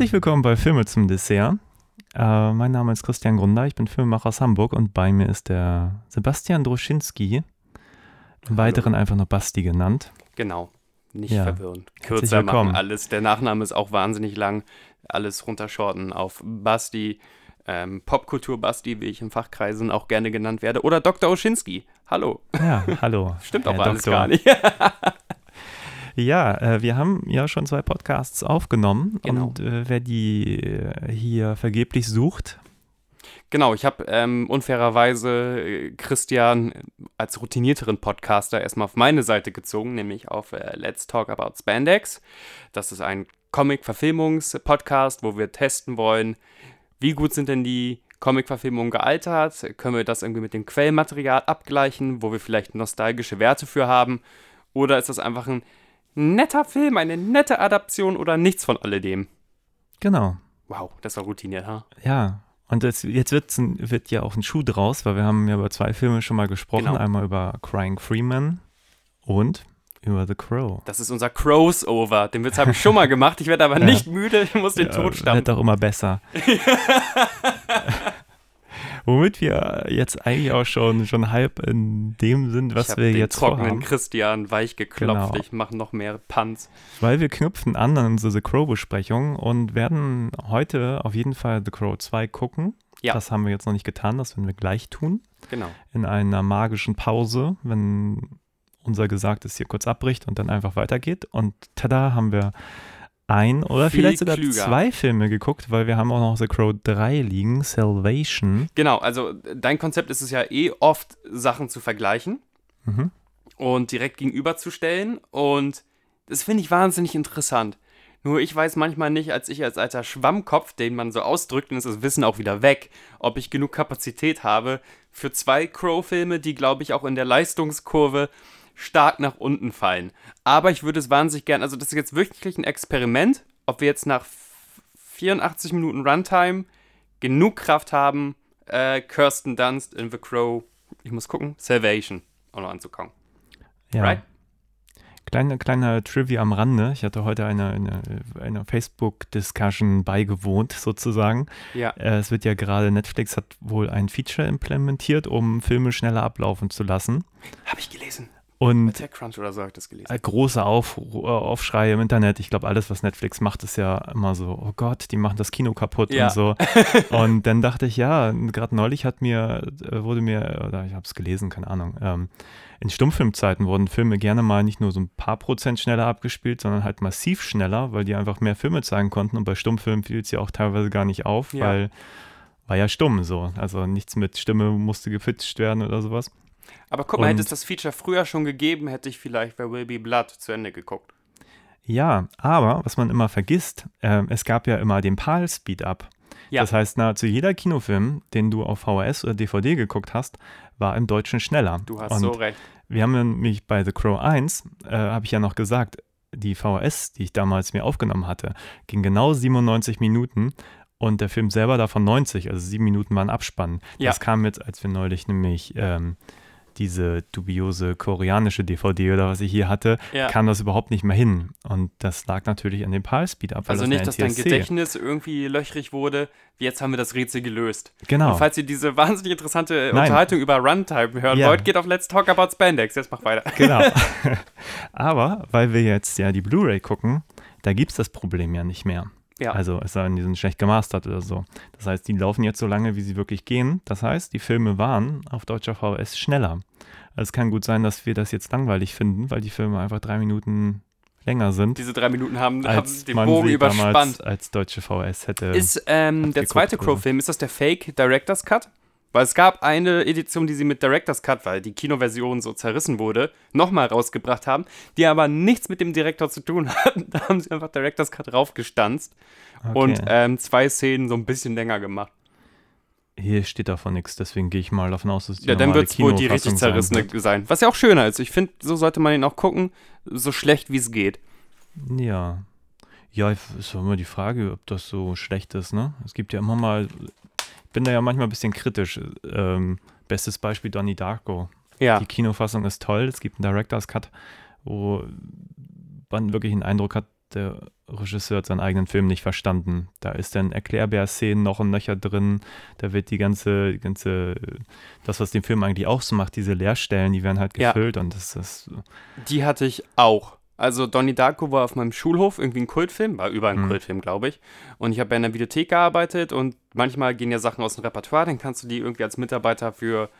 Herzlich willkommen bei Filme zum Dessert. Äh, mein Name ist Christian Grunder, ich bin Filmemacher aus Hamburg und bei mir ist der Sebastian Droschinski, im Weiteren einfach nur Basti genannt. Genau. Nicht Ja. verwirren. Kürzer machen alles. Der Nachname ist auch wahnsinnig lang. Alles runtershorten auf Basti. Ähm, Popkultur Basti, wie ich in Fachkreisen auch gerne genannt werde. Oder Dr. Oschinski. Hallo. Ja, hallo. Stimmt Herr auch alles Doktor. gar nicht. Ja, äh, wir haben ja schon zwei Podcasts aufgenommen Genau. und äh, wer die äh, hier vergeblich sucht, Genau, ich habe ähm, unfairerweise äh, Christian als routinierteren Podcaster erstmal auf meine Seite gezogen, nämlich auf äh, Let's Talk About Spandex. Das ist ein Comic-Verfilmungs-Podcast, wo wir testen wollen, wie gut sind denn die Comic-Verfilmungen gealtert? Können wir das irgendwie mit dem Quellmaterial abgleichen, wo wir vielleicht nostalgische Werte für haben? Oder ist das einfach ein netter Film, eine nette Adaption oder nichts von alledem? genau, Wow, das war routiniert, ha? ja. Und es, jetzt ein, wird ja auch ein Schuh draus, weil wir haben ja über zwei Filme schon mal gesprochen. Genau. Einmal über Crying Freeman und über The Crow. Das ist unser Crossover. Den Witz habe ich schon mal gemacht. Ich werde aber nicht müde. Ich muss den Ja, Tod Wird stampfen. auch immer besser. Womit wir jetzt eigentlich auch schon, schon halb in dem sind, was wir den jetzt trockenen vorhaben. Christian weich geklopft. Genau. Ich mache noch mehr Punts. Weil wir knüpfen an an unsere The Crow-Besprechung und werden heute auf jeden Fall The Crow 2 gucken. Ja. Das haben wir jetzt noch nicht getan, das werden wir gleich tun. Genau. In einer magischen Pause, wenn unser Gesagtes hier kurz abbricht und dann einfach weitergeht. Und tada, haben wir ein oder Viel vielleicht sogar klüger. zwei Filme geguckt, weil wir haben auch noch The Crow 3 liegen, Salvation. Genau, also dein Konzept ist es ja eh oft, Sachen zu vergleichen Mhm. und direkt gegenüberzustellen. Und das finde ich wahnsinnig interessant. Nur ich weiß manchmal nicht, als ich als alter Schwammkopf, den man so ausdrückt, und ist das Wissen auch wieder weg, ob ich genug Kapazität habe für zwei Crow-Filme, die, glaube ich, auch in der Leistungskurve stark nach unten fallen. Aber ich würde es wahnsinnig gern, also das ist jetzt wirklich ein Experiment, ob wir jetzt nach 84 Minuten Runtime genug Kraft haben, äh, Kirsten Dunst in The Crow, ich muss gucken, Salvation auch noch anzukommen. Ja. Right? Kleine, kleine Trivia am Rande. Ich hatte heute eine, eine, eine Facebook-Discussion beigewohnt, sozusagen. Ja. Äh, Es wird ja gerade, Netflix hat wohl ein Feature implementiert, um Filme schneller ablaufen zu lassen. Habe ich gelesen. Und TechCrunch oder so habe ich das gelesen. äh, große Auf, äh, Aufschrei im Internet. Ich glaube, alles, was Netflix macht, ist ja immer so, oh Gott, die machen das Kino kaputt Ja. und so. und dann dachte ich, ja, gerade neulich hat mir, äh, wurde mir, oder ich habe es gelesen, keine Ahnung, ähm, in Stummfilmzeiten wurden Filme gerne mal nicht nur so ein paar Prozent schneller abgespielt, sondern halt massiv schneller, weil die einfach mehr Filme zeigen konnten. Und bei Stummfilmen fiel es ja auch teilweise gar nicht auf, Ja. weil war ja stumm so. Also nichts mit Stimme musste gefitcht werden oder sowas. Aber guck mal, hätte es das Feature früher schon gegeben, hätte ich vielleicht bei Will Be Blood zu Ende geguckt. Ja, aber was man immer vergisst, ähm, es gab ja immer den PAL-Speed-Up. Ja. Das heißt, nahezu jeder Kinofilm, den du auf VHS oder DVD geguckt hast, war im Deutschen schneller. Du hast Und so recht. Wir haben nämlich bei The Crow 1, äh, habe ich ja noch gesagt, die VHS, die ich damals mir aufgenommen hatte, ging genau 97 Minuten und der Film selber davon 90, also sieben Minuten waren Abspann. Ja. Das kam jetzt, als wir neulich nämlich ähm, diese dubiose koreanische DVD oder was ich hier hatte, Ja. kam das überhaupt nicht mehr hin. Und das lag natürlich an dem PAL-Speed ab. Also das nicht, dass dein Gedächtnis irgendwie löchrig wurde. Jetzt haben wir das Rätsel gelöst. Genau. Und falls ihr diese wahnsinnig interessante Nein. Unterhaltung über Runtime hören Ja. wollt, geht auf Let's Talk About Spandex. Jetzt mach weiter. Genau. Aber weil wir jetzt ja die Blu-ray gucken, da gibt es das Problem ja nicht mehr. Ja. Also es sei denn, die sind schlecht gemastert oder so. Das heißt, die laufen jetzt so lange, wie sie wirklich gehen. Das heißt, die Filme waren auf deutscher VS schneller. Also es kann gut sein, dass wir das jetzt langweilig finden, weil die Filme einfach drei Minuten länger sind, Diese drei Minuten haben, haben als den man Bogen sie überspannt. damals als deutsche VS hätte. Ist ähm, der zweite. Crow-Film, ist das der Fake Director's Cut? Weil es gab eine Edition, die sie mit Director's Cut, weil die Kinoversion so zerrissen wurde, nochmal rausgebracht haben, die aber nichts mit dem Direktor zu tun hatten. Da haben sie einfach Director's Cut raufgestanzt und Okay. ähm, zwei Szenen so ein bisschen länger gemacht. Hier steht davon nichts, deswegen gehe ich mal davon aus, dass die Ja, dann wird es wohl die richtig sein zerrissene wird. sein. Was ja auch schöner ist. Ich finde, so sollte man ihn auch gucken, so schlecht wie es geht. Ja. Ja, ist immer die Frage, ob das so schlecht ist, ne? Es gibt ja immer mal, ich bin da ja manchmal ein bisschen kritisch. Ähm, bestes Beispiel Donnie Darko. Ja. Die Kinofassung ist toll. Es gibt einen Director's Cut, wo man wirklich den Eindruck hat, der Regisseur hat seinen eigenen Film nicht verstanden. Da ist dann Erklärbär-Szenen noch und nöcher drin. Da wird die ganze, ganze, das, was den Film eigentlich ausmacht, diese Leerstellen, die werden halt Ja. gefüllt und das ist, Die hatte ich auch. Also Donnie Darko war auf meinem Schulhof irgendwie ein Kultfilm, war über ein Mhm. Kultfilm, glaube ich. Und ich habe ja in der Videothek gearbeitet und manchmal gehen ja Sachen aus dem Repertoire, dann kannst du die irgendwie als Mitarbeiter für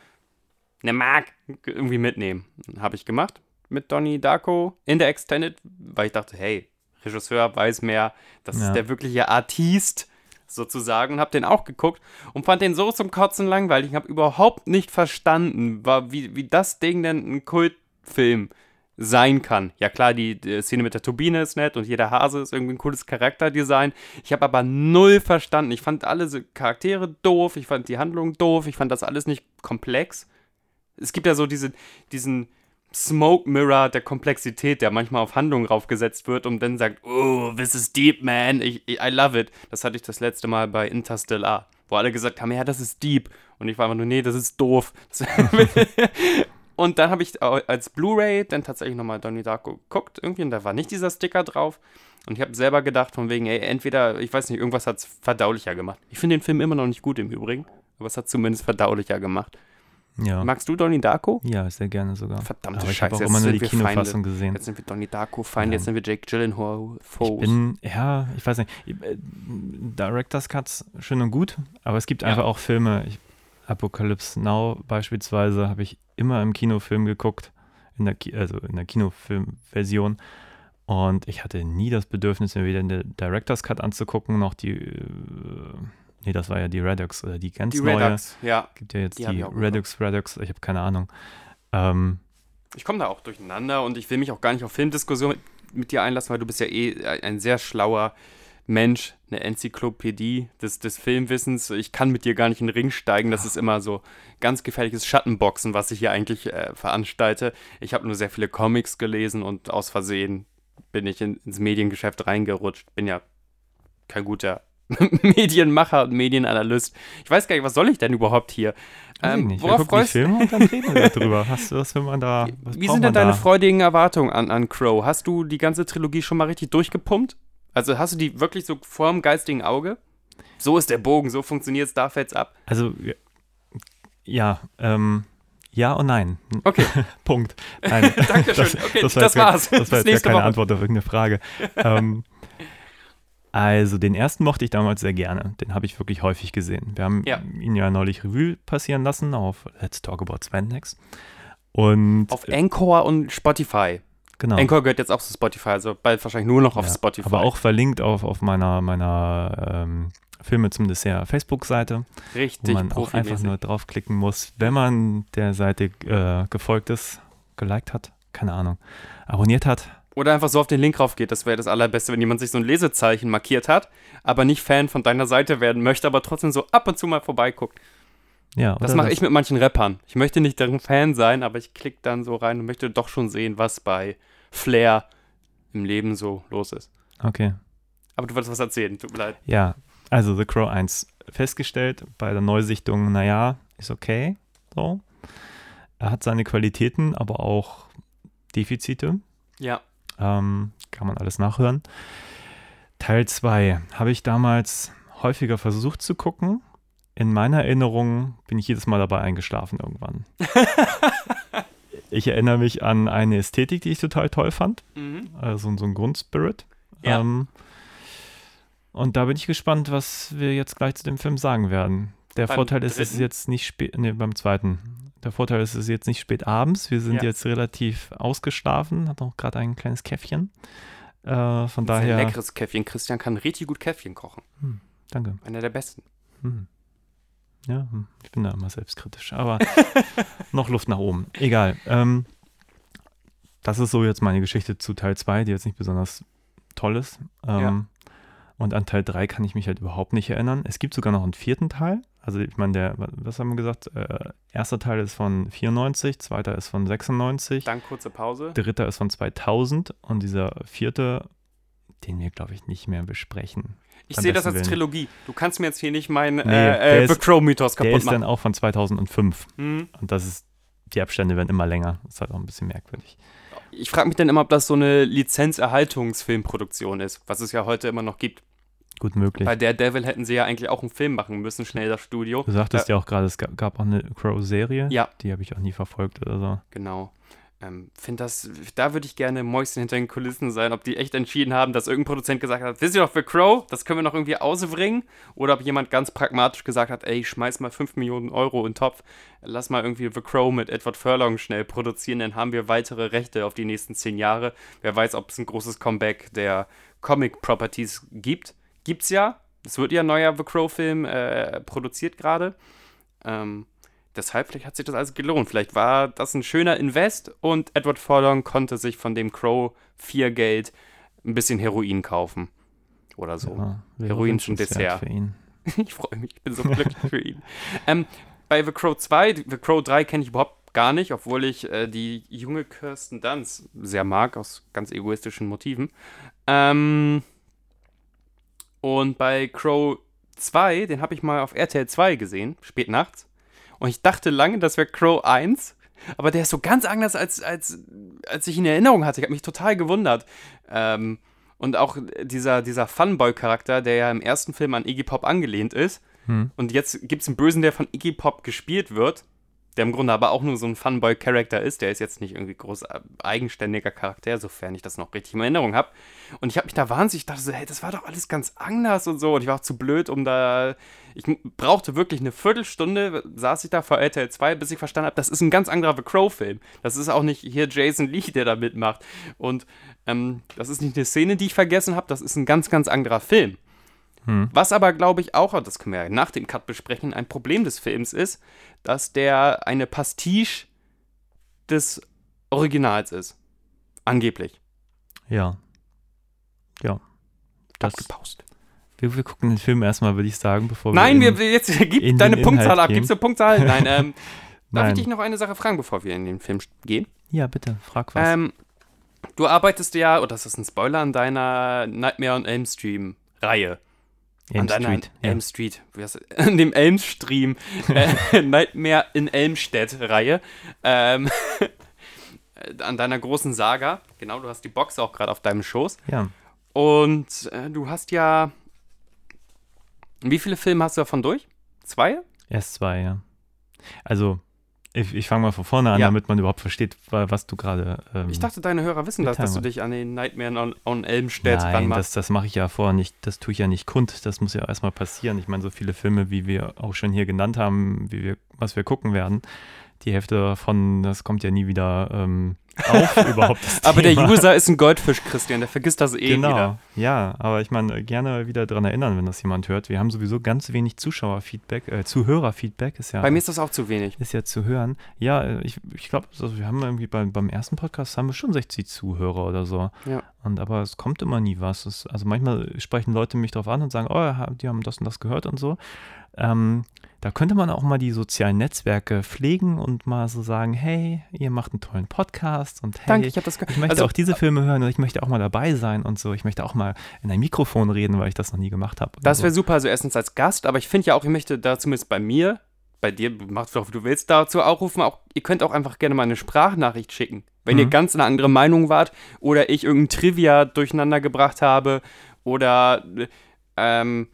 eine Mark irgendwie mitnehmen. Habe ich gemacht mit Donnie Darko in der Extended, weil ich dachte, hey, Regisseur weiß mehr, das Ja. ist der wirkliche Artist sozusagen. Habe den auch geguckt und fand den so zum Kotzen langweilig. Ich habe überhaupt nicht verstanden, war, wie, wie das Ding denn ein Kultfilm sein kann. Ja klar, die, die Szene mit der Turbine ist nett und jeder Hase ist irgendwie ein cooles Charakterdesign. Ich habe aber null verstanden. Ich fand alle Charaktere doof, ich fand die Handlung doof, ich fand das alles nicht komplex. Es gibt ja so diese, diesen Smoke Mirror der Komplexität, der manchmal auf Handlungen raufgesetzt wird und dann sagt, oh, this is deep, man, ich, I love it. Das hatte ich das letzte Mal bei Interstellar, wo alle gesagt haben, ja, das ist deep. Und ich war einfach nur, nee, das ist doof. Und dann habe ich als Blu-ray dann tatsächlich nochmal Donnie Darko geguckt irgendwie und da war nicht dieser Sticker drauf. Und ich habe selber gedacht, von wegen, ey, entweder, ich weiß nicht, irgendwas hat es verdaulicher gemacht. Ich finde den Film immer noch nicht gut im Übrigen, aber es hat zumindest verdaulicher gemacht. Ja. Magst du Donnie Darko? Ja, sehr gerne sogar. Verdammte Aber ich habe Scheiße, auch immer nur die. Kinofassung gesehen. Jetzt sind wir Donnie Darko Feinde, Ja. jetzt sind wir Jake Gyllenhaal Ich Foes. bin, ja, ich weiß nicht, äh, Director's Cuts schön und gut, aber es gibt Ja. einfach auch Filme, ich, Apocalypse Now beispielsweise habe ich immer im Kinofilm geguckt, in der, Ki also in der Kinofilmversion und ich hatte nie das Bedürfnis, mir wieder den Director's Cut anzugucken, noch die, äh, nee, das war ja die Redux oder die ganz die neue, Redux, ja. gibt ja jetzt die die. Redux, Redux, ich habe keine Ahnung. Ähm, Ich komme da auch durcheinander und ich will mich auch gar nicht auf Filmdiskussionen mit, mit dir einlassen, weil du bist ja eh ein sehr schlauer Mensch, eine Enzyklopädie des, des Filmwissens. Ich kann mit dir gar nicht in den Ring steigen. Das ist immer so ganz gefährliches Schattenboxen, was ich hier eigentlich äh, veranstalte. Ich habe nur sehr viele Comics gelesen und aus Versehen bin ich in, ins Mediengeschäft reingerutscht. Bin ja kein guter Medienmacher und Medienanalyst. Ich weiß gar nicht, was soll ich denn überhaupt hier? Ähm, nicht. Worauf freust Filme und dann reden wir darüber. Hast du was will man da? Wie sind denn deine da? freudigen Erwartungen an, an Crow? Hast du die ganze Trilogie schon mal richtig durchgepumpt? Also hast du die wirklich so vor dem geistigen Auge? So ist der Bogen, so funktioniert es, da fällt's ab. Also, ja, ja, ähm, ja und nein. Okay, Punkt. Nein, Dankeschön. Okay, das war gar- war's. Das war jetzt nächste keine Woche. Antwort auf irgendeine Frage. ähm, also, den ersten mochte ich damals sehr gerne. Den habe ich wirklich häufig gesehen. Wir haben Ja. ihn ja neulich Revue passieren lassen auf Let's Talk About Spandex. Und auf Anchor und Spotify. genau. Anchor gehört jetzt auch zu Spotify, also bald wahrscheinlich nur noch auf Ja, Spotify. Aber auch verlinkt auf, auf meiner, meiner ähm, Filme zum Dessert Facebook-Seite. wo richtig man auch einfach nur draufklicken muss, wenn man der Seite äh, gefolgt ist, geliked hat, keine Ahnung, abonniert hat. Oder einfach so auf den Link rauf geht. Das wäre das Allerbeste, wenn jemand sich so ein Lesezeichen markiert hat, aber nicht Fan von deiner Seite werden möchte, aber trotzdem so ab und zu mal vorbeiguckt. Ja, Das mache ich mit manchen Rappern. Ich möchte nicht deren Fan sein, aber ich klicke dann so rein und möchte doch schon sehen, was bei Flair im Leben so los ist. Okay. Aber du wolltest was erzählen, tut mir leid. Ja, also The Crow 1 festgestellt bei der Neusichtung, naja, ist okay. So. Er hat seine Qualitäten, aber auch Defizite. Ja. Ähm, kann man alles nachhören. Teil 2 habe ich damals häufiger versucht zu gucken. In meiner Erinnerung bin ich jedes Mal dabei eingeschlafen irgendwann. ich erinnere mich an eine Ästhetik, die ich total toll fand. Mhm. Also so ein Grundspirit. Ja. Ähm, und da bin ich gespannt, was wir jetzt gleich zu dem Film sagen werden. Der Beim Vorteil ist, es ist dritten? jetzt nicht spät, nee, beim zweiten. Der Vorteil ist, es ist jetzt nicht spät abends. Wir sind Ja. jetzt relativ ausgeschlafen, hat auch gerade ein kleines Käffchen. Äh, von daher, leckeres Käffchen. Christian kann richtig gut Käffchen kochen. danke. Einer der besten. Hm. Ja, hm, ich bin da immer selbstkritisch, aber noch Luft nach oben. Egal. Ähm, das ist so jetzt meine Geschichte zu Teil 2, die jetzt nicht besonders toll ist. Ähm, Ja. Und an Teil 3 kann ich mich halt überhaupt nicht erinnern. Es gibt sogar noch einen vierten Teil. Also ich meine, der, was haben wir gesagt? Äh, erster Teil ist von 94, zweiter ist von 96, Dann kurze Pause. dritter ist von 2000 und dieser vierte den wir, glaube ich, nicht mehr besprechen. Ich sehe das als Willen. Trilogie. Du kannst mir jetzt hier nicht meinen Nee, äh, der äh, The Crow-Mythos Der kaputt ist dann machen. auch von 2005 Hm. und das ist, die Abstände werden immer länger. Das ist halt auch ein bisschen merkwürdig. Ich frage mich dann immer, ob das so eine Lizenzerhaltungsproduktion ist, was es ja heute immer noch gibt. Gut möglich. Bei Daredevil hätten sie ja eigentlich auch einen Film machen müssen, schnell das Studio. Du sagtest ja auch gerade, es gab, gab auch eine Crow-Serie. Ja. Die habe ich auch nie verfolgt oder so. Genau. Ähm, find das, da würde ich gerne Mäuschen hinter den Kulissen sein, ob die echt entschieden haben, dass irgendein Produzent gesagt hat, wisst ihr doch, für Crow, das können wir noch irgendwie ausbringen. Oder ob jemand ganz pragmatisch gesagt hat, ey, schmeiß mal 5 Millionen Euro in den Topf, lass mal irgendwie The Crow mit Edward Furlong schnell produzieren, dann haben wir weitere Rechte auf die nächsten 10 Jahre. Wer weiß, ob es ein großes Comeback der Comic-Properties gibt. Gibt's ja. Es wird ja ein neuer The Crow-Film äh, produziert gerade. Ähm, deshalb, vielleicht hat sich das alles gelohnt. Vielleicht war das ein schöner Invest und Edward Furlong konnte sich von dem Crow 4 Geld ein bisschen Heroin kaufen. Oder so. Ja, Heroin zum Dessert. Für ihn. Ich freue mich, ich bin so glücklich für ihn. Ähm, bei The Crow 2, The Crow 3 kenne ich überhaupt gar nicht, obwohl ich äh, die junge Kirsten Dunst sehr mag, aus ganz egoistischen Motiven. Ähm, und bei Crow 2, den habe ich mal auf RTL 2 gesehen, spät nachts. Und ich dachte lange, das wäre Crow 1. Aber der ist so ganz anders, als, als, als ich ihn in Erinnerung hatte. Ich habe mich total gewundert. Ähm, und auch dieser, dieser Funboy-Charakter, der ja im ersten Film an Iggy Pop angelehnt ist. Hm. Und jetzt gibt es einen Bösen, der von Iggy Pop gespielt wird, der im Grunde aber auch nur so ein Funboy-Charakter ist. Der ist jetzt nicht irgendwie groß äh, eigenständiger Charakter, sofern ich das noch richtig in Erinnerung habe. Und ich habe mich da wahnsinnig, ich dachte so, hey, das war doch alles ganz anders und so. Und ich war auch zu blöd, um da. Ich brauchte wirklich eine Viertelstunde, saß ich da vor RTL 2, bis ich verstanden habe, das ist ein ganz anderer The Crow-Film. Das ist auch nicht hier Jason Lee, der da mitmacht. Und ähm, das ist nicht eine Szene, die ich vergessen habe, das ist ein ganz, ganz anderer Film. Was aber, glaube ich, auch, das können wir ja nach dem Cut besprechen, ein Problem des Films ist, dass der eine Pastiche des Originals ist. Angeblich. Ja. Ja. Das, Abgepaust. wir, wir gucken den Film erstmal, würde ich sagen, bevor Nein, wir. wir, in- jetzt gib in deine Punktzahl Inhalt ab. gehen. Gibst du Punktzahl? Nein, ähm, darf ich Nein. dich noch eine Sache fragen, bevor wir in den Film gehen? Ja, bitte, frag was. Ähm, du arbeitest ja, oder das ist ein Spoiler, an deiner Nightmare on Elm Stream Reihe. Elm an deiner Street. Ja. Elm Street, an dem Elm Stream äh, Nightmare in Elmstedt Reihe. Ähm, an deiner großen Saga. Genau, du hast die Box auch gerade auf deinem Schoß. ja. Und äh, du hast ja. Wie viele Filme hast du davon durch? Zwei? Erst zwei, ja. Also, ich, ich fange mal von vorne an, Ja. damit man überhaupt versteht, wa- was du gerade. Ähm, Ich dachte, deine Hörer wissen das, dass du dich an den Nightmare on, on Elmstedt Nein, ranmachst. das, das mache ich ja vorher nicht, das tue ich ja nicht kund, das muss ja erstmal passieren. Ich meine, so viele Filme, wie wir auch schon hier genannt haben, wie wir, was wir gucken werden, die Hälfte davon, das kommt ja nie wieder ähm, auf, überhaupt Aber der. User ist ein Goldfisch, Christian, der vergisst das eh Genau, wieder. ja, aber ich meine, gerne wieder daran erinnern, wenn das jemand hört. Wir haben sowieso ganz wenig Zuschauerfeedback, äh, Zuhörerfeedback ist ja Bei mir ist das auch zu wenig. ist ja zu hören. Ja, äh, ich, ich glaube, also wir haben irgendwie beim, beim ersten Podcast haben wir schon 60 Zuhörer oder so. Ja. Und aber es kommt immer nie was. Es, also manchmal sprechen Leute mich drauf an und sagen, oh, ja, die haben das und das gehört und so. Ähm, da könnte man auch mal die sozialen Netzwerke pflegen und mal so sagen, hey, ihr macht einen tollen Podcast und hey, Danke, ich ich möchte also, auch diese Filme hören und ich möchte auch mal dabei sein und so. Ich möchte auch mal in ein Mikrofon reden, weil ich das noch nie gemacht habe. Das so. wäre super, also erstens als Gast, aber ich finde ja auch, ich möchte da zumindest bei mir, bei dir, mach doch, wie du willst, dazu aufrufen, auch, ihr könnt auch einfach gerne mal eine Sprachnachricht schicken. Wenn ihr Mhm. ganz eine andere Meinung wart oder ich irgendein Trivia durcheinander gebracht habe oder ähm,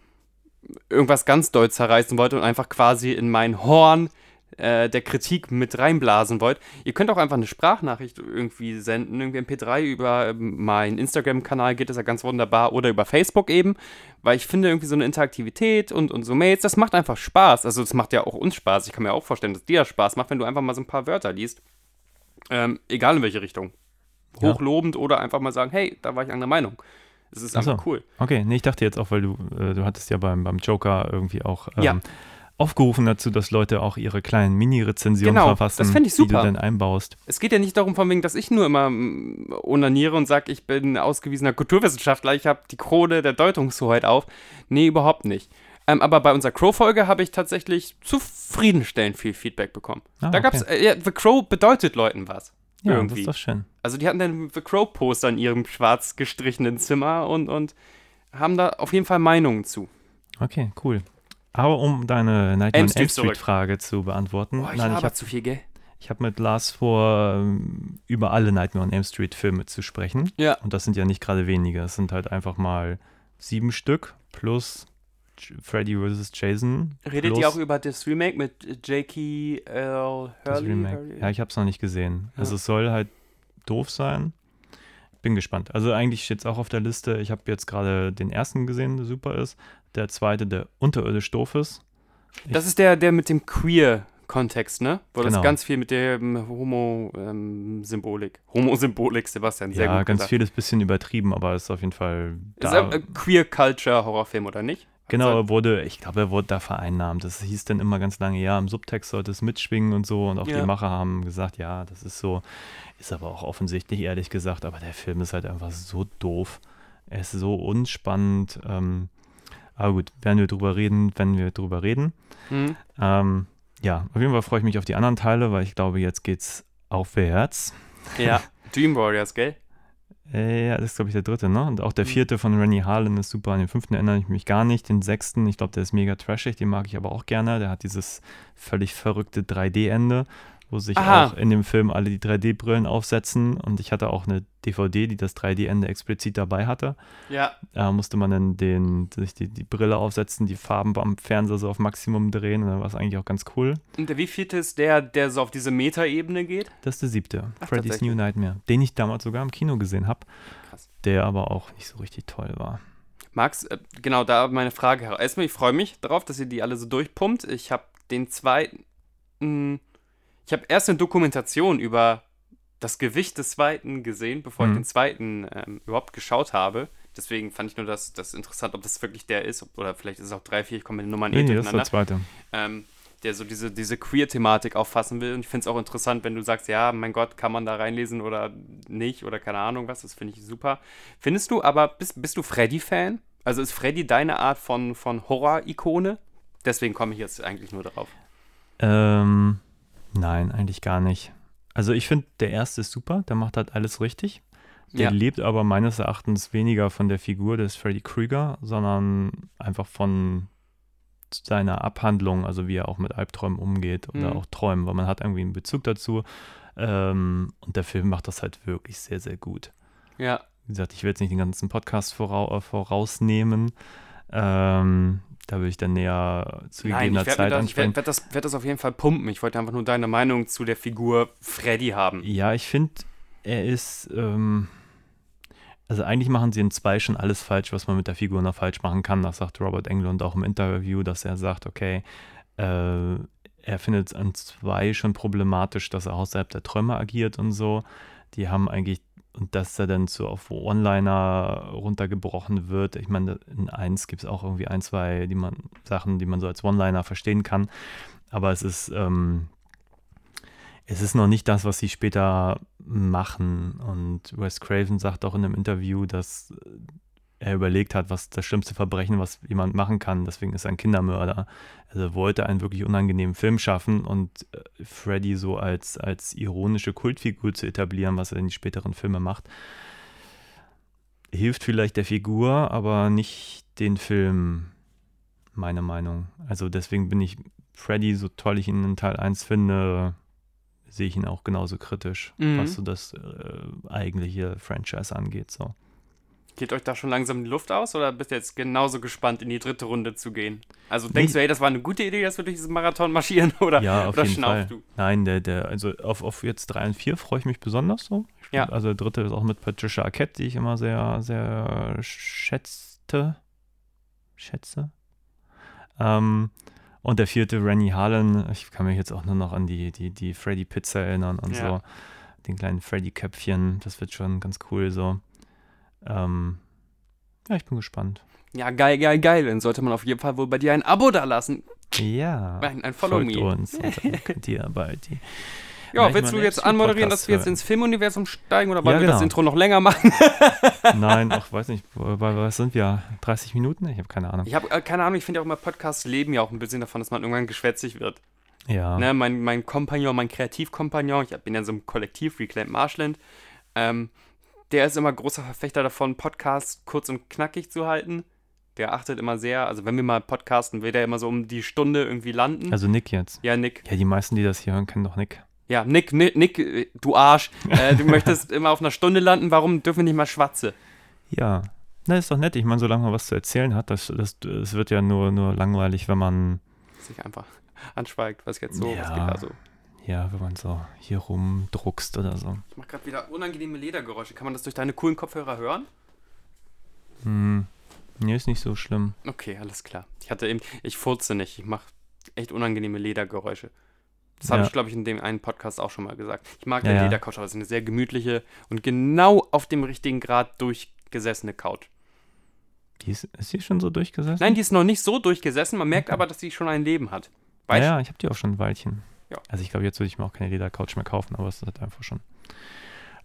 irgendwas ganz doll zerreißen wollte und einfach quasi in mein Horn äh, der Kritik mit reinblasen wollt. Ihr könnt auch einfach eine Sprachnachricht irgendwie senden, irgendwie MP3 über ähm, meinen Instagram-Kanal geht das ja ganz wunderbar oder über Facebook eben, weil ich finde irgendwie so eine Interaktivität und, und so Mails, das macht einfach Spaß. Also das macht ja auch uns Spaß. Ich kann mir auch vorstellen, dass dir das Spaß macht, wenn du einfach mal so ein paar Wörter liest. Ähm, egal in welche Richtung. Ja. Hochlobend oder einfach mal sagen, hey, da war ich anderer Meinung. Es ist so. cool. Okay, nee, ich dachte jetzt auch, weil du, äh, du hattest ja beim, beim Joker irgendwie auch ähm, Ja. aufgerufen dazu, dass Leute auch ihre kleinen Mini-Rezensionen Genau, verfassen, das ich die super. du dann einbaust. Es geht ja nicht darum, von wegen, dass ich nur immer mm, onaniere und sage, ich bin ausgewiesener Kulturwissenschaftler, ich habe die Krone der Deutungshoheit auf. Nee, überhaupt nicht. Ähm, aber bei unserer Crow-Folge habe ich tatsächlich zufriedenstellend viel Feedback bekommen. Ah, da gab's, äh, ja, The Crow bedeutet Leuten was. Ja, das Irgendwie. ist doch schön. Also die hatten dann The Crow-Poster in ihrem schwarz gestrichenen Zimmer und, und haben da auf jeden Fall Meinungen zu. Okay, cool. Aber um deine Nightmare on Street Elm zurück. Street Frage zu beantworten, Boah, ich nein, ich habe habe zu viel, gell? ich hab mit Lars vor, ähm, über alle Nightmare on Elm Street Filme zu sprechen. Ja. Und das sind ja nicht gerade wenige. Es sind halt einfach mal sieben Stück plus Freddy vs. Jason. Redet plus ihr auch über das Remake mit J.K. L. das Hurley? Ja, ich habe es noch nicht gesehen. Ja. Also es soll halt doof sein. Bin gespannt. Also eigentlich steht es auch auf der Liste. Ich habe jetzt gerade den ersten gesehen, der super ist. Der zweite, der unterirdisch doof ist. Das ist der, der mit dem Queer-Kontext, ne? Wo das Genau. ganz viel mit der ähm, Homo-Symbolik. Homo-Symbolik, Sebastian, sehr ja, gut. ganz gesagt. viel ist ein bisschen übertrieben, aber ist auf jeden Fall Ist da. ein äh, Queer-Culture-Horrorfilm, oder nicht? Genau, er wurde, ich glaube, er wurde da vereinnahmt. Das hieß dann immer ganz lange, ja, im Subtext sollte es mitschwingen und so. Und auch Ja. die Macher haben gesagt, ja, das ist so. Ist aber auch offensichtlich, ehrlich gesagt. Aber der Film ist halt einfach so doof. Er ist so unspannend. Ähm, aber gut, werden wir drüber reden, wenn wir drüber reden. Hm? Ähm, ja, auf jeden Fall freue ich mich auf die anderen Teile, weil ich glaube, jetzt geht's aufwärts. Ja, Dream Warriors, gell? Ja, das ist, glaube ich, der dritte, ne? Und auch der Mhm. vierte von Rennie Harlan ist super. An den fünften erinnere ich mich gar nicht. Den sechsten, ich glaube, der ist mega trashig, den mag ich aber auch gerne. Der hat dieses völlig verrückte 3D-Ende, wo sich Aha. auch in dem Film alle die 3D-Brillen aufsetzen. Und ich hatte auch eine DVD, die das 3D-Ende explizit dabei hatte. Ja. Da musste man dann den, sich die, die Brille aufsetzen, die Farben am Fernseher so auf Maximum drehen. Und dann war es eigentlich auch ganz cool. Und der wievielte ist der, der so auf diese Metaebene geht? Das ist der siebte, Ach, Freddy's. New Nightmare, den ich damals sogar im Kino gesehen habe, Krass. der aber auch nicht so richtig toll war. Max, äh, genau da meine Frage. Erstmal, ich freue mich darauf, dass ihr die alle so durchpumpt. Ich habe den zweiten. Ich habe erst eine Dokumentation über das Gewicht des zweiten gesehen, bevor ich Mhm. den zweiten ähm, überhaupt geschaut habe. Deswegen fand ich nur das, das interessant, ob das wirklich der ist. Oder vielleicht ist es auch drei, vier, ich komme mit den Nummern eh Nee, nee, das ist der zweite. ähm, der so diese, diese Queer-Thematik auffassen will. Und ich finde es auch interessant, wenn du sagst, ja, mein Gott, kann man da reinlesen oder nicht oder keine Ahnung was. Das finde ich super. Findest du aber, bist, bist du Freddy-Fan? Also ist Freddy deine Art von, von Horror-Ikone? Deswegen komme ich jetzt eigentlich nur darauf. Ähm, nein, eigentlich gar nicht. Also ich finde, der erste ist super, der macht halt alles richtig. Der Ja. lebt aber meines Erachtens weniger von der Figur des Freddy Krüger, sondern einfach von seiner Abhandlung, also wie er auch mit Albträumen umgeht oder Mhm. auch Träumen, weil man hat irgendwie einen Bezug dazu. Ähm, und der Film macht das halt wirklich sehr, sehr gut. Ja. Wie gesagt, ich will jetzt nicht den ganzen Podcast äh, vorausnehmen. Ähm, da will ich dann näher zu Nein, gegebener ich werde Zeit das, ich ansprechen. werd, werd das, werd das auf jeden Fall pumpen. Ich wollte einfach nur deine Meinung zu der Figur Freddy haben. Ja, ich finde, er ist. Ähm, also eigentlich machen sie in zwei schon alles falsch, was man mit der Figur noch falsch machen kann. Das sagt Robert Englund auch im Interview, dass er sagt, okay, äh, er findet es an zwei schon problematisch, dass er außerhalb der Träume agiert und so. Die haben eigentlich, und dass er dann so auf One-Liner runtergebrochen wird. Ich meine, in eins gibt es auch irgendwie ein, zwei die man, Sachen, die man so als One-Liner verstehen kann. Aber es ist, ähm, es ist noch nicht das, was sie später machen. Und Wes Craven sagt auch in einem Interview, dass er überlegt hat, was das schlimmste Verbrechen, was jemand machen kann. Deswegen ist er ein Kindermörder. Also er wollte einen wirklich unangenehmen Film schaffen und äh, Freddy so als, als ironische Kultfigur zu etablieren, was er in die späteren Filme macht, hilft vielleicht der Figur, aber nicht den Film, meine Meinung. Also deswegen bin ich Freddy, so toll ich ihn in Teil 1 finde, sehe ich ihn auch genauso kritisch, Mhm. was so das äh, eigentliche Franchise angeht. So. Geht euch da schon langsam die Luft aus oder bist ihr jetzt genauso gespannt, in die dritte Runde zu gehen? Also denkst Nee. du, hey, das war eine gute Idee, dass wir durch diesen Marathon marschieren? Oder, Ja, auf oder jeden Fall. du? Nein, der, der, also auf, auf jetzt 3 und 4 freue ich mich besonders so. Ja. Also der dritte ist auch mit Patricia Arquette, die ich immer sehr, sehr schätzte. Schätze. Ähm, und der vierte, Rennie Harlan, ich kann mich jetzt auch nur noch an die, die, die Freddy Pizza erinnern und Ja. so. Den kleinen Freddy Köpfchen, das wird schon ganz cool so. Ähm, ja, ich bin gespannt. Ja, geil, geil, geil. Dann sollte man auf jeden Fall wohl bei dir ein Abo da lassen. Ja. Ein- ein Follow folgt me. uns. Und dann könnt ihr bei die Ja, willst du jetzt anmoderieren, dass wir jetzt ins Filmuniversum steigen oder wollen Ja, wir das genau. Intro noch länger machen? Nein, ach, weiß nicht, bei was sind wir? 30 Minuten? Ich habe keine Ahnung. Ich habe äh, keine Ahnung, ich finde auch immer Podcasts leben ja auch ein bisschen davon, dass man irgendwann geschwätzig wird. Ja. Ne, mein, mein Kompagnon, mein Kreativkompagnon, ich bin ja in so einem Kollektiv, Reclaim Marshland, ähm, der ist immer großer Verfechter davon, Podcasts kurz und knackig zu halten. Der achtet immer sehr, also wenn wir mal podcasten, will der immer so um die Stunde irgendwie landen. Also Nick jetzt. ja, Nick. Ja, die meisten, die das hier hören, kennen doch Nick. Ja, Nick, Nick, Nick du Arsch. Äh, du möchtest immer auf einer Stunde landen, warum dürfen wir nicht mal schwatze? Ja. Na, ist doch nett. Ich meine, solange man was zu erzählen hat, das, das, das wird ja nur, nur langweilig, wenn man, Sich einfach anschweigt, was jetzt so, was Ja. geht da so. Ja, wenn man so hier rumdruckst oder so. Ich mach gerade wieder unangenehme Ledergeräusche. Kann man das durch deine coolen Kopfhörer hören? Hm. Nee, ist nicht so schlimm. Okay, alles klar. Ich hatte eben, ich furze nicht. Ich mache echt unangenehme Ledergeräusche. Das habe Ja. ich, glaube ich, in dem einen Podcast auch schon mal gesagt. Ich mag Ja, ja, ja. Ledercouch, aber es ist eine sehr gemütliche und genau auf dem richtigen Grad durchgesessene Couch. Die ist, ist die schon so durchgesessen? Nein, die ist noch nicht so durchgesessen, man merkt aber, dass sie schon ein Leben hat. Ja, Weißt ja, ich habe die auch schon ein Weilchen. Ja. Also ich glaube, jetzt würde ich mir auch keine Ledercouch mehr kaufen, aber es ist halt einfach schon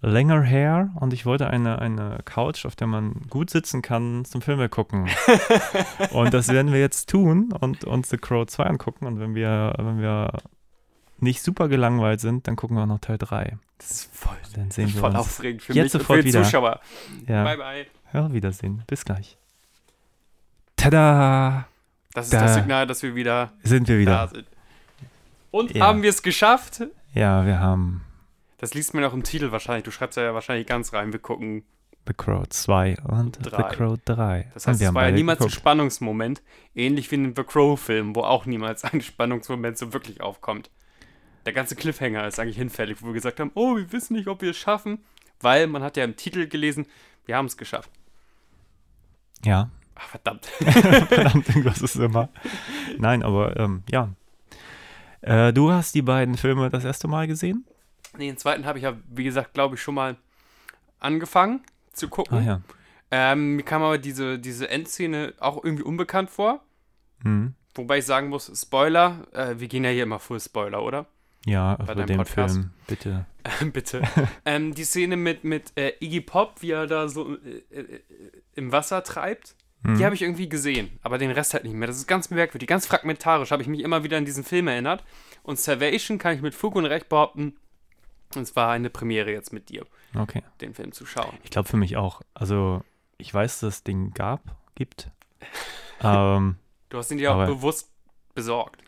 länger her und ich wollte eine, eine Couch, auf der man gut sitzen kann, zum Filme gucken. und das werden wir jetzt tun und uns The Crow 2 angucken und wenn wir, wenn wir nicht super gelangweilt sind, dann gucken wir auch noch Teil 3. Das ist voll, Dann sehen wir voll uns. aufregend für jetzt mich und sofort für die wieder. Zuschauer. Ja, Bye, bye. ja, Wiedersehen. Bis gleich. Tada! Das ist Da. das Signal, dass wir wieder Sind wir da wieder. sind. Und Ja. haben wir es geschafft? Ja, wir haben Das liest man auch im Titel wahrscheinlich. Du schreibst ja wahrscheinlich ganz rein. Wir gucken. The Crow 2 und Drei. The Crow 3. Das heißt, wir es haben war ja niemals ein geguckt. Spannungsmoment. Ähnlich wie in dem The Crow-Film, wo auch niemals ein Spannungsmoment so wirklich aufkommt. Der ganze Cliffhanger ist eigentlich hinfällig, wo wir gesagt haben, oh, wir wissen nicht, ob wir es schaffen. Weil man hat ja im Titel gelesen, wir haben es geschafft. Ja, Ach, verdammt. verdammt, irgendwas ist immer. Nein, aber ähm, ja. Äh, du hast die beiden Filme das erste Mal gesehen? nee, den zweiten habe ich ja, wie gesagt, glaube ich, schon mal angefangen zu gucken. Ah ja. ähm, mir kam aber diese, diese Endszene auch irgendwie unbekannt vor. Mhm. Wobei ich sagen muss, Spoiler, äh, wir gehen ja hier immer Full Spoiler, oder? Ja, Bei den Podcast. Film, bitte. Bitte. ähm, die Szene mit, mit äh, Iggy Pop, wie er da so äh, äh, im Wasser treibt, Mhm. die habe ich irgendwie gesehen, aber den Rest halt nicht mehr. Das ist ganz merkwürdig, ganz fragmentarisch, habe ich mich immer wieder an diesen Film erinnert. Und Salvation kann ich mit Fug und Recht behaupten, es war eine Premiere jetzt mit dir, Okay. den Film zu schauen. Ich glaube für mich auch. Also, ich weiß, dass es den gab, gibt. ähm, Du hast ihn dir auch bewusst besorgt.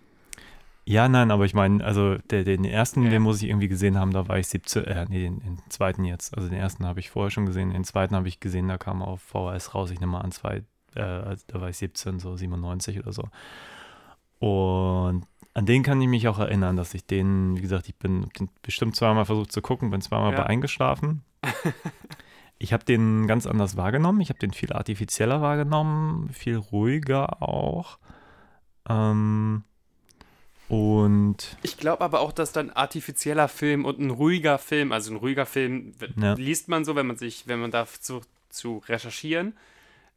ja, nein, aber ich meine, also der, den ersten, Ja. den muss ich irgendwie gesehen haben, da war ich 17, äh, nee, den, den zweiten jetzt. Also den ersten habe ich vorher schon gesehen, den zweiten habe ich gesehen, da kam auf VHS raus, ich nehme mal an, zwei, äh, also da war ich 17, so 97 oder so. Und an den kann ich mich auch erinnern, dass ich den, wie gesagt, ich bin bestimmt zweimal versucht zu gucken, bin zweimal Ja. bei eingeschlafen. ich habe den ganz anders wahrgenommen. Ich habe den viel artifizieller wahrgenommen, viel ruhiger auch. Ähm, und Ich glaube aber auch, dass dann artifizieller Film und ein ruhiger Film, also ein ruhiger Film Ja. liest man so, wenn man sich, wenn man da zu, zu recherchieren.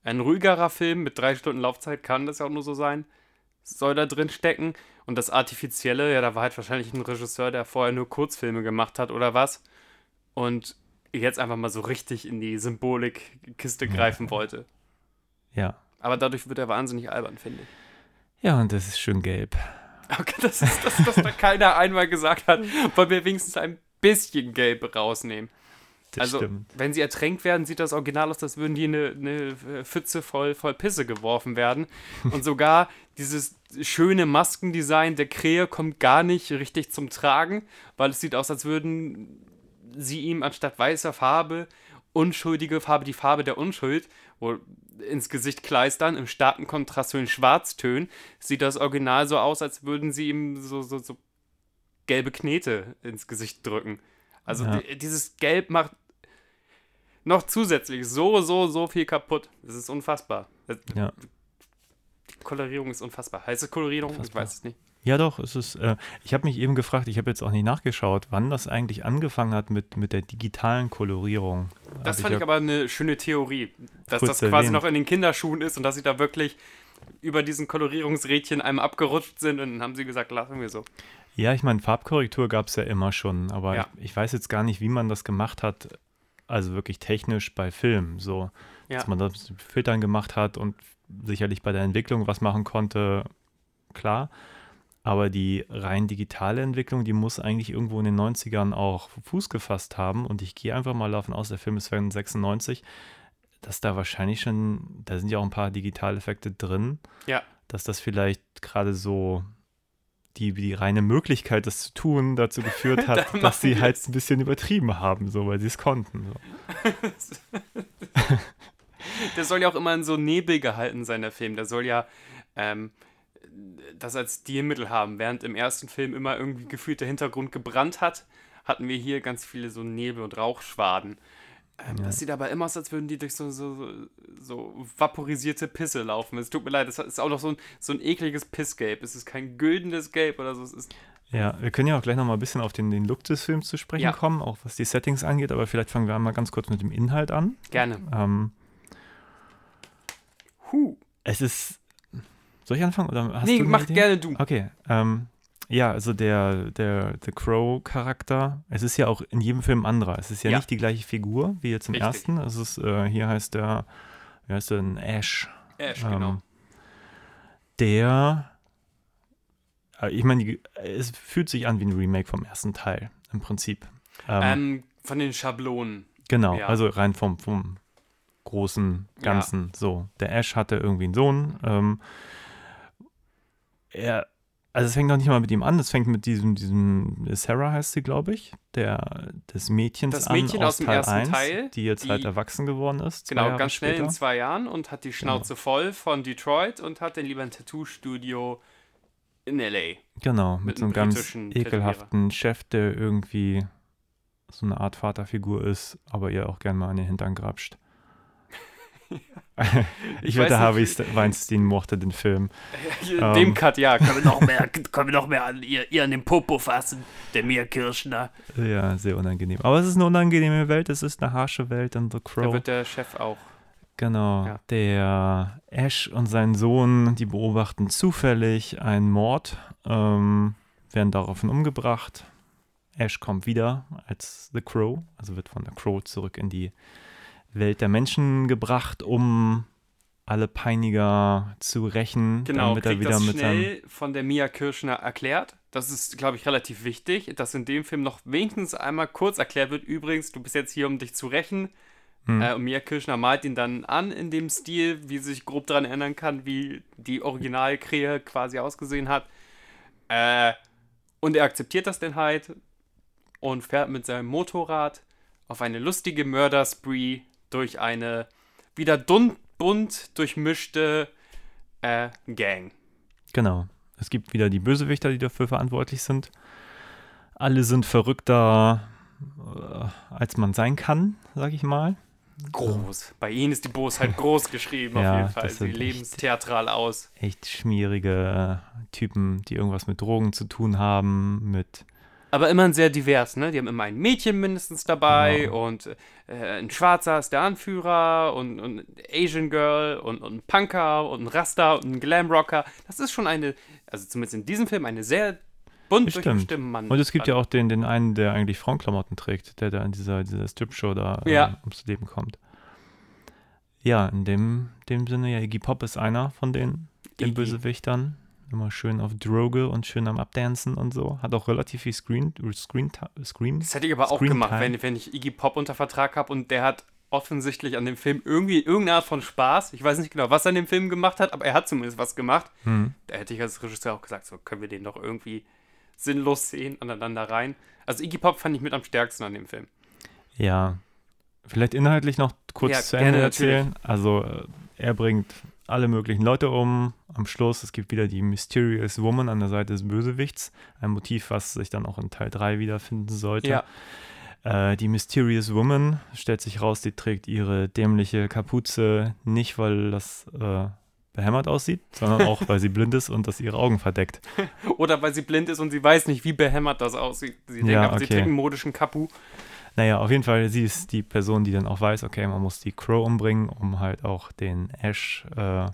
Ein ruhigerer Film mit drei Stunden Laufzeit kann das ja auch nur so sein, soll da drin stecken. Und das Artifizielle, ja, da war halt wahrscheinlich ein Regisseur, der vorher nur Kurzfilme gemacht hat oder was. Und jetzt einfach mal so richtig in die Symbolikkiste greifen wollte. ja. Aber dadurch wird er wahnsinnig albern, finde ich. Ja, und das ist schön gelb. Okay, das ist das, was da keiner einmal gesagt hat, wollen wir wenigstens ein bisschen Gelb rausnehmen. Das also, stimmt. wenn sie ertränkt werden, sieht das Original aus, als würden die in eine, eine Pfütze voll, voll Pisse geworfen werden. Und sogar dieses schöne Maskendesign der Krähe kommt gar nicht richtig zum Tragen, weil es sieht aus, als würden sie ihm anstatt weißer Farbe unschuldige Farbe, die Farbe der Unschuld, wohl ins Gesicht kleistern, im starken Kontrast zu den Schwarztönen, sieht das Original so aus, als würden sie ihm so, so, so gelbe Knete ins Gesicht drücken. Also Ja. di- dieses Gelb macht noch zusätzlich so, so, so viel kaputt. Das ist unfassbar. Ja. Die Kolorierung ist unfassbar. Heißt es Kolorierung? Ich Unfassbar. weiß es nicht. Ja, doch, es ist. Äh, ich habe mich eben gefragt, ich habe jetzt auch nicht nachgeschaut, wann das eigentlich angefangen hat mit, mit der digitalen Kolorierung. Das Hab fand ich ja- aber eine schöne Theorie, dass das quasi erwähnt. noch in den Kinderschuhen ist und dass sie da wirklich über diesen Kolorierungsrädchen einem abgerutscht sind und dann haben sie gesagt, lassen wir so. Ja, ich meine, Farbkorrektur gab es ja immer schon, aber Ja. ich, ich weiß jetzt gar nicht, wie man das gemacht hat, also wirklich technisch bei Filmen, so, Ja. dass man das mit Filtern gemacht hat und sicherlich bei der Entwicklung was machen konnte, klar. Aber die rein digitale Entwicklung, die muss eigentlich irgendwo in den 90ern auch Fuß gefasst haben. Und ich gehe einfach mal davon aus, der Film ist von 96, dass da wahrscheinlich schon, da sind ja auch ein paar Digitaleffekte drin, Ja. dass das vielleicht gerade so die, die reine Möglichkeit, das zu tun, dazu geführt hat, dass sie halt ein bisschen übertrieben haben, so, weil sie es konnten. So. Der soll ja auch immer in so Nebel gehalten sein, der Film. Der soll ja ähm, das als Stilmittel haben. Während im ersten Film immer irgendwie gefühlt der Hintergrund gebrannt hat, hatten wir hier ganz viele so Nebel- und Rauchschwaden. Ähm, Das sieht aber immer aus, als würden die durch so, so, so, vaporisierte Pisse laufen. Es tut mir leid, es ist auch noch so ein, so ein ekliges Pissgelb. Es ist kein güldenes Gelb oder so. Es ist Ja, wir können ja auch gleich nochmal ein bisschen auf den, den Look des Films zu sprechen Ja. kommen, auch was die Settings angeht, aber vielleicht fangen wir einmal ganz kurz mit dem Inhalt an. gerne. Ähm, Huh. es ist. Soll ich anfangen? Oder hast nee, du mach Idee? gerne du. Okay. Ähm, ja, also der, der The Crow-Charakter, es ist ja auch in jedem Film anderer. Es ist ja, Ja. nicht die gleiche Figur wie jetzt im Richtig. ersten. Es ist, äh, hier heißt der, wie heißt der denn? Ash. Ash, Ähm, genau. Der, äh, ich meine, es fühlt sich an wie ein Remake vom ersten Teil, im Prinzip. Ähm, Ähm, von den Schablonen. genau, ja. also rein vom, vom großen Ja. Ganzen. So, der Ash hatte irgendwie einen Sohn. Ähm, er, also es fängt noch nicht mal mit ihm an, es fängt mit diesem, diesem Sarah heißt sie, glaube ich, der, des Mädchens Das an Mädchen aus aus dem Teil ersten 1, Teil, die jetzt halt die- erwachsen geworden ist. Genau, Jahre ganz schnell später. in zwei Jahren und hat die Schnauze voll von Detroit und hat dann lieber ein Tattoo-Studio in L.A. Genau, mit, mit so einem ganz ekelhaften Chef, der irgendwie so eine Art Vaterfigur ist, aber ihr auch gern mal an den Hintern grapscht. ich wette, Harvey Weinstein mochte den Film. In Ähm. dem Cut, ja. Können wir noch mehr, können wir noch mehr an ihr, ihr an den Popo fassen, der Mia Kirschner. Ja, sehr unangenehm. Aber es ist eine unangenehme Welt, es ist eine harsche Welt in The da Crow. wird der Chef auch. Genau. Ja. Der Ash und sein Sohn, die beobachten zufällig einen Mord, ähm, werden daraufhin umgebracht. Ash kommt wieder als The Crow, also wird von der Crow zurück in die Welt der Menschen gebracht, um alle Peiniger zu rächen, Genau, damit er wieder das mit schnell von der Mia Kirschner erklärt. Das ist, glaube ich, relativ wichtig, dass in dem Film noch wenigstens einmal kurz erklärt wird, übrigens, du bist jetzt hier, um dich zu rächen. Hm. Äh, und Mia Kirschner malt ihn dann an in dem Stil, wie sie sich grob daran erinnern kann, wie die Originalkrähe quasi ausgesehen hat. Äh, und er akzeptiert das dann halt und fährt mit seinem Motorrad auf eine lustige Mörderspree durch eine wieder dun bunt durchmischte äh, Gang. Genau. Es gibt wieder die Bösewichter, die dafür verantwortlich sind. Alle sind verrückter, äh, als man sein kann, sag ich mal. Groß. Bei ihnen ist die Bosheit groß geschrieben, Ja, auf jeden Fall. Sie leben echt- theatral aus. Echt schmierige Typen, die irgendwas mit Drogen zu tun haben, mit Aber immerhin sehr divers, ne? Die haben immer ein Mädchen mindestens dabei Genau. und äh, ein Schwarzer ist der Anführer und, und Asian Girl und, und ein Punker und ein Rasta und ein Glamrocker. Das ist schon eine, also zumindest in diesem Film, eine sehr bunt Stimmt. durchmischte Mann. Und es gibt ja auch den, den einen, der eigentlich Frauenklamotten trägt, der da in dieser, dieser Strip-Show da äh, Ja. ums Leben kommt. Ja, in dem, dem Sinne, ja, Iggy Pop ist einer von den, den. Bösewichtern. Immer schön auf Droge und schön am Abdancen und so. Hat auch relativ viel Screen, Screen, Screen. Das hätte ich aber auch Screen gemacht, Time. wenn, wenn ich Iggy Pop unter Vertrag habe und der hat offensichtlich an dem Film irgendwie irgendeine Art von Spaß. Ich weiß nicht genau, was er an dem Film gemacht hat, aber er hat zumindest was gemacht. Hm. Da hätte ich als Regisseur auch gesagt, so können wir den doch irgendwie sinnlos sehen aneinander rein. Also Iggy Pop fand ich mit am stärksten an dem Film. Ja, vielleicht inhaltlich noch kurz Ja, zu Ende gerne, erzählen. Also äh, er bringt alle möglichen Leute um. Am Schluss, es gibt wieder die Mysterious Woman an der Seite des Bösewichts. Ein Motiv, was sich dann auch in Teil 3 wiederfinden sollte. Ja. Äh, die Mysterious Woman stellt sich raus, die trägt ihre dämliche Kapuze nicht, weil das äh, behämmert aussieht, sondern auch, weil sie blind ist und das ihre Augen verdeckt. Oder weil sie blind ist und sie weiß nicht, wie behämmert das aussieht. Sie denkt Ja, einfach, sie okay. trägt einen modischen Kapu. Naja, auf jeden Fall, sie ist die Person, die dann auch weiß, okay, man muss die Crow umbringen, um halt auch den Ash äh,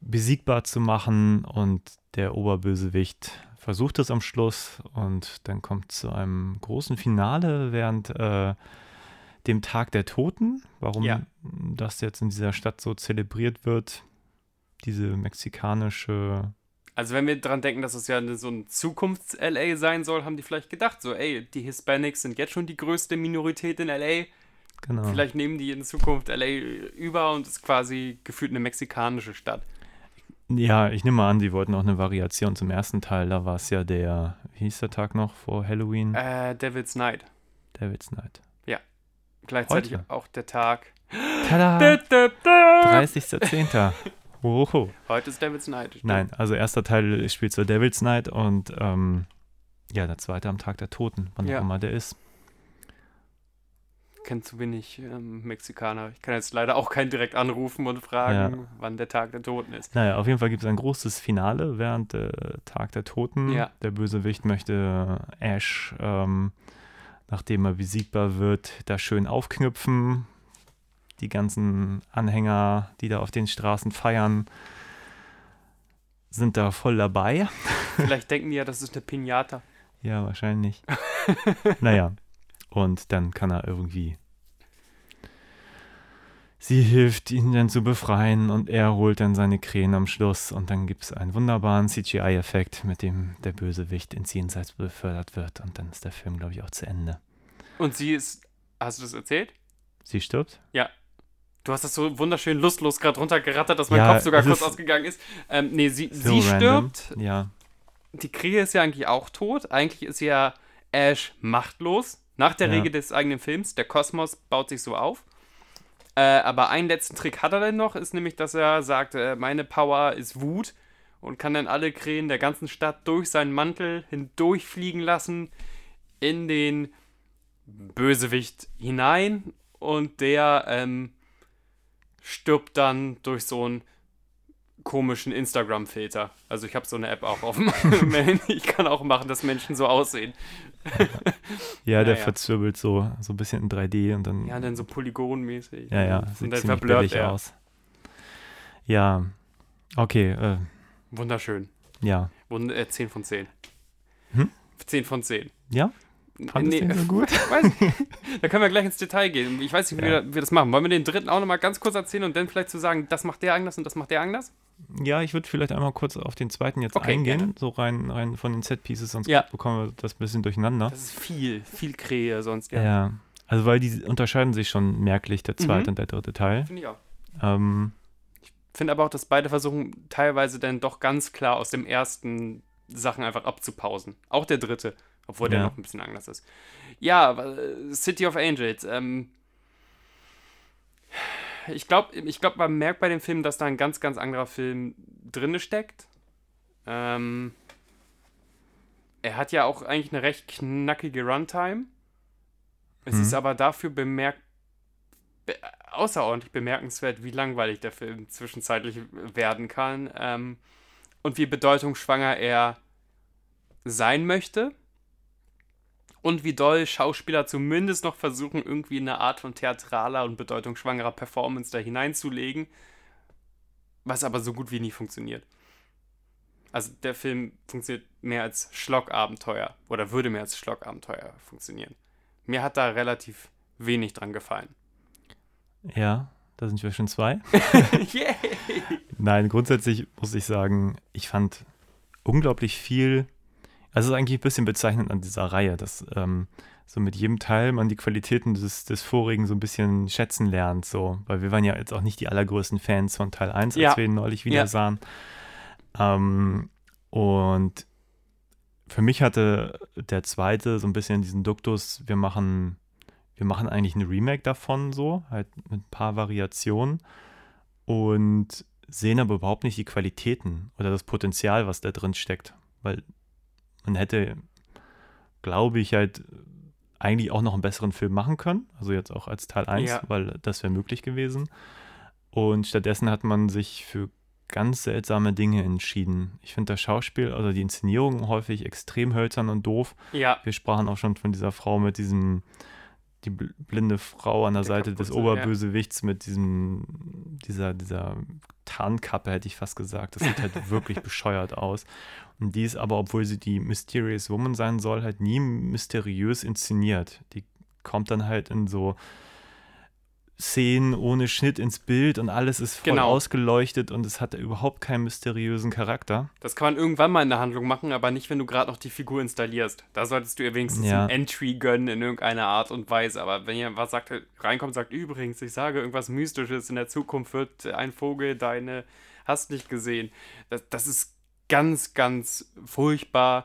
besiegbar zu machen. Und der Oberbösewicht versucht es am Schluss und dann kommt zu einem großen Finale während äh, dem Tag der Toten. Warum Ja. das jetzt in dieser Stadt so zelebriert wird, diese mexikanische Also wenn wir dran denken, dass es ja eine- so ein Zukunfts-LA sein soll, haben die vielleicht gedacht, so, ey, die Hispanics sind jetzt schon die größte Minorität in LA. Genau. Vielleicht nehmen die in Zukunft LA über und ist quasi gefühlt eine mexikanische Stadt. Ja, ich nehme mal an, sie wollten auch eine Variation zum ersten Teil. Da war es ja der, wie hieß der Tag noch vor Halloween? Äh, Devil's Night. David's Night. Gleichzeitig Heute? auch der Tag. Tada! Dö, dö, dö. 30.10. Oho. Heute ist Devil's Night. stimmt. Nein, also erster Teil spielt so Devil's Night und ähm, ja, der zweite am Tag der Toten, wann Ja. auch immer der ist. Kennt zu wenig ähm, Mexikaner. Ich kann jetzt leider auch keinen direkt anrufen und fragen, Ja. wann der Tag der Toten ist. Naja, auf jeden Fall gibt es ein großes Finale während der Tag der Toten. Ja. Der Bösewicht möchte Ash, ähm, nachdem er besiegbar wird, da schön aufknüpfen. Die ganzen Anhänger, die da auf den Straßen feiern, sind da voll dabei. Vielleicht denken die ja, das ist eine Pinata. Ja, wahrscheinlich. naja, und dann kann er irgendwie. Sie hilft ihn dann zu befreien und er holt dann seine Krähen am Schluss und dann gibt es einen wunderbaren CGI-Effekt, mit dem der Bösewicht ins Jenseits befördert wird und dann ist der Film, glaube ich, auch zu Ende. Und sie ist. Hast du das erzählt? Sie stirbt? Du hast das so wunderschön lustlos gerade runtergerattert, dass mein Ja, Kopf sogar kurz ausgegangen ist. Ähm, nee, sie, So sie stirbt. Ja. Die Krähe ist ja eigentlich auch tot. Eigentlich ist ja Ash machtlos. Nach der Ja. Regel des eigenen Films. Der Kosmos baut sich so auf. Äh, aber einen letzten Trick hat er dann noch, ist nämlich, dass er sagt, äh, meine Power ist Wut und kann dann alle Krähen der ganzen Stadt durch seinen Mantel hindurchfliegen lassen in den Bösewicht hinein und der ähm, stirbt dann durch so einen komischen Instagram-Filter. Also ich habe so eine App auch auf dem Handy. Ich kann auch machen, dass Menschen so aussehen. Ja, der Naja. verzwirbelt so, so ein bisschen in 3D und dann. Ja, dann so polygonmäßig. ja, ja, Und sieht dann ziemlich verblurrt er. aus. Ja, okay, äh, Wunderschön. ja. Wund äh, 10 von 10. Hm? 10 von 10. Ja? Fandest du ihn so gut? Da können wir gleich ins Detail gehen. Ich weiß nicht, wie, Ja. wir, das machen. Wollen wir den dritten auch nochmal ganz kurz erzählen und dann vielleicht zu sagen, das macht der anders und das macht der anders? Ja, ich würde vielleicht einmal kurz auf den zweiten jetzt Okay, eingehen, gerne. so rein, rein von den Set-Pieces, sonst Ja. bekommen wir das ein bisschen durcheinander. Das ist viel, viel Krähe sonst. Ja. Ja, also weil die unterscheiden sich schon merklich, der zweite Mhm. und der dritte Teil. finde ich auch. Ähm, finde aber auch, dass beide versuchen, teilweise dann doch ganz klar aus dem ersten Sachen einfach abzupausen. Auch der dritte, obwohl der Ja. noch ein bisschen anders ist. Ja, City of Angels. Ähm, ich glaube, ich glaub, man merkt bei dem Film, dass da ein ganz, ganz anderer Film drinne steckt. Ähm, er hat ja auch eigentlich eine recht knackige Runtime. Es Mhm. ist aber dafür bemerkt, be außerordentlich bemerkenswert, wie langweilig der Film zwischenzeitlich werden kann ähm, und wie bedeutungsschwanger er sein möchte und wie doll Schauspieler zumindest noch versuchen, irgendwie eine Art von theatraler und bedeutungsschwangerer Performance da hineinzulegen, was aber so gut wie nie funktioniert. Also der Film funktioniert mehr als Schlockabenteuer oder würde mehr als Schlockabenteuer funktionieren. Mir hat da relativ wenig dran gefallen. ja, da sind wir schon zwei. Yay! Nein, grundsätzlich muss ich sagen, ich fand unglaublich viel. Also es ist eigentlich ein bisschen bezeichnend an dieser Reihe, dass ähm, so mit jedem Teil man die Qualitäten des, des vorigen so ein bisschen schätzen lernt. So. Weil wir waren ja jetzt auch nicht die allergrößten Fans von Teil 1, als Ja. wir ihn neulich wieder Ja. sahen. Ähm, und für mich hatte der zweite so ein bisschen diesen Duktus, wir machen, wir machen eigentlich ein Remake davon, so, halt mit ein paar Variationen und sehen aber überhaupt nicht die Qualitäten oder das Potenzial, was da drin steckt. Weil man hätte, glaube ich, halt eigentlich auch noch einen besseren Film machen können. Also jetzt auch als Teil 1, Ja. weil das wäre möglich gewesen. Und stattdessen hat man sich für ganz seltsame Dinge entschieden. Ich finde das Schauspiel, also die Inszenierung häufig extrem hölzern und doof. Ja, Wir sprachen auch schon von dieser Frau mit diesem, die bl- blinde Frau an der, Der Seite des Kapuze, ja. Oberbösewichts mit diesem, dieser, dieser Tarnkappe, hätte ich fast gesagt. Das sieht halt wirklich bescheuert aus. Und die ist aber, obwohl sie die Mysterious Woman sein soll, halt nie mysteriös inszeniert. Die kommt dann halt in so Szenen ohne Schnitt ins Bild und alles ist voll Genau. ausgeleuchtet und es hat überhaupt keinen mysteriösen Charakter. Das kann man irgendwann mal in der Handlung machen, aber nicht, wenn du gerade noch die Figur installierst. Da solltest du ihr wenigstens Ja. ein Entry gönnen in irgendeiner Art und Weise. Aber wenn jemand was sagt, reinkommt sagt, übrigens, ich sage irgendwas Mystisches, in der Zukunft wird ein Vogel deine, hast nicht gesehen. Das, das ist ganz, ganz furchtbar.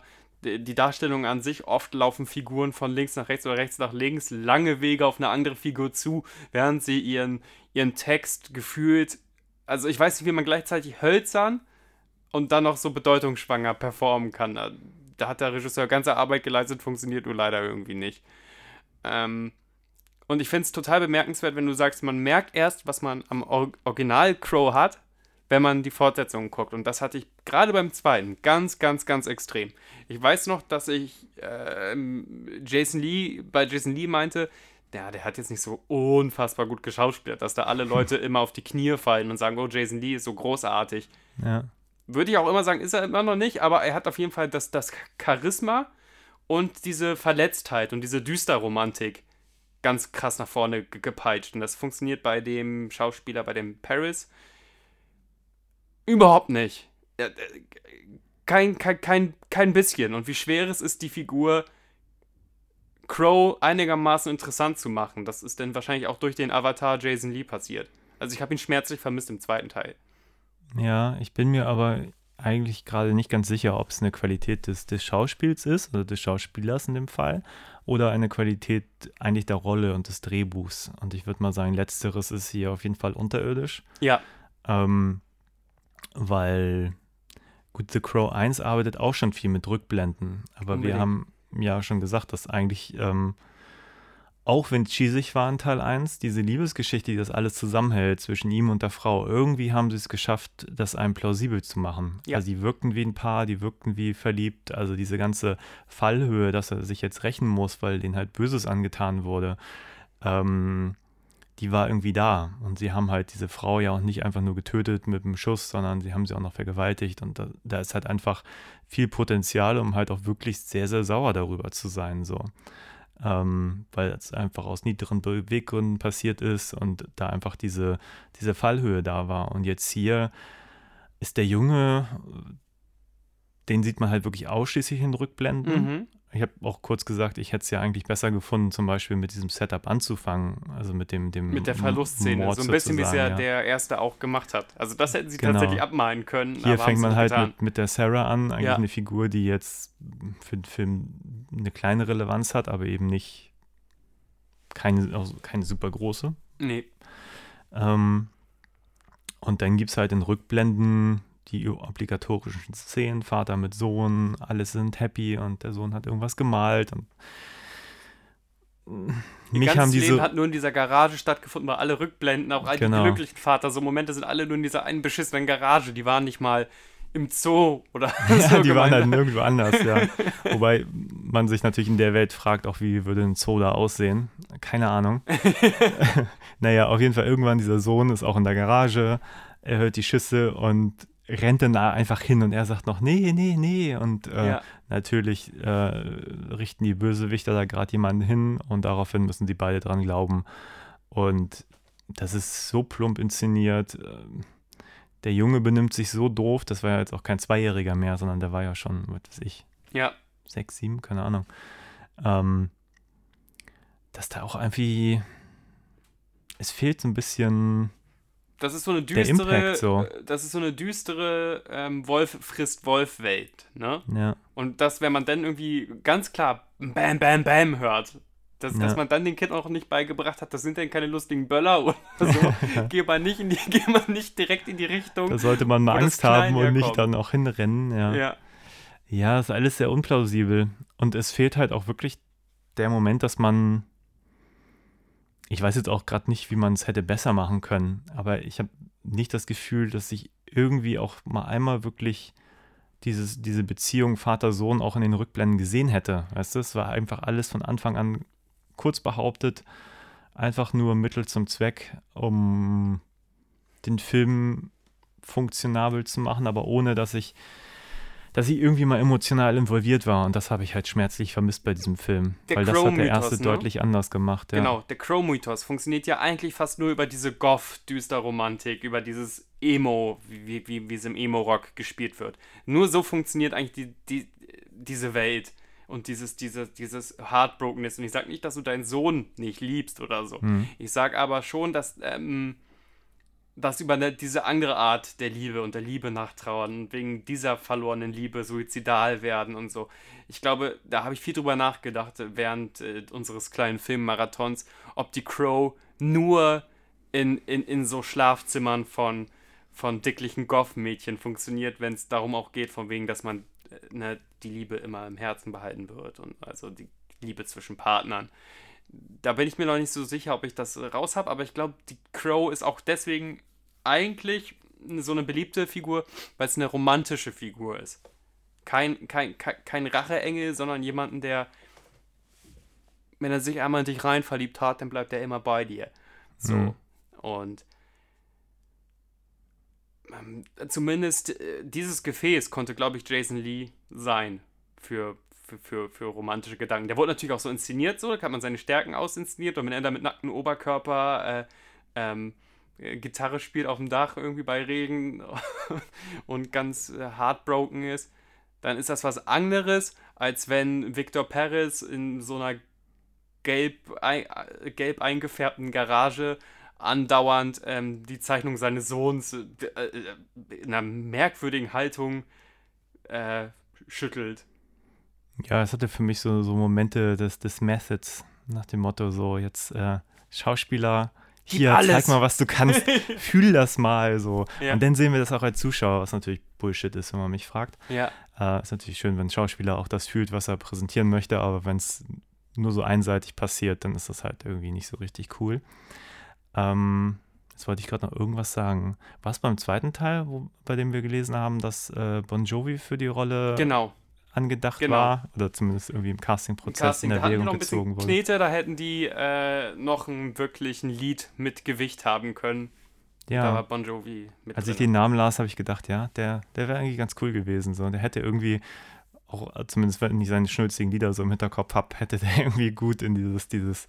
Die Darstellung an sich, oft laufen Figuren von links nach rechts oder rechts nach links, lange Wege auf eine andere Figur zu, während sie ihren, ihren Text gefühlt, also ich weiß nicht, wie man gleichzeitig hölzern und dann noch so bedeutungsschwanger performen kann. Da, da hat der Regisseur ganze Arbeit geleistet, funktioniert nur leider irgendwie nicht. Ähm, und ich finde es total bemerkenswert, wenn du sagst, man merkt erst, was man am Or Original Crow hat, wenn man die Fortsetzungen guckt. Und das hatte ich gerade beim zweiten ganz, ganz, ganz extrem. Ich weiß noch, dass ich ähm, Jason Lee, bei Jason Lee meinte, ja, der hat jetzt nicht so unfassbar gut geschauspielert, dass da alle Leute immer auf die Knie fallen und sagen, oh, Jason Lee ist so großartig. Ja. Würde ich auch immer sagen, ist er immer noch nicht, aber er hat auf jeden Fall das, das Charisma und diese Verletztheit und diese Düsterromantik ganz krass nach vorne ge gepeitscht. Und das funktioniert bei dem Schauspieler, bei dem Paris, überhaupt nicht. Äh, Kein, kein, kein, kein bisschen. Und wie schwer es ist, die Figur Crow einigermaßen interessant zu machen. Das ist dann wahrscheinlich auch durch den Avatar Jason Lee passiert. Also ich habe ihn schmerzlich vermisst im zweiten Teil. Ja, ich bin mir aber eigentlich gerade nicht ganz sicher, ob es eine Qualität des, des Schauspiels ist, oder des Schauspielers in dem Fall, oder eine Qualität eigentlich der Rolle und des Drehbuchs. Und ich würde mal sagen, letzteres ist hier auf jeden Fall unterirdisch, Ja, ähm, weil, gut, The Crow 1 arbeitet auch schon viel mit Rückblenden, aber Unbedingt. wir haben ja schon gesagt, dass eigentlich, ähm, auch wenn cheesig war in Teil 1, diese Liebesgeschichte, die das alles zusammenhält zwischen ihm und der Frau, irgendwie haben sie es geschafft, das einem plausibel zu machen. Ja. Also die wirkten wie ein Paar, die wirkten wie verliebt, also diese ganze Fallhöhe, dass er sich jetzt rächen muss, weil denen halt Böses angetan wurde, ähm, die war irgendwie da. Und sie haben halt diese Frau ja auch nicht einfach nur getötet mit einem Schuss, sondern sie haben sie auch noch vergewaltigt. Und da, da ist halt einfach viel Potenzial, um halt auch wirklich sehr, sehr sauer darüber zu sein. So. Ähm, weil es einfach aus niederen Beweggründen passiert ist und da einfach diese, diese Fallhöhe da war. Und jetzt hier ist der Junge, den sieht man halt wirklich ausschließlich in Rückblenden. Mhm. Ich habe auch kurz gesagt, ich hätte es ja eigentlich besser gefunden, zum Beispiel mit diesem Setup anzufangen, also mit dem, dem Mit der Verlustszene. Mord so ein bisschen, wie es ja der erste auch gemacht hat. Also das hätten sie Genau. tatsächlich abmalen können. Hier fängt man halt mit, mit der Sarah an, eigentlich Ja. eine Figur, die jetzt für den Film eine kleine Relevanz hat, aber eben nicht keine, also keine super große. Nee. Ähm, und dann gibt es halt in Rückblenden die obligatorischen Szenen, Vater mit Sohn, alle sind happy und der Sohn hat irgendwas gemalt und Ihr mich haben Leben diese hat nur in dieser Garage stattgefunden, weil alle Rückblenden, auch all Genau. die glücklichen Vater, so Momente sind alle nur in dieser einen beschissenen Garage. Die waren nicht mal im Zoo oder Ja, so die waren gemeint. halt nirgendwo anders, ja. Wobei man sich natürlich in der Welt fragt, auch wie würde ein Zoo da aussehen. Keine Ahnung. naja, auf jeden Fall irgendwann dieser Sohn ist auch in der Garage, er hört die Schüsse und rennt dann da einfach hin und er sagt noch, nee, nee, nee. Und äh, Ja. natürlich äh, richten die Bösewichter da gerade jemanden hin und daraufhin müssen die beide dran glauben. Und das ist so plump inszeniert. ähm, Der Junge benimmt sich so doof, das war ja jetzt auch kein Zweijähriger mehr, sondern der war ja schon, was weiß ich, Ja, sechs, sieben, keine Ahnung. Ähm, dass da auch irgendwie, es fehlt so ein bisschen, das ist so eine düstere, Impact so. äh, das ist so eine düstere ähm, Wolf frisst Wolf Welt, ne? ja, Und das, wenn man dann irgendwie ganz klar Bam, Bam, Bam hört, dass, Ja. dass man dann den Kind auch nicht beigebracht hat, das sind dann keine lustigen Böller oder so. geh mal nicht in die, geh mal nicht direkt in die Richtung. da sollte man mal Angst haben und nicht dann auch hinrennen, ja. ja. Ja, ist alles sehr unplausibel. Und es fehlt halt auch wirklich der Moment, dass man. Ich weiß jetzt auch gerade nicht, wie man es hätte besser machen können, aber ich habe nicht das Gefühl, dass ich irgendwie auch mal einmal wirklich dieses, diese Beziehung Vater-Sohn auch in den Rückblenden gesehen hätte. Weißt du, es war einfach alles von Anfang an kurz behauptet, einfach nur Mittel zum Zweck, um den Film funktionabel zu machen, aber ohne dass ich dass sie irgendwie mal emotional involviert war und das habe ich halt schmerzlich vermisst bei diesem Film. Der weil das hat der erste ne? deutlich anders gemacht. Ja. Genau, der Crow-Mythos funktioniert ja eigentlich fast nur über diese Goth-Düster-Romantik, über dieses Emo, wie, wie, wie es im Emo-Rock gespielt wird. Nur so funktioniert eigentlich die, die, diese Welt und dieses, diese, dieses Heartbrokenness. Und ich sage nicht, dass du deinen Sohn nicht liebst oder so. Ich sage aber schon, dass, ähm, dass über eine, diese andere Art der Liebe und der Liebe nachtrauern und wegen dieser verlorenen Liebe suizidal werden und so. Ich glaube, da habe ich viel drüber nachgedacht während äh, unseres kleinen Filmmarathons, ob die Crow nur in, in, in so Schlafzimmern von, von dicklichen Goth-Mädchen funktioniert, wenn es darum auch geht, von wegen, dass man äh, ne, die Liebe immer im Herzen behalten wird und also die Liebe zwischen Partnern. Da bin ich mir noch nicht so sicher, ob ich das raus habe, aber ich glaube, die Crow ist auch deswegen eigentlich so eine beliebte Figur, weil es eine romantische Figur ist. Kein, kein, kein, kein Racheengel, sondern jemanden, der, wenn er sich einmal in dich rein verliebt hat, dann bleibt er immer bei dir. So. Mhm. Und ähm, zumindest äh, dieses Gefäß konnte, glaube ich, Jason Lee sein für, für, für, für romantische Gedanken. Der wurde natürlich auch so inszeniert, so, da hat man seine Stärken ausinszeniert und wenn er dann mit nacktem Oberkörper äh, ähm, äh, Gitarre spielt auf dem Dach irgendwie bei Regen und ganz äh, heartbroken ist, dann ist das was anderes, als wenn Victor Perez in so einer gelb, ei, äh, gelb eingefärbten Garage andauernd ähm, die Zeichnung seines Sohns äh, in einer merkwürdigen Haltung äh, schüttelt. Ja, es hatte für mich so, so Momente des, des Methods, nach dem Motto, so jetzt äh, Schauspieler, hier, alles. zeig mal, was du kannst, fühl das mal so. Ja. Und dann sehen wir das auch als Zuschauer, was natürlich Bullshit ist, wenn man mich fragt. Ja, Äh, ist natürlich schön, wenn ein Schauspieler auch das fühlt, was er präsentieren möchte, aber wenn es nur so einseitig passiert, dann ist das halt irgendwie nicht so richtig cool. Ähm, jetzt wollte ich gerade noch irgendwas sagen. War es beim zweiten Teil, wo, bei dem wir gelesen haben, dass äh, Bon Jovi für die Rolle genau. Angedacht Genau. war? Oder zumindest irgendwie im Castingprozess Casting, in Erwägung gezogen wurde? Knete, da hätten die äh, noch ein wirklich ein Lied mit Gewicht haben können. Da war Ja, Bon Jovi mit als ich drin. den Namen las, habe ich gedacht, ja, der, der wäre eigentlich ganz cool gewesen. So. Der hätte irgendwie, auch äh, zumindest wenn ich seine schnulzigen Lieder so im Hinterkopf habe, hätte der irgendwie gut in dieses, dieses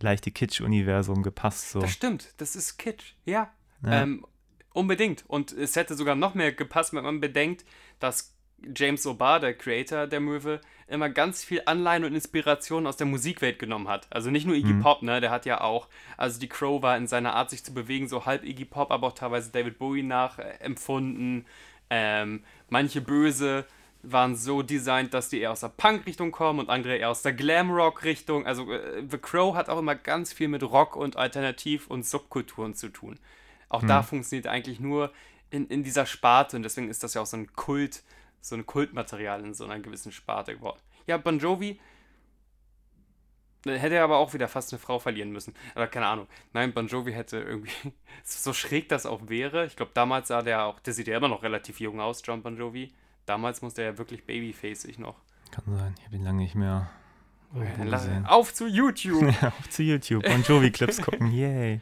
leichte Kitsch-Universum gepasst. So. Das stimmt, das ist Kitsch, ja. Ja. Ähm, unbedingt. Und es hätte sogar noch mehr gepasst, wenn man bedenkt, dass James O'Barr, der Creator der Möwe, immer ganz viel Anleihen und Inspiration aus der Musikwelt genommen hat. Also nicht nur Iggy Mhm. Pop, ne, der hat ja auch, also die Crow war in seiner Art, sich zu bewegen, so halb Iggy Pop, aber auch teilweise David Bowie nachempfunden. Ähm, manche Böse waren so designt, dass die eher aus der Punk-Richtung kommen und andere eher aus der Glam-Rock-Richtung. Also äh, The Crow hat auch immer ganz viel mit Rock und Alternativ- und Subkulturen zu tun. Auch da funktioniert eigentlich nur in, in dieser Sparte und deswegen ist das ja auch so ein Kult, so ein Kultmaterial in so einer gewissen Sparte geworden. Ja, Bon Jovi hätte er aber auch wieder fast eine Frau verlieren müssen. Aber keine Ahnung. Nein, Bon Jovi hätte irgendwie, so schräg das auch wäre, ich glaube, damals sah der auch, der sieht ja immer noch relativ jung aus, John Bon Jovi. Damals musste er ja wirklich babyfaceig noch. Kann sein, ich habe ihn lange nicht mehr gesehen. Auf zu YouTube! Auf zu YouTube. Bon Jovi-Clips gucken, yay.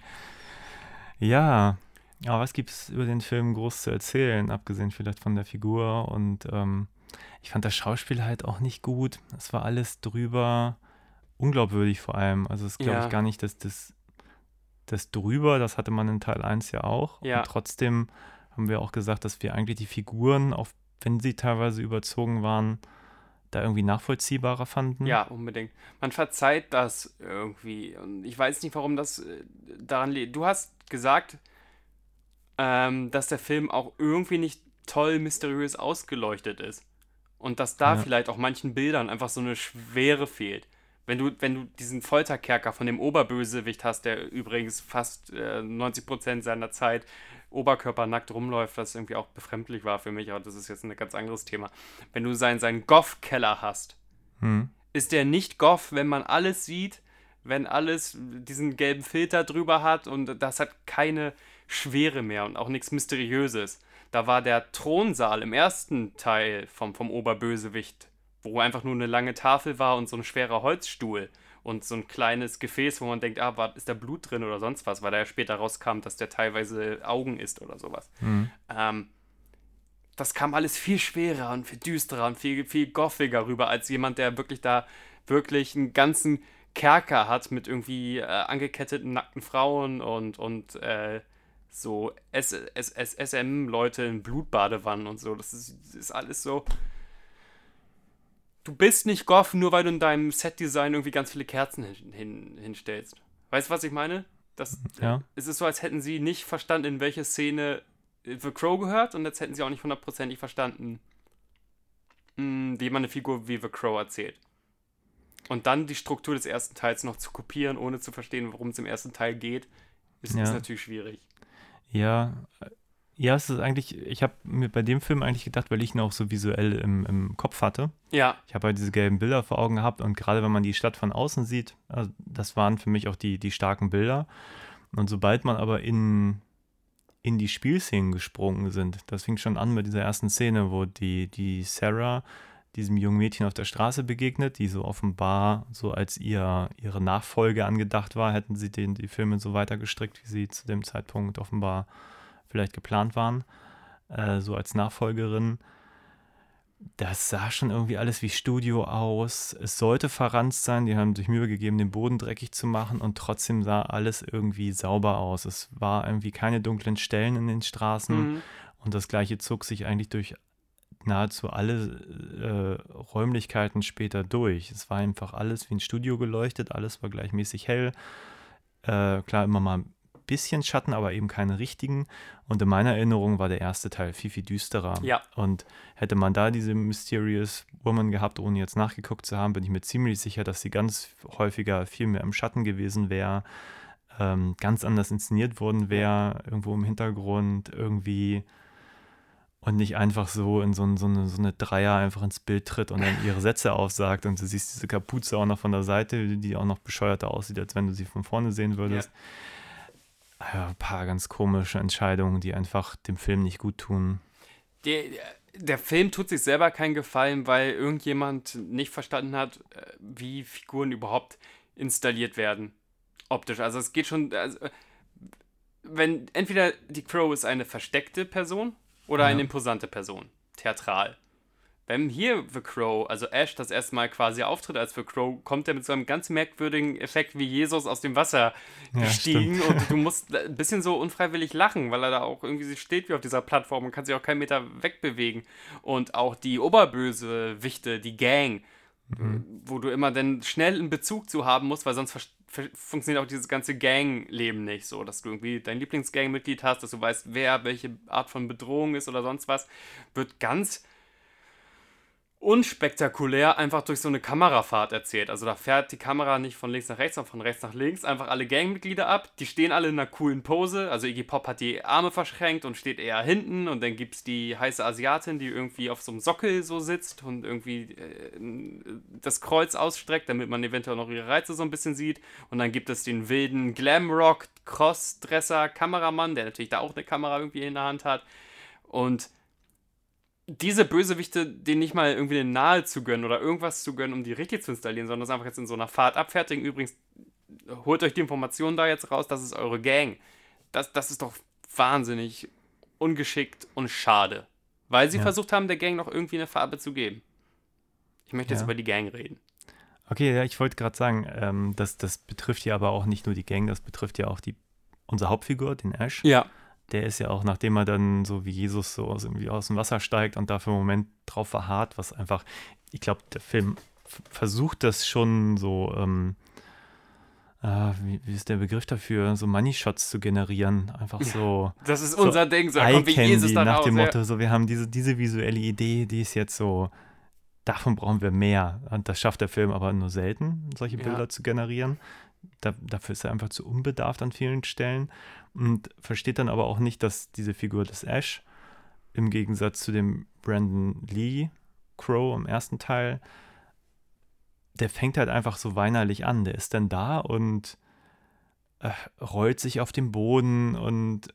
Ja, aber was gibt es über den Film groß zu erzählen, abgesehen vielleicht von der Figur? Und ähm, ich fand das Schauspiel halt auch nicht gut. Es war alles drüber, unglaubwürdig vor allem. Also es glaube Ja. ich gar nicht, dass das, das drüber, das hatte man in Teil 1 ja auch. Ja. Und trotzdem haben wir auch gesagt, dass wir eigentlich die Figuren, auch wenn sie teilweise überzogen waren, da irgendwie nachvollziehbarer fanden. Ja, unbedingt. Man verzeiht das irgendwie. Und ich weiß nicht, warum das äh, daran liegt. Du hast gesagt, ähm, dass der Film auch irgendwie nicht toll mysteriös ausgeleuchtet ist. Und dass da Ja. vielleicht auch manchen Bildern einfach so eine Schwere fehlt. Wenn du, wenn du diesen Folterkerker von dem Oberbösewicht hast, der übrigens fast äh, 90% seiner Zeit oberkörpernackt rumläuft, was irgendwie auch befremdlich war für mich, aber das ist jetzt ein ganz anderes Thema. Wenn du seinen, seinen Goff-Keller hast, Hm. ist der nicht Goff, wenn man alles sieht, wenn alles diesen gelben Filter drüber hat und das hat keine Schwere mehr und auch nichts Mysteriöses. Da war der Thronsaal im ersten Teil vom, vom Oberbösewicht, wo einfach nur eine lange Tafel war und so ein schwerer Holzstuhl und so ein kleines Gefäß, wo man denkt, ah, war, ist da Blut drin oder sonst was, weil da ja später rauskam, dass der teilweise Augen isst oder sowas. Mhm. Ähm, das kam alles viel schwerer und viel düsterer und viel, viel gothiger rüber, als jemand, der wirklich da wirklich einen ganzen Kerker hat mit irgendwie äh, angeketteten nackten Frauen und, und äh, so SM-Leute in Blutbadewannen und so. Das ist, das ist alles so. Du bist nicht Goth, nur weil du in deinem Set-Design irgendwie ganz viele Kerzen hin, hin, hinstellst. Weißt du, was ich meine? Das, Ja. Es ist so, als hätten sie nicht verstanden, in welche Szene The Crow gehört und jetzt hätten sie auch nicht hundertprozentig verstanden, mh, wie man eine Figur wie The Crow erzählt. Und dann die Struktur des ersten Teils noch zu kopieren, ohne zu verstehen, worum es im ersten Teil geht, ist, Ja. ist natürlich schwierig. Ja, äh, ja, es ist eigentlich, ich habe mir bei dem Film eigentlich gedacht, weil ich ihn auch so visuell im, im Kopf hatte. Ja, Ich habe halt diese gelben Bilder vor Augen gehabt und gerade wenn man die Stadt von außen sieht, also das waren für mich auch die, die starken Bilder. Und sobald man aber in, in die Spielszenen gesprungen sind, das fing schon an mit dieser ersten Szene, wo die, die Sarah diesem jungen Mädchen auf der Straße begegnet, die so offenbar so als ihr, ihre Nachfolge angedacht war, hätten sie den, die Filme so weitergestrickt, wie sie zu dem Zeitpunkt offenbar vielleicht geplant waren, äh, so als Nachfolgerin das sah schon irgendwie alles wie Studio aus. Es sollte verranzt sein, die haben sich Mühe gegeben, den Boden dreckig zu machen und trotzdem sah alles irgendwie sauber aus. Es war irgendwie keine dunklen Stellen in den Straßen Mhm. und das gleiche zog sich eigentlich durch nahezu alle äh, Räumlichkeiten später durch. Es war einfach alles wie ein Studio geleuchtet, alles war gleichmäßig hell. Äh, klar, immer mal ein bisschen Schatten, aber eben keine richtigen. Und in meiner Erinnerung war der erste Teil viel, viel düsterer. Ja. Und hätte man da diese Mysterious Woman gehabt, ohne jetzt nachgeguckt zu haben, bin ich mir ziemlich sicher, dass sie ganz häufiger viel mehr im Schatten gewesen wäre, ähm, ganz anders inszeniert worden wäre, irgendwo im Hintergrund, irgendwie und nicht einfach so in so, ein, so, eine, so eine Dreier einfach ins Bild tritt und dann ihre Sätze aufsagt und du siehst diese Kapuze auch noch von der Seite, die auch noch bescheuerter aussieht, als wenn du sie von vorne sehen würdest. Ja, ein paar ganz komische Entscheidungen, die einfach dem Film nicht gut tun. Der, der Film tut sich selber keinen Gefallen, weil irgendjemand nicht verstanden hat, äh, wie Figuren überhaupt installiert werden. Optisch. Also es geht schon. Also, wenn entweder die Crow ist eine versteckte Person oder Ja. eine imposante Person. Theatral. Wenn hier The Crow, also Ash, das erste Mal quasi auftritt als The Crow, kommt er mit so einem ganz merkwürdigen Effekt wie Jesus aus dem Wasser Ja, gestiegen und du musst ein bisschen so unfreiwillig lachen, weil er da auch irgendwie steht wie auf dieser Plattform und kann sich auch keinen Meter wegbewegen. Und auch die Oberbösewichte, die Gang, wo du immer dann schnell einen Bezug zu haben musst, weil sonst funktioniert auch dieses ganze Gang-Leben nicht so, dass du irgendwie dein Lieblingsgang-Mitglied hast, dass du weißt, wer welche Art von Bedrohung ist oder sonst was, wird ganz unspektakulär einfach durch so eine Kamerafahrt erzählt. Also da fährt die Kamera nicht von links nach rechts, sondern von rechts nach links. Einfach alle Gangmitglieder ab. Die stehen alle in einer coolen Pose. Also Iggy Pop hat die Arme verschränkt und steht eher hinten. Und dann gibt es die heiße Asiatin, die irgendwie auf so einem Sockel so sitzt und irgendwie äh, das Kreuz ausstreckt, damit man eventuell noch ihre Reize so ein bisschen sieht. Und dann gibt es den wilden Glamrock Crossdresser Kameramann, der natürlich da auch eine Kamera irgendwie in der Hand hat. Und diese Bösewichte, denen nicht mal irgendwie eine Nahe zu gönnen oder irgendwas zu gönnen, um die richtig zu installieren, sondern das einfach jetzt in so einer Fahrt abfertigen. Übrigens, holt euch die Informationen da jetzt raus, das ist eure Gang. Das, das ist doch wahnsinnig ungeschickt und schade. Weil sie Ja. versucht haben, der Gang noch irgendwie eine Farbe zu geben. Ich möchte jetzt Ja. über die Gang reden. Okay, ja, ich wollte gerade sagen, ähm, das, das betrifft ja aber auch nicht nur die Gang, das betrifft ja auch die, unsere Hauptfigur, den Ash. Ja. Der ist ja auch, nachdem er dann so wie Jesus so aus, irgendwie aus dem Wasser steigt und dafür einen Moment drauf verharrt, was einfach, ich glaube, der Film versucht das schon so, ähm, ah, wie, wie ist der Begriff dafür, so Money Shots zu generieren. Einfach so Das ist So unser Ding. So, da kommt wie Jesus dann nach raus. dem ja. Motto, so wir haben diese, diese visuelle Idee, die ist jetzt so, davon brauchen wir mehr. Und das schafft der Film aber nur selten, solche Ja. Bilder zu generieren. Da, dafür ist er einfach zu unbedarft an vielen Stellen und versteht dann aber auch nicht, dass diese Figur des Ash im Gegensatz zu dem Brandon Lee Crow im ersten Teil, der fängt halt einfach so weinerlich an. Der ist dann da und äh, rollt sich auf den Boden und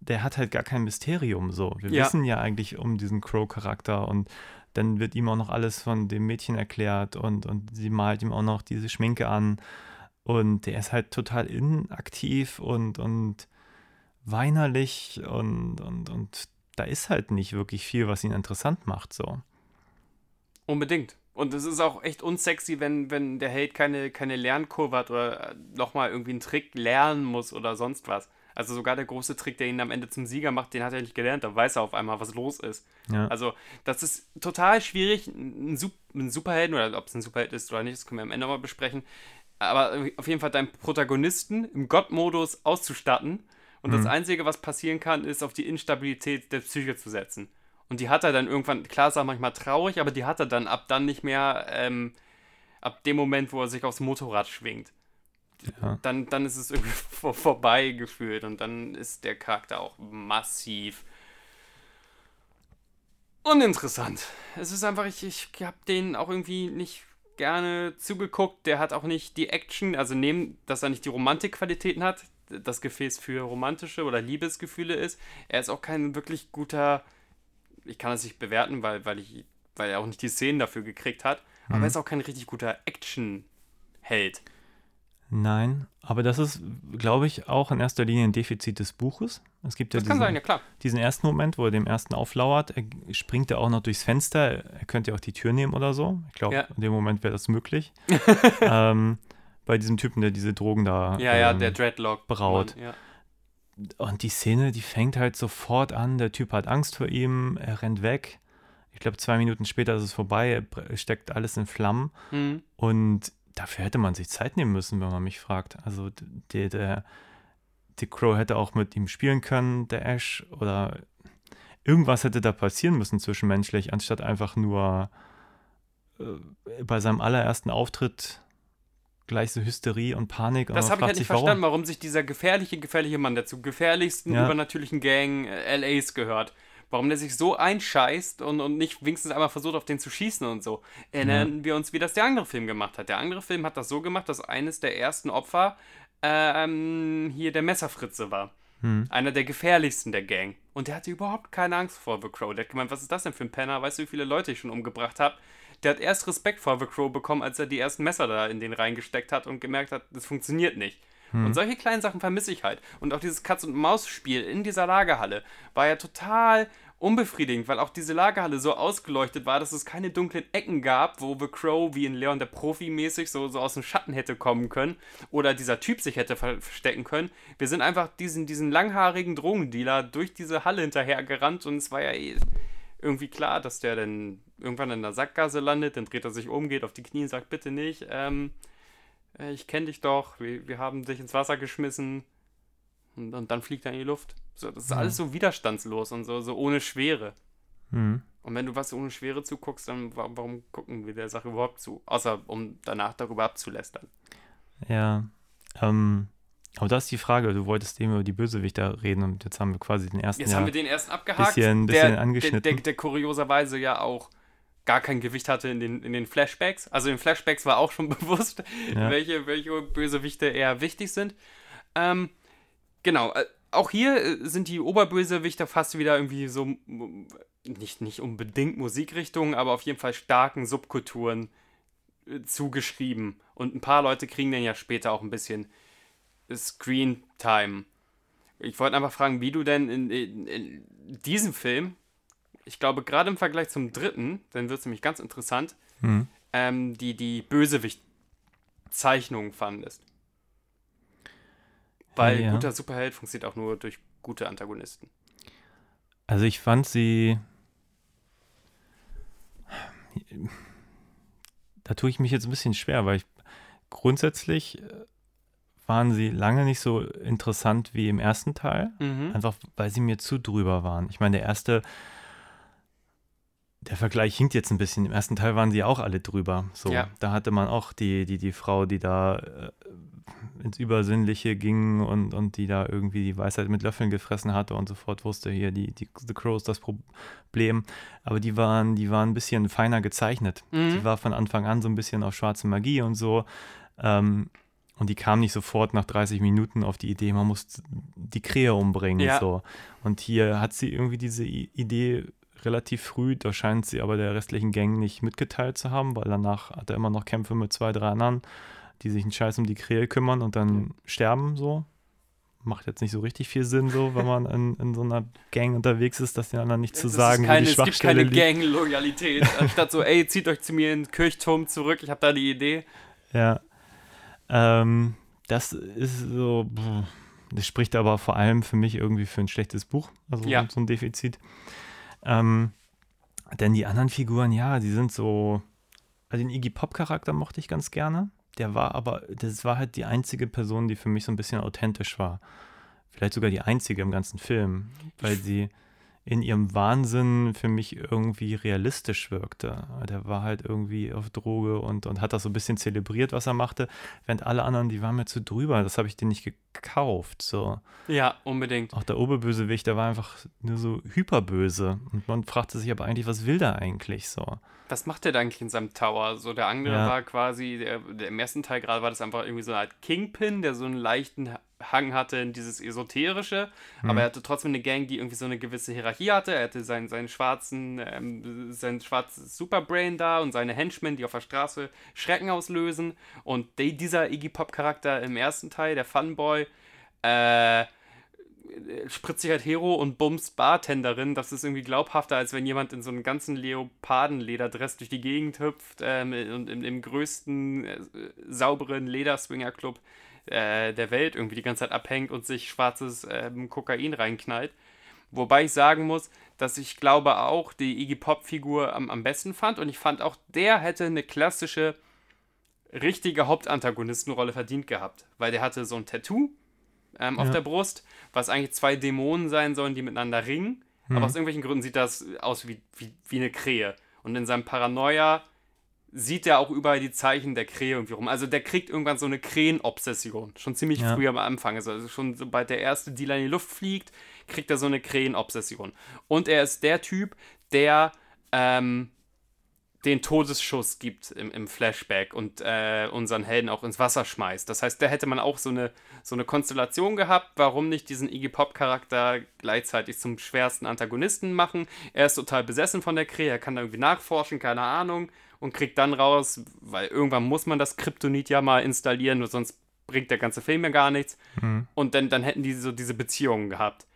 der hat halt gar kein Mysterium so. Wir Ja. wissen ja eigentlich um diesen Crow-Charakter und dann wird ihm auch noch alles von dem Mädchen erklärt und, und sie malt ihm auch noch diese Schminke an und der ist halt total inaktiv und, und weinerlich und, und, und da ist halt nicht wirklich viel, was ihn interessant macht, so. Unbedingt. Und es ist auch echt unsexy, wenn, wenn der Held keine, keine Lernkurve hat oder nochmal irgendwie einen Trick lernen muss oder sonst was. Also sogar der große Trick, der ihn am Ende zum Sieger macht, den hat er nicht gelernt, da weiß er auf einmal, was los ist. Ja. Also das ist total schwierig, einen Superhelden, oder ob es ein Superheld ist oder nicht, das können wir am Ende mal besprechen, aber auf jeden Fall deinen Protagonisten im Gott-Modus auszustatten. Und das Einzige, was passieren kann, ist auf die Instabilität der Psyche zu setzen. Und die hat er dann irgendwann, klar ist er manchmal traurig, aber die hat er dann ab dann nicht mehr, ähm, ab dem Moment, wo er sich aufs Motorrad schwingt. Ja. Dann, dann ist es irgendwie vor, vorbei gefühlt und dann ist der Charakter auch massiv uninteressant. Es ist einfach, ich, ich habe den auch irgendwie nicht gerne zugeguckt. Der hat auch nicht die Action, also neben, dass er nicht die Romantikqualitäten hat, das Gefäß für romantische oder Liebesgefühle ist. Er ist auch kein wirklich guter, ich kann das nicht bewerten, weil, weil, ich, weil er auch nicht die Szenen dafür gekriegt hat, aber er ist auch kein richtig guter Action-Held. Nein, aber das ist, glaube ich, auch in erster Linie ein Defizit des Buches. Es gibt ja diesen, sein, ja diesen ersten Moment, wo er dem ersten auflauert. Er springt ja auch noch durchs Fenster. Er könnte ja auch die Tür nehmen oder so. Ich glaube, Ja. in dem Moment wäre das möglich. ähm, bei diesem Typen, der diese Drogen da. Ja, ja, ähm, der Dreadlock. Braut. Mann, Ja. Und die Szene, die fängt halt sofort an. Der Typ hat Angst vor ihm. Er rennt weg. Ich glaube, zwei Minuten später ist es vorbei. Er steckt alles in Flammen. Mhm. Und dafür hätte man sich Zeit nehmen müssen, wenn man mich fragt. Also der, der, der Crow hätte auch mit ihm spielen können, der Ash, oder irgendwas hätte da passieren müssen zwischenmenschlich, anstatt einfach nur äh, bei seinem allerersten Auftritt gleich so Hysterie und Panik. Das habe ich halt nicht warum. verstanden, warum sich dieser gefährliche, gefährliche Mann, der zu gefährlichsten Ja. übernatürlichen Gang äh, LAs gehört, warum der sich so einscheißt und, und nicht wenigstens einmal versucht, auf den zu schießen und so. Erinnern wir uns, wie das der andere Film gemacht hat. Der andere Film hat das so gemacht, dass eines der ersten Opfer ähm, hier der Messerfritze war. Hm. Einer der gefährlichsten der Gang. Und der hatte überhaupt keine Angst vor The Crow. Der hat gemeint, was ist das denn für ein Penner? Weißt du, wie viele Leute ich schon umgebracht habe? Der hat erst Respekt vor The Crow bekommen, als er die ersten Messer da in den reingesteckt hat und gemerkt hat, das funktioniert nicht. Und solche kleinen Sachen vermisse ich halt. Und auch dieses Katz-und-Maus-Spiel in dieser Lagerhalle war ja total unbefriedigend, weil auch diese Lagerhalle so ausgeleuchtet war, dass es keine dunklen Ecken gab, wo The Crow wie in Leon der Profi mäßig so, so aus dem Schatten hätte kommen können oder dieser Typ sich hätte ver- verstecken können. Wir sind einfach diesen, diesen langhaarigen Drogendealer durch diese Halle hinterher gerannt und es war ja eh irgendwie klar, dass der dann irgendwann in der Sackgasse landet, dann dreht er sich um, geht auf die Knie und sagt, bitte nicht, ähm, äh, ich kenne dich doch, wir, wir haben dich ins Wasser geschmissen und, und dann fliegt er in die Luft. So, das ist alles so widerstandslos und so, so ohne Schwere. Hm. Und wenn du was ohne Schwere zuguckst, dann wa- warum gucken wir der Sache überhaupt zu? Außer um danach darüber abzulästern. Ja, ähm, aber das ist die Frage, du wolltest eben über die Bösewichter reden und jetzt haben wir quasi den ersten Jetzt Jahr. haben wir den ersten abgehakt, bisschen- der, bisschen der, angeschnitten. der, der kurioserweise ja auch gar kein Gewicht hatte in den, in den Flashbacks. Also in den Flashbacks war auch schon bewusst, Ja. welche, welche Bösewichte eher wichtig sind. Ähm, genau, äh, auch hier äh, sind die Oberbösewichte fast wieder irgendwie so, nicht, nicht unbedingt Musikrichtungen, aber auf jeden Fall starken Subkulturen äh, zugeschrieben. Und ein paar Leute kriegen dann ja später auch ein bisschen Screen Time. Ich wollte einfach fragen, wie du denn in, in, in diesem Film, ich glaube gerade im Vergleich zum dritten, dann wird es nämlich ganz interessant, Hm. ähm, die, die Bösewicht-Zeichnung fandest. Weil Ja. guter Superheld funktioniert auch nur durch gute Antagonisten. Also ich fand sie. Da tue ich mich jetzt ein bisschen schwer, weil ich grundsätzlich äh, waren sie lange nicht so interessant wie im ersten Teil. Mhm. Einfach weil sie mir zu drüber waren. Ich meine, der erste, der Vergleich hinkt jetzt ein bisschen. Im ersten Teil waren sie auch alle drüber. So, Ja. da hatte man auch die, die, die Frau, die da äh, ins Übersinnliche ging und, und die da irgendwie die Weisheit mit Löffeln gefressen hatte und sofort wusste, hier, die, die The Crow ist das Problem. Aber die waren, die waren ein bisschen feiner gezeichnet. Mhm. Die war von Anfang an so ein bisschen auf schwarze Magie und so. Ähm, und die kam nicht sofort nach 30 Minuten auf die Idee, man muss die Krähe umbringen. Ja. So. Und hier hat sie irgendwie diese I Idee relativ früh, da scheint sie aber der restlichen Gang nicht mitgeteilt zu haben, weil danach hat er immer noch Kämpfe mit zwei, drei anderen, die sich einen Scheiß um die Krähe kümmern und dann sterben so. macht jetzt nicht so richtig viel Sinn, so, wenn man in, in so einer Gang unterwegs ist, dass den anderen nicht zu sagen, keine, wo die es gibt keine. Gang-Loyalität. Anstatt so, ey, zieht euch zu mir in den Kirchturm zurück, ich habe da die Idee. Ja. Ähm, das ist so, das spricht aber vor allem für mich irgendwie für ein schlechtes Buch, also Ja. so ein Defizit. Ähm, denn die anderen Figuren, ja, die sind so, also den Iggy Pop-Charakter mochte ich ganz gerne. Der war aber, das war halt die einzige Person, die für mich so ein bisschen authentisch war. Vielleicht sogar die einzige im ganzen Film, weil sie in ihrem Wahnsinn für mich irgendwie realistisch wirkte. Der war halt irgendwie auf Droge und, und hat das so ein bisschen zelebriert, was er machte, während alle anderen, die waren mir zu drüber. Das habe ich denen nicht gekauft. So. Ja, unbedingt. Auch der Oberbösewicht, der war einfach nur so hyperböse. Und man fragte sich aber eigentlich, was will der eigentlich so? Was macht der da eigentlich in seinem Tower? So, der andere Ja. war quasi, der, der im ersten Teil gerade war das einfach irgendwie so eine Art Kingpin, der so einen leichten Hang hatte in dieses Esoterische, Mhm. aber er hatte trotzdem eine Gang, die irgendwie so eine gewisse Hierarchie hatte. Er hatte seinen, seinen schwarzen, ähm, sein schwarzes Superbrain da und seine Henchmen, die auf der Straße Schrecken auslösen. Und die, dieser Iggy Pop-Charakter im ersten Teil, der Funboy, äh, spritzt sich halt Hero und bumst Bartenderin. Das ist irgendwie glaubhafter, als wenn jemand in so einem ganzen Leopardenlederdress durch die Gegend hüpft ähm, und im, im größten äh, sauberen Lederswinger-Club äh, der Welt irgendwie die ganze Zeit abhängt und sich schwarzes ähm, Kokain reinknallt. Wobei ich sagen muss, dass ich glaube auch die Iggy Pop-Figur am, am besten fand und ich fand auch, der hätte eine klassische, richtige Hauptantagonistenrolle verdient gehabt, weil der hatte so ein Tattoo ähm, auf Ja. der Brust, was eigentlich zwei Dämonen sein sollen, die miteinander ringen. Aber aus irgendwelchen Gründen sieht das aus wie, wie, wie eine Krähe. Und in seinem Paranoia sieht er auch überall die Zeichen der Krähe irgendwie rum. Also der kriegt irgendwann so eine Krähenobsession. Schon ziemlich Ja. früh am Anfang. Also, also schon sobald der erste Dealer in die Luft fliegt, kriegt er so eine Krähenobsession. Und er ist der Typ, der ähm, den Todesschuss gibt im, im Flashback und äh, unseren Helden auch ins Wasser schmeißt. Das heißt, da hätte man auch so eine, so eine Konstellation gehabt, warum nicht diesen Iggy Pop-Charakter gleichzeitig zum schwersten Antagonisten machen. Er ist total besessen von der Krähe, er kann da irgendwie nachforschen, keine Ahnung, und kriegt dann raus, weil irgendwann muss man das Kryptonit ja mal installieren, nur sonst bringt der ganze Film ja gar nichts. Und dann, dann hätten die so diese Beziehungen gehabt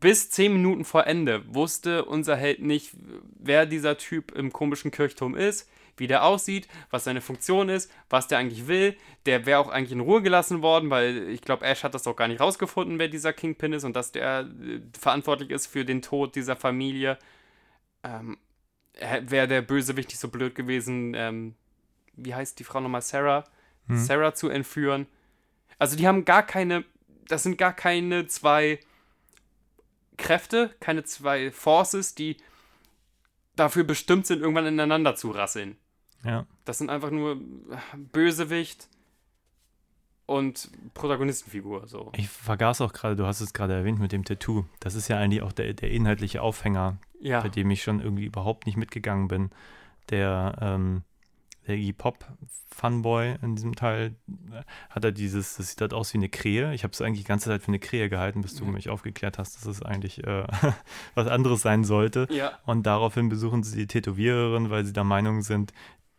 bis zehn Minuten vor Ende wusste unser Held nicht, wer dieser Typ im komischen Kirchturm ist, wie der aussieht, was seine Funktion ist, was der eigentlich will. Der wäre auch eigentlich in Ruhe gelassen worden, weil ich glaube, Ash hat das doch gar nicht rausgefunden, wer dieser Kingpin ist und dass der äh, verantwortlich ist für den Tod dieser Familie. Ähm, wäre der Bösewicht nicht so blöd gewesen, ähm, wie heißt die Frau nochmal, Sarah? Sarah zu entführen. Also die haben gar keine, das sind gar keine zwei Kräfte, keine zwei Forces, die dafür bestimmt sind, irgendwann ineinander zu rasseln. Ja. Das sind einfach nur Bösewicht und Protagonistenfigur. So. Ich vergaß auch gerade, du hast es gerade erwähnt mit dem Tattoo. Das ist ja eigentlich auch der, der inhaltliche Aufhänger, Ja, bei dem ich schon irgendwie überhaupt nicht mitgegangen bin. Der, ähm, der Iggy Pop Funboy in diesem Teil äh, hat er dieses, das sieht halt aus wie eine Krähe. Ich habe es eigentlich die ganze Zeit für eine Krähe gehalten, bis du Ja. mich aufgeklärt hast, dass es eigentlich äh, was anderes sein sollte. ja, Und daraufhin besuchen sie die Tätowiererin, weil sie der Meinung sind,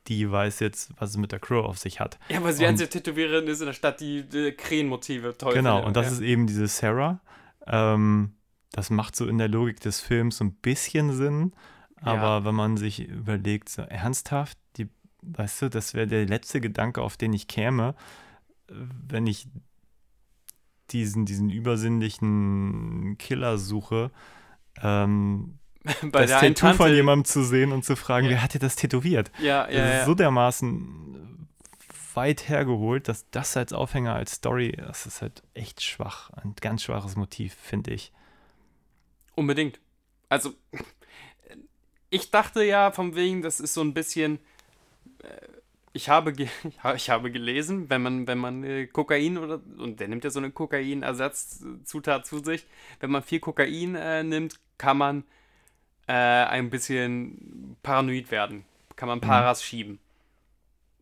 die weiß jetzt, was es mit der Crow auf sich hat. ja, weil sie die einzige Tätowiererin ist in der Stadt, die, die Krähenmotive toll Genau, findet. und das ja. ist eben diese Sarah. Ähm, das macht so in der Logik des Films so ein bisschen Sinn, aber wenn man sich überlegt, so ernsthaft, die, weißt du, das wäre der letzte Gedanke, auf den ich käme, äh, wenn ich diesen, diesen übersinnlichen Killer suche, ähm, bei das Tattoo von Tante- jemandem zu sehen und zu fragen, Ja. wer hat dir das tätowiert? Ja, Das ja, ist ja. so dermaßen weit hergeholt, dass das als Aufhänger, als Story, das ist halt echt schwach. Ein ganz schwaches Motiv, finde ich. Unbedingt. Also, ich dachte ja von wegen, das ist so ein bisschen. äh, Ich habe, ich habe gelesen, wenn man, wenn man äh, Kokain oder. Und der nimmt ja so eine Kokainersatzzutat zu sich. Wenn man viel Kokain äh, nimmt, kann man äh, ein bisschen paranoid werden. Kann man Paras schieben.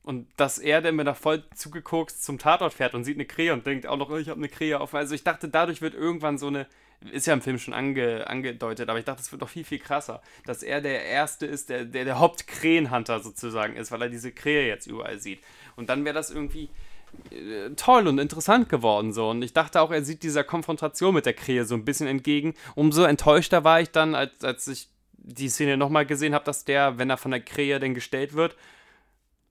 Und dass er dann mit da voll zugeguckt zum Tatort fährt und sieht eine Krähe und denkt auch noch, oh, ich habe eine Krähe auf. Also ich dachte, dadurch wird irgendwann so eine, ist ja im Film schon ange, angedeutet, aber ich dachte, es wird noch viel, viel krasser, dass er der Erste ist, der der, der Hauptkrähenhunter sozusagen ist, weil er diese Krähe jetzt überall sieht. Und dann wäre das irgendwie äh, toll und interessant geworden so. Und ich dachte auch, er sieht dieser Konfrontation mit der Krähe so ein bisschen entgegen. Umso enttäuschter war ich dann, als, als ich die Szene nochmal gesehen habe, dass der, wenn er von der Krähe denn gestellt wird,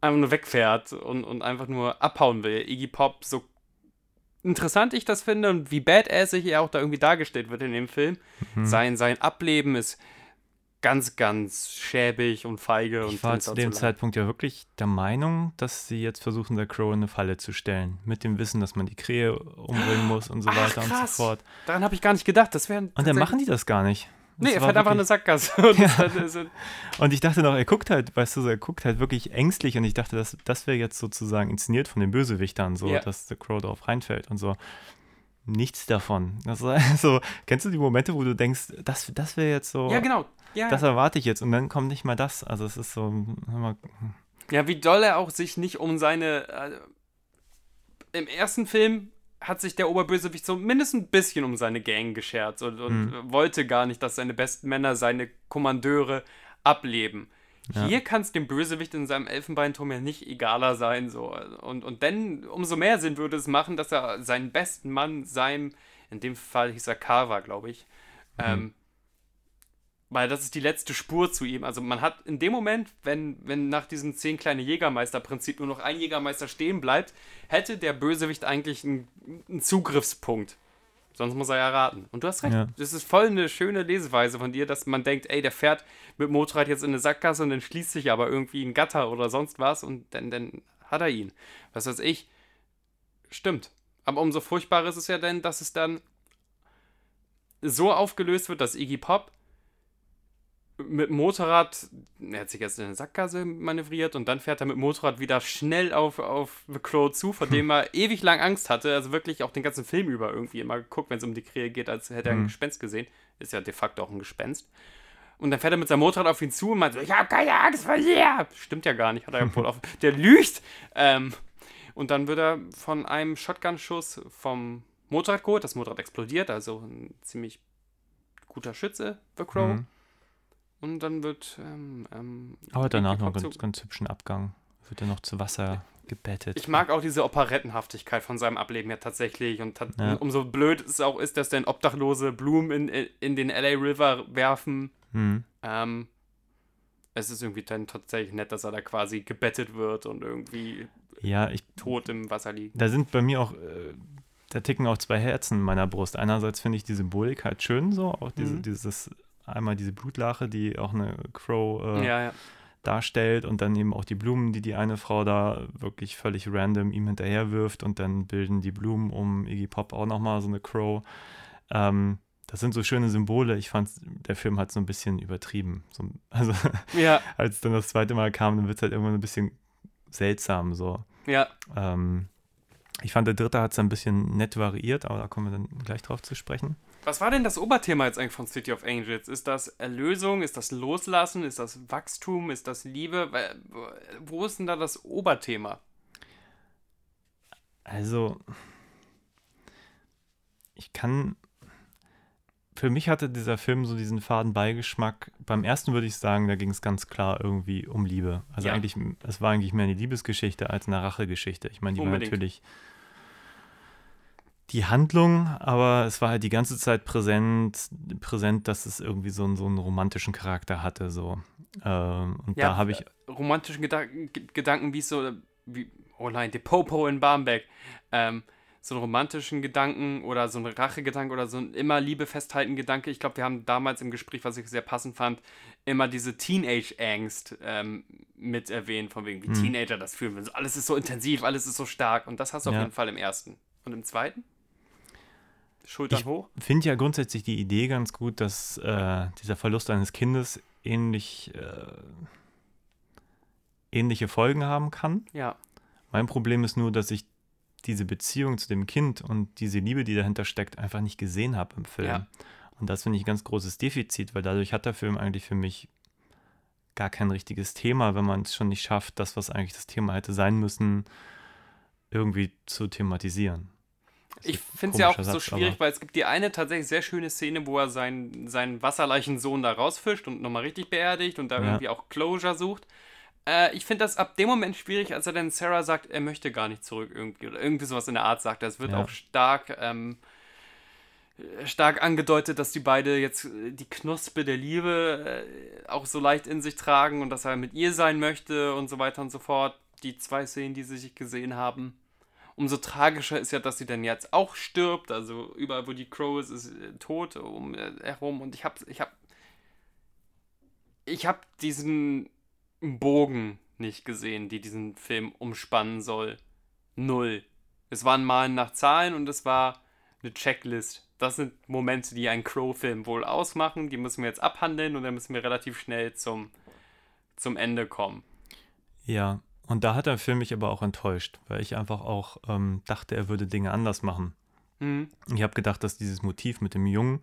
einfach nur wegfährt und, und einfach nur abhauen will. Iggy Pop, so interessant ich das finde und wie badassig er auch da irgendwie dargestellt wird in dem Film. Mhm. Sein, sein Ableben ist ganz, ganz schäbig und feige. und Ich war find's zu dem. Zeitpunkt ja wirklich der Meinung, dass sie jetzt versuchen, der Crow in eine Falle zu stellen. Mit dem Wissen, dass man die Krähe umbringen muss und so Ach, weiter und krass. so fort. Daran habe ich gar nicht gedacht. Das Und dann machen die das gar nicht. Nee, Das er war fährt einfach eine wirklich- Sackgasse. Und dann ist- Und ich dachte noch, er guckt halt, weißt du, so, er guckt halt wirklich ängstlich und ich dachte, das, das wäre jetzt sozusagen inszeniert von den Bösewichtern, so, Ja. dass der Crow drauf reinfällt und so. Nichts davon. Das war so, kennst du die Momente, wo du denkst, das, das wäre jetzt so, ja, genau. Ja, das erwarte ich jetzt und dann kommt nicht mal das. Also es ist so, Ja, wie doll er auch sich nicht um seine. Äh, Im ersten Film hat sich der Oberbösewicht so mindestens ein bisschen um seine Gang geschert und, und wollte gar nicht, dass seine besten Männer, seine Kommandeure ableben. Hier kann es dem Bösewicht in seinem Elfenbeinturm ja nicht egaler sein. So. Und, und dann umso mehr Sinn würde es machen, dass er seinen besten Mann, seinem, in dem Fall hieß er Carver, glaube ich, ähm, weil das ist die letzte Spur zu ihm. Also man hat in dem Moment, wenn, wenn nach diesem zehn kleine Jägermeister-Prinzip nur noch ein Jägermeister stehen bleibt, hätte der Bösewicht eigentlich einen, einen Zugriffspunkt. Sonst muss er ja raten. Und du hast recht. Ja. Das ist voll eine schöne Leseweise von dir, dass man denkt, ey, der fährt mit Motorrad jetzt in eine Sackgasse und dann schließt sich aber irgendwie ein Gatter oder sonst was und dann, dann hat er ihn. Was weiß ich. Stimmt. Aber umso furchtbarer ist es ja denn, dass es dann so aufgelöst wird, dass Iggy Pop mit dem Motorrad, er hat sich jetzt in eine Sackgasse manövriert und dann fährt er mit Motorrad wieder schnell auf, auf The Crow zu, vor dem er ewig lang Angst hatte, also wirklich auch den ganzen Film über irgendwie immer geguckt, wenn es um die Krähe geht, als hätte er ein Gespenst gesehen. Ist ja de facto auch ein Gespenst. Und dann fährt er mit seinem Motorrad auf ihn zu und meint so, ich habe keine Angst vor dir. Stimmt ja gar nicht, hat er ja wohl auf. Der lügt. Ähm, und dann wird er von einem Shotgun-Schuss vom Motorrad geholt. Das Motorrad explodiert, also ein ziemlich guter Schütze, The Crow. Mhm. Und dann wird. Ähm, ähm, aber danach noch einen ganz, ganz hübschen Abgang. Wird er noch zu Wasser gebettet. Ich mag auch diese Operettenhaftigkeit von seinem Ableben ja tatsächlich. Und tat, Ja. umso blöd es auch ist, dass dann Obdachlose Blumen in, in den LA River werfen. Mhm. Ähm, es ist irgendwie dann tatsächlich nett, dass er da quasi gebettet wird und irgendwie Ja, ich, tot im Wasser liegt. da sind bei mir auch, äh, da ticken auch zwei Herzen in meiner Brust. Einerseits finde ich die Symbolik halt schön so, auch diese, Mhm. dieses, einmal diese Blutlache, die auch eine Crow äh, Ja, ja. darstellt und dann eben auch die Blumen, die die eine Frau da wirklich völlig random ihm hinterher wirft und dann bilden die Blumen um Iggy Pop auch nochmal so eine Crow. Ähm, das sind so schöne Symbole. Ich fand, der Film hat so ein bisschen übertrieben. So, also, Ja, als dann das zweite Mal kam, dann wird es halt irgendwann ein bisschen seltsam so. ja. Ähm, ich fand, der dritte hat es ein bisschen nett variiert, aber da kommen wir dann gleich drauf zu sprechen. Was war denn das Oberthema jetzt eigentlich von City of Angels? Ist das Erlösung? Ist das Loslassen? Ist das Wachstum? Ist das Liebe? Wo ist denn da das Oberthema? Also, ich kann. Für mich hatte dieser Film so diesen faden Beigeschmack. Beim ersten würde ich sagen, da ging es ganz klar irgendwie um Liebe. Also Ja. eigentlich, es war eigentlich mehr eine Liebesgeschichte als eine Rachegeschichte. Ich meine, die war Unbedingt. natürlich die Handlung, aber es war halt die ganze Zeit präsent, präsent, dass es irgendwie so, einen- so einen romantischen Charakter hatte. So. Ähm, und Ja, da habe ich romantischen Gedanken, Gedanken wie so, wie, oh nein, die Popo in Barmbek. Ähm, so einen romantischen Gedanken oder so einen Rachegedanke oder so ein immer Liebe festhalten Gedanke. Ich glaube, wir haben damals im Gespräch, was ich sehr passend fand, immer diese Teenage-Angst ähm, mit erwähnt, von wegen, wie Hm. Teenager das fühlen. Alles ist so intensiv, alles ist so stark. Und das hast du auf Ja. jeden Fall im ersten. Und im zweiten? Schultern Ich- hoch? finde ja grundsätzlich die Idee ganz gut, dass äh, dieser Verlust eines Kindes ähnlich, äh, ähnliche Folgen haben kann. Ja. Mein Problem ist nur, dass ich diese Beziehung zu dem Kind und diese Liebe, die dahinter steckt, einfach nicht gesehen habe im Film. Ja. Und das finde ich ein ganz großes Defizit, weil dadurch hat der Film eigentlich für mich gar kein richtiges Thema, wenn man es schon nicht schafft, das, was eigentlich das Thema hätte sein müssen, irgendwie zu thematisieren. Ich finde es ja auch komischer so Satz, schwierig, weil es gibt die eine tatsächlich sehr schöne Szene, wo er seinen, seinen wasserleichen Sohn da rausfischt und nochmal richtig beerdigt und da Ja. irgendwie auch Closure sucht. Äh, ich finde das ab dem Moment schwierig, als er dann Sarah sagt, er möchte gar nicht zurück irgendwie oder irgendwie sowas in der Art sagt. Das wird Ja. auch stark, ähm, stark angedeutet, dass die beide jetzt äh, die Knospe der Liebe äh, auch so leicht in sich tragen und dass er mit ihr sein möchte und so weiter und so fort. Die zwei Szenen, die sie sich gesehen haben. Umso tragischer ist ja, dass sie dann jetzt auch stirbt. Also überall, wo die Crow ist, ist äh, tot um äh, herum. Und ich hab, ich hab, ich hab diesen Bogen nicht gesehen, die diesen Film umspannen soll. Null. Es waren Malen nach Zahlen und es war eine Checklist. Das sind Momente, die einen Crow-Film wohl ausmachen. Die müssen wir jetzt abhandeln und dann müssen wir relativ schnell zum, zum Ende kommen. Ja, und da hat der Film mich aber auch enttäuscht, weil ich einfach auch ähm, dachte, er würde Dinge anders machen. Mhm. Ich habe gedacht, dass dieses Motiv mit dem Jungen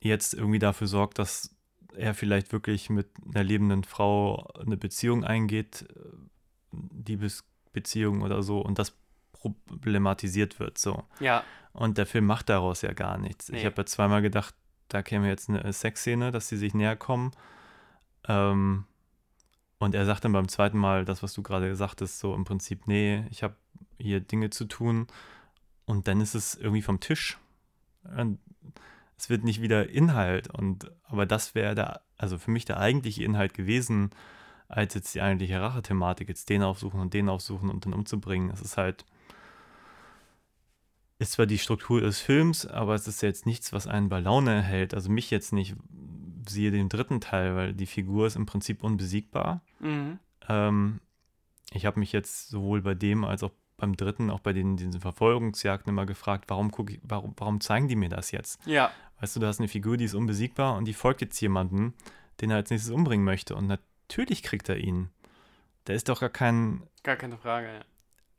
jetzt irgendwie dafür sorgt, dass er vielleicht wirklich mit einer lebenden Frau eine Beziehung eingeht, äh, Liebesbeziehung oder so, und das problematisiert wird so. Ja, Und der Film macht daraus ja gar nichts. Ich Nee. habe ja zweimal gedacht, da käme jetzt eine Sexszene, dass sie sich näher kommen. Ähm, und er sagt dann beim zweiten Mal das, was du gerade gesagt hast, so im Prinzip, nee, ich habe hier Dinge zu tun. Und dann ist es irgendwie vom Tisch. Und es wird nicht wieder Inhalt. Und aber das wäre der, also für mich der eigentliche Inhalt gewesen, als jetzt die eigentliche Rache-Thematik, jetzt den aufsuchen und den aufsuchen und dann umzubringen. Es ist halt, ist zwar die Struktur des Films, aber es ist jetzt nichts, was einen bei Laune hält. Also mich jetzt nicht, siehe den dritten Teil, weil die Figur ist im Prinzip unbesiegbar. Mhm. Ähm, ich habe mich jetzt sowohl bei dem als auch beim dritten, auch bei den, diesen Verfolgungsjagden immer gefragt, warum, guck ich, warum, warum zeigen die mir das jetzt? ja, Weißt du, du hast eine Figur, die ist unbesiegbar und die folgt jetzt jemanden, den er als nächstes umbringen möchte. Und natürlich kriegt er ihn. Der ist doch gar kein, gar keine Frage. Ja.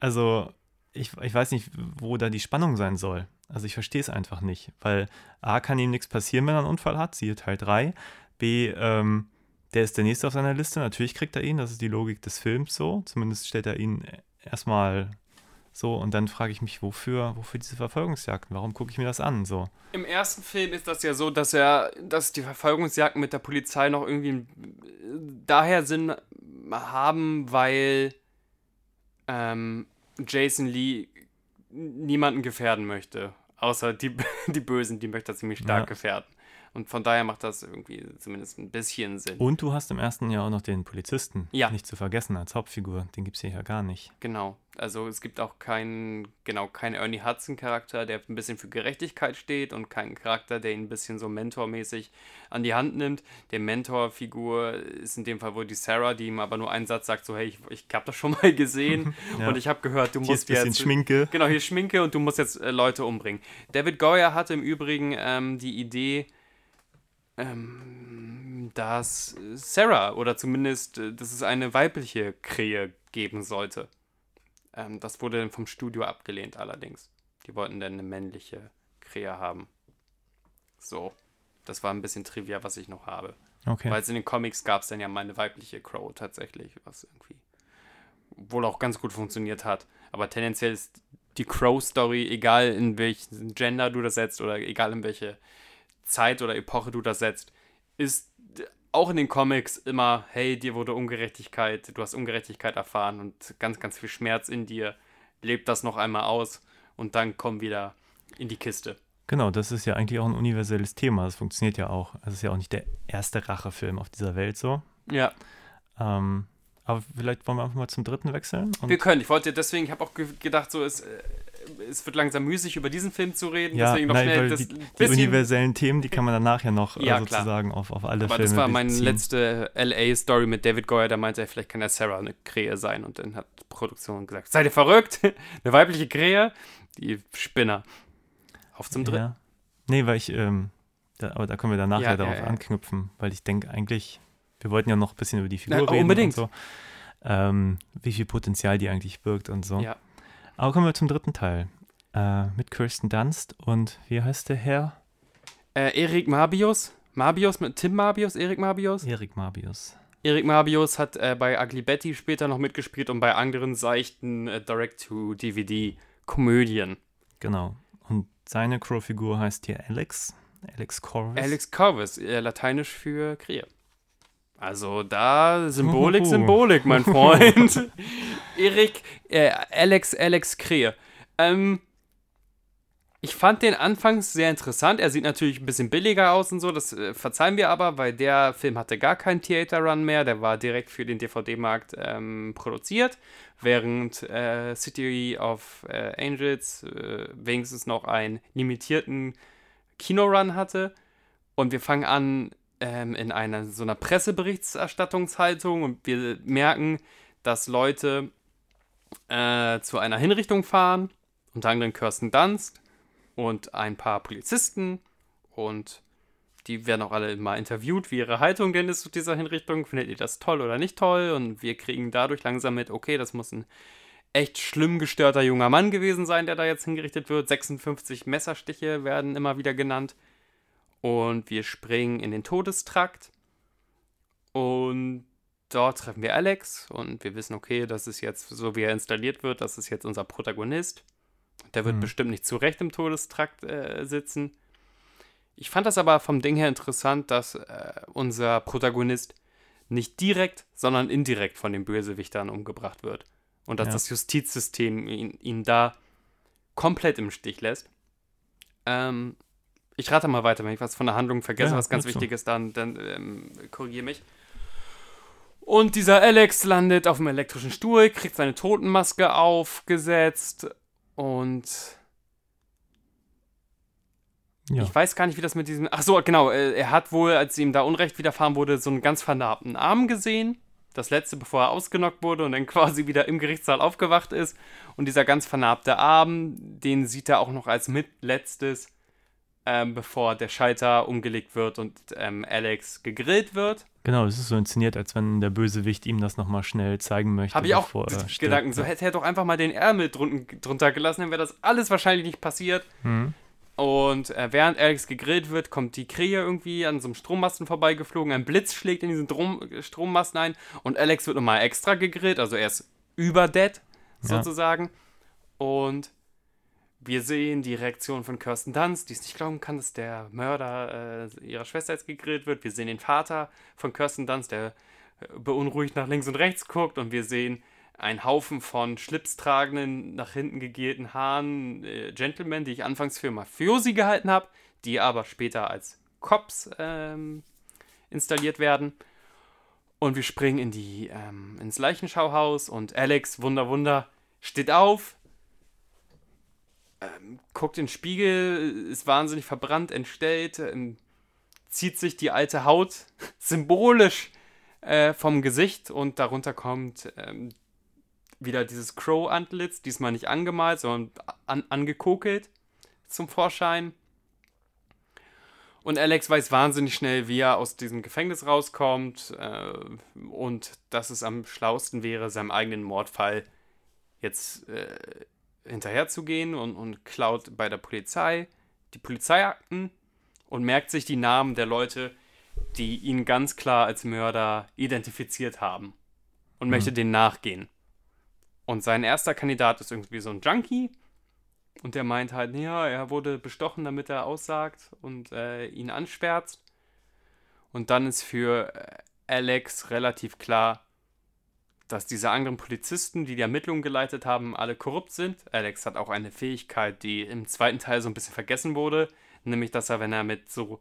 also ich, ich weiß nicht, wo da die Spannung sein soll. Also ich verstehe es einfach nicht, weil A kann ihm nichts passieren, wenn er einen Unfall hat, siehe Teil 3. B, ähm, der ist der nächste auf seiner Liste, natürlich kriegt er ihn, das ist die Logik des Films so. Zumindest stellt er ihn erstmal so und dann frage ich mich, wofür, wofür diese Verfolgungsjagden? Warum gucke ich mir das an? So. Im ersten Film ist das ja so, dass er, dass die Verfolgungsjagden mit der Polizei noch irgendwie daher Sinn haben, weil ähm, Jason Lee niemanden gefährden möchte. Außer die, die Bösen, die möchte er ziemlich stark Ja. gefährden. Und von daher macht das irgendwie zumindest ein bisschen Sinn. Und du hast im ersten Jahr auch noch den Polizisten, Ja. nicht zu vergessen als Hauptfigur. Den gibt es hier ja gar nicht. Genau. Also es gibt auch keinen, genau, keinen Ernie Hudson-Charakter, der ein bisschen für Gerechtigkeit steht und keinen Charakter, der ihn ein bisschen so mentormäßig an die Hand nimmt. Der Mentorfigur ist in dem Fall wohl die Sarah, die ihm aber nur einen Satz sagt, so, hey, ich, ich habe das schon mal gesehen Ja. und ich habe gehört, du Hier ist musst ein bisschen jetzt... Schminke. Genau, hier ist Schminke und du musst jetzt äh, Leute umbringen. David Goyer hatte im Übrigen ähm, die Idee, ähm, dass Sarah oder zumindest, äh, dass es eine weibliche Krähe geben sollte. Ähm, das wurde dann vom Studio abgelehnt allerdings. Die wollten dann eine männliche Krähe haben. So, das war ein bisschen Trivia, was ich noch habe. Okay. Weil es in den Comics gab es dann ja mal eine weibliche Crow tatsächlich, was irgendwie wohl auch ganz gut funktioniert hat. Aber tendenziell ist die Crow-Story, egal in welchen Gender du das setzt oder egal in welche Zeit oder Epoche du das setzt, ist auch in den Comics immer, hey, dir wurde Ungerechtigkeit, du hast Ungerechtigkeit erfahren und ganz, ganz viel Schmerz in dir. Lebt das noch einmal aus und dann komm wieder in die Kiste. Genau, das ist ja eigentlich auch ein universelles Thema. Das funktioniert ja auch. Es ist ja auch nicht der erste Rachefilm auf dieser Welt so. Ja, Ähm, aber vielleicht wollen wir einfach mal zum dritten wechseln. Und Wir können. Ich wollte deswegen, ich habe auch ge gedacht, so es, äh, es wird langsam müßig über diesen Film zu reden. ja, deswegen noch nein, schnell das die, die universellen Themen, die kann man dann nachher noch äh, Ja, klar. sozusagen auf, auf alle aber Filme das war meine beziehen. letzte LA-Story mit David Goyer. Da meinte er, vielleicht kann der Sarah eine Krähe sein. Und dann hat die Produktion gesagt: Seid ihr verrückt? eine weibliche Krähe? Die Spinner. Auf zum dritten. Ja. Nee, weil ich, ähm, da, aber da können wir dann nachher Ja, darauf ja, ja. anknüpfen, weil ich denke eigentlich, wir wollten ja noch ein bisschen über die Figur Na, reden unbedingt. und so. Ähm, wie viel Potenzial die eigentlich birgt und so. Ja. Aber kommen wir zum dritten Teil. Äh, mit Kirsten Dunst und wie heißt der Herr? Äh, Erik Marbius. Marbius mit Tim Marbius, Erik Marbius. Erik Marbius. Erik Marbius hat äh, bei Ugly Betty später noch mitgespielt und bei anderen seichten äh, Direct-to-DVD-Komödien. Genau. Und seine Crow-Figur heißt hier Alex. Alex Corvus. Alex Corvus, äh, lateinisch für Krähe. Also da Symbolik. Symbolik, mein Freund. Erik, äh, Alex, Alex Krehe. Ähm, ich fand den anfangs sehr interessant. Er sieht natürlich ein bisschen billiger aus und so, das äh, verzeihen wir aber, weil der Film hatte gar keinen Theater Run mehr. Der war direkt für den DVD-Markt ähm, produziert, während äh, City of äh, Angels äh, wenigstens noch einen limitierten Kinorun hatte. Und wir fangen an ähm, in einer so einer Presseberichterstattungshaltung und wir merken, dass Leute äh, zu einer Hinrichtung fahren, unter anderem Kirsten Dunst und ein paar Polizisten und die werden auch alle mal interviewt, wie ihre Haltung denn ist zu dieser Hinrichtung. Findet ihr das toll oder nicht toll? Und wir kriegen dadurch langsam mit, okay, das muss ein echt schlimm gestörter junger Mann gewesen sein, der da jetzt hingerichtet wird. 56 Messerstiche werden immer wieder genannt. Und wir springen in den Todestrakt. Und dort treffen wir Alex. Und wir wissen, okay, das ist jetzt, so wie er installiert wird, das ist jetzt unser Protagonist. Der wird Mhm. bestimmt nicht zurecht im Todestrakt äh, sitzen. Ich fand das aber vom Ding her interessant, dass äh, unser Protagonist nicht direkt, sondern indirekt von den Bösewichtern umgebracht wird. Und dass Ja. das Justizsystem ihn, ihn da komplett im Stich lässt. Ähm, ich rate mal weiter, wenn ich was von der Handlung vergesse, Ja, was ganz gut so. wichtig ist, dann, dann ähm, korrigiere mich. Und dieser Alex landet auf dem elektrischen Stuhl, kriegt seine Totenmaske aufgesetzt und Ja. ich weiß gar nicht, wie das mit diesem. Ach so, genau. äh, Er hat wohl, als ihm da Unrecht widerfahren wurde, so einen ganz vernarbten Arm gesehen. Das letzte, bevor er ausgenockt wurde und dann quasi wieder im Gerichtssaal aufgewacht ist. Und dieser ganz vernarbte Arm, den sieht er auch noch als mitletztes, ähm, bevor der Schalter umgelegt wird und ähm, Alex gegrillt wird. Genau, es ist so inszeniert, als wenn der Bösewicht ihm das nochmal schnell zeigen möchte. Habe ich auch. Gedanken. So hätte er doch einfach mal den Ärmel drunten, drunter gelassen, dann wäre das alles wahrscheinlich nicht passiert. Mhm. Und äh, während Alex gegrillt wird, kommt die Krähe irgendwie an so einem Strommasten vorbeigeflogen. Ein Blitz schlägt in diesen Drom Strommasten ein und Alex wird nochmal extra gegrillt. Also er ist überdead Ja. sozusagen. Und wir sehen die Reaktion von Kirsten Dunst, die es nicht glauben kann, dass der Mörder äh, ihrer Schwester jetzt gegrillt wird. Wir sehen den Vater von Kirsten Dunst, der äh, beunruhigt nach links und rechts guckt. Und wir sehen einen Haufen von schlipstragenden, nach hinten gegelten Haaren äh, Gentlemen, die ich anfangs für Mafiosi gehalten habe, die aber später als Cops ähm, installiert werden. Und wir springen in die, ähm, ins Leichenschauhaus und Alex, Wunder, Wunder, steht auf, ähm, guckt in den Spiegel, ist wahnsinnig verbrannt, entstellt, ähm, zieht sich die alte Haut symbolisch äh, vom Gesicht und darunter kommt ähm, wieder dieses Crow-Antlitz, diesmal nicht angemalt, sondern an, angekokelt zum Vorschein. Und Alex weiß wahnsinnig schnell, wie er aus diesem Gefängnis rauskommt äh, und dass es am schlausten wäre, seinem eigenen Mordfall jetzt äh, hinterherzugehen und, und klaut bei der Polizei die Polizeiakten und merkt sich die Namen der Leute, die ihn ganz klar als Mörder identifiziert haben und möchte denen nachgehen. Und sein erster Kandidat ist irgendwie so ein Junkie. Und der meint halt, ja, er wurde bestochen, damit er aussagt und äh, ihn anschwärzt. Und dann ist für äh, Alex relativ klar, dass diese anderen Polizisten, die die Ermittlungen geleitet haben, alle korrupt sind. Alex hat auch eine Fähigkeit, die im zweiten Teil so ein bisschen vergessen wurde, nämlich dass er, wenn er mit so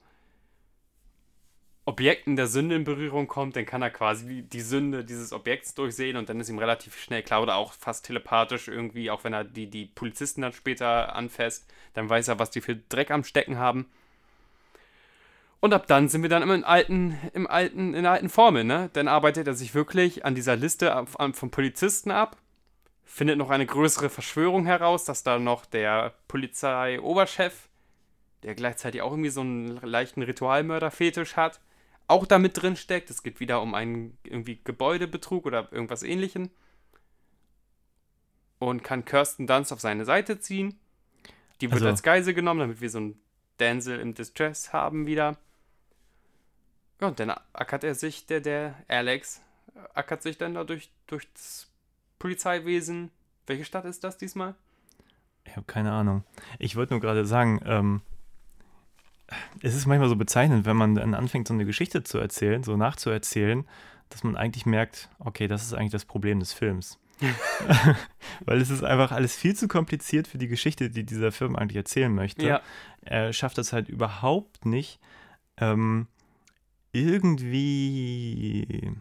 Objekten der Sünde in Berührung kommt, dann kann er quasi die- Sünde dieses Objekts durchsehen und dann ist ihm relativ schnell klar oder auch fast telepathisch irgendwie, auch wenn er die, die Polizisten dann später anfasst, dann weiß er, was die für Dreck am Stecken haben. Und ab dann sind wir dann im alten, im alten, in der alten Formel, ne? Dann arbeitet er sich wirklich an dieser Liste von Polizisten ab, findet noch eine größere Verschwörung heraus, dass da noch der Polizei-Oberchef, der gleichzeitig auch irgendwie so einen leichten Ritualmörder-Fetisch hat, auch damit drin steckt. Es geht wieder um einen irgendwie Gebäudebetrug oder irgendwas ähnlichem. Und kann Kirsten Dunst auf seine Seite ziehen. Die wird Also- als Geisel genommen, damit wir so einen Denzel im Distress haben wieder. Ja, und dann ackert er sich, der, der Alex, ackert sich dann da durch, durch das Polizeiwesen. Welche Stadt ist das diesmal? Ich habe keine Ahnung. Ich wollte nur gerade sagen, ähm, es ist manchmal so bezeichnend, wenn man dann anfängt, so eine Geschichte zu erzählen, so nachzuerzählen, dass man eigentlich merkt, okay, das ist eigentlich das Problem des Films. Weil es ist einfach alles viel zu kompliziert für die Geschichte, die dieser Film eigentlich erzählen möchte. Ja. Er schafft es halt überhaupt nicht, ähm, irgendwie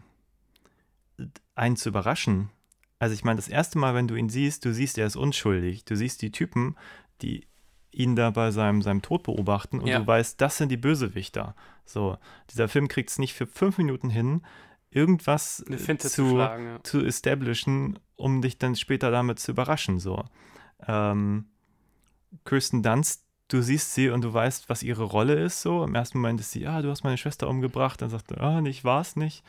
einen zu überraschen. Also ich meine, das erste Mal, wenn du ihn siehst, du siehst, er ist unschuldig. Du siehst die Typen, die ihn da bei seinem, seinem Tod beobachten und Ja. du weißt, das sind die Bösewichter. So, dieser Film kriegt es nicht für fünf Minuten hin, irgendwas zu zu, schlagen, ja. zu establishen, um dich dann später damit zu überraschen. So. Ähm, Kirsten Dunst, du siehst sie und du weißt, was ihre Rolle ist. So im ersten Moment ist sie, ja, du hast meine Schwester umgebracht. Dann sagt er, ah, nicht, war es nicht.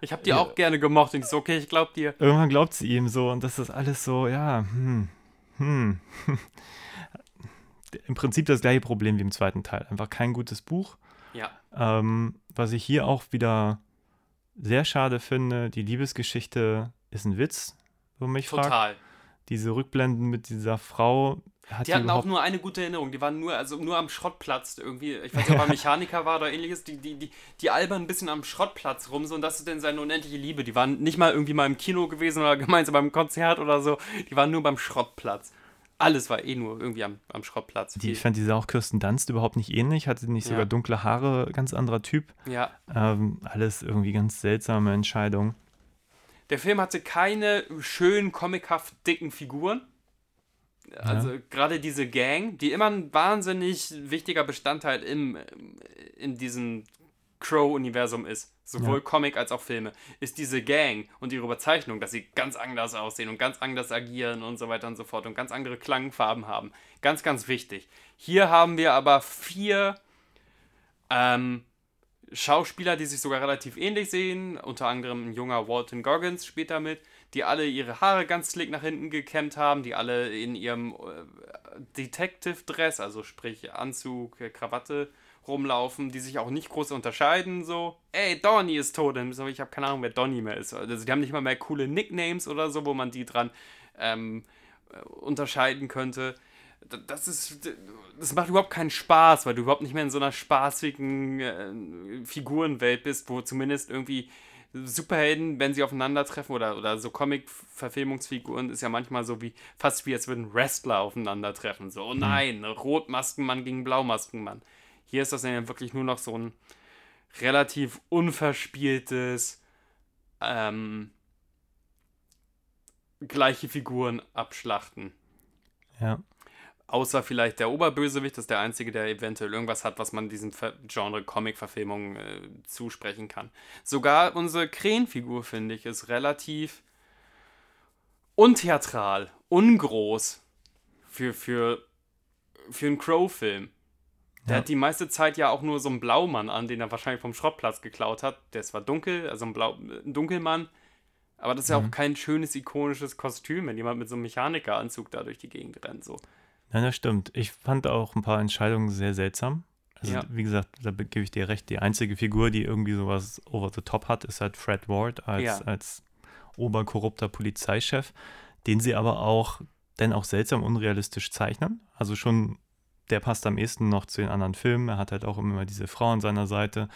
Ich habe die auch gerne gemocht und ich so, okay, ich glaub dir. Irgendwann glaubt sie ihm so und das ist alles so, ja, hm, hm. Im Prinzip das gleiche Problem wie im zweiten Teil. Einfach kein gutes Buch. Ja. Ähm, was ich hier auch wieder sehr schade finde, die Liebesgeschichte ist ein Witz, wo man mich fragt. Total. Diese Rückblenden mit dieser Frau hat Die hatten auch nur eine gute Erinnerung. Die waren nur, also nur am Schrottplatz irgendwie. Ich weiß nicht, ob er Mechaniker war oder ähnliches. Die, die, die, die albern ein bisschen am Schrottplatz rum so und das ist denn seine unendliche Liebe. Die waren nicht mal irgendwie mal im Kino gewesen oder gemeinsam beim Konzert oder so. Die waren nur beim Schrottplatz. Alles war eh nur irgendwie am, am Schrottplatz. Die, ich fand diese auch Kirsten Dunst überhaupt nicht ähnlich, hatte nicht Ja. sogar dunkle Haare, ganz anderer Typ. ja. Ähm, alles irgendwie ganz seltsame Entscheidung. Der Film hatte keine schönen, comichaft dicken Figuren. Also gerade diese Gang, die immer ein wahnsinnig wichtiger Bestandteil im, in diesem Crow-Universum ist, sowohl Ja. Comic als auch Filme, ist diese Gang und ihre Überzeichnung, dass sie ganz anders aussehen und ganz anders agieren und so weiter und so fort und ganz andere Klangfarben haben. Ganz, ganz wichtig. Hier haben wir aber vier ähm, Schauspieler, die sich sogar relativ ähnlich sehen, unter anderem ein junger Walton Goggins spielt damit, die alle ihre Haare ganz slick nach hinten gekämmt haben, die alle in ihrem äh, Detective-Dress, also sprich Anzug, äh, Krawatte, rumlaufen, die sich auch nicht groß unterscheiden, so, ey, Donny ist tot, so, ich habe keine Ahnung, wer Donny mehr ist. Also die haben nicht mal mehr coole Nicknames oder so, wo man die dran ähm, äh, unterscheiden könnte. Das ist, das macht überhaupt keinen Spaß, weil du überhaupt nicht mehr in so einer spaßigen äh, Figurenwelt bist, wo zumindest irgendwie Superhelden, wenn sie aufeinandertreffen oder, oder so Comic-Verfilmungsfiguren, ist ja manchmal so wie, fast wie als würden Wrestler aufeinandertreffen. So, oh nein, Rotmaskenmann gegen Blaumaskenmann. Hier ist das dann ja wirklich nur noch so ein relativ unverspieltes, ähm, gleiche Figuren abschlachten. Ja. Außer vielleicht der Oberbösewicht, das ist der Einzige, der eventuell irgendwas hat, was man diesem Genre Comic-Verfilmung äh, zusprechen kann. Sogar unsere Krähenfigur, finde ich, ist relativ untheatral, ungroß für, für, für einen Crow-Film. Der Ja. hat die meiste Zeit ja auch nur so einen Blaumann an, den er wahrscheinlich vom Schrottplatz geklaut hat. Der ist zwar dunkel, also ein, Blau ein Dunkelmann, aber das ist ja Mhm. auch kein schönes, ikonisches Kostüm, wenn jemand mit so einem Mechanikeranzug da durch die Gegend rennt. So. Nein, das stimmt. Ich fand auch ein paar Entscheidungen sehr seltsam. Also, Ja. wie gesagt, da be- gebe ich dir recht. Die einzige Figur, die irgendwie sowas over the top hat, ist halt Fred Ward als, Ja. als oberkorrupter Polizeichef, den sie aber auch dann auch seltsam unrealistisch zeichnen. Also schon, der passt am ehesten noch zu den anderen Filmen. Er hat halt auch immer diese Frau an seiner Seite,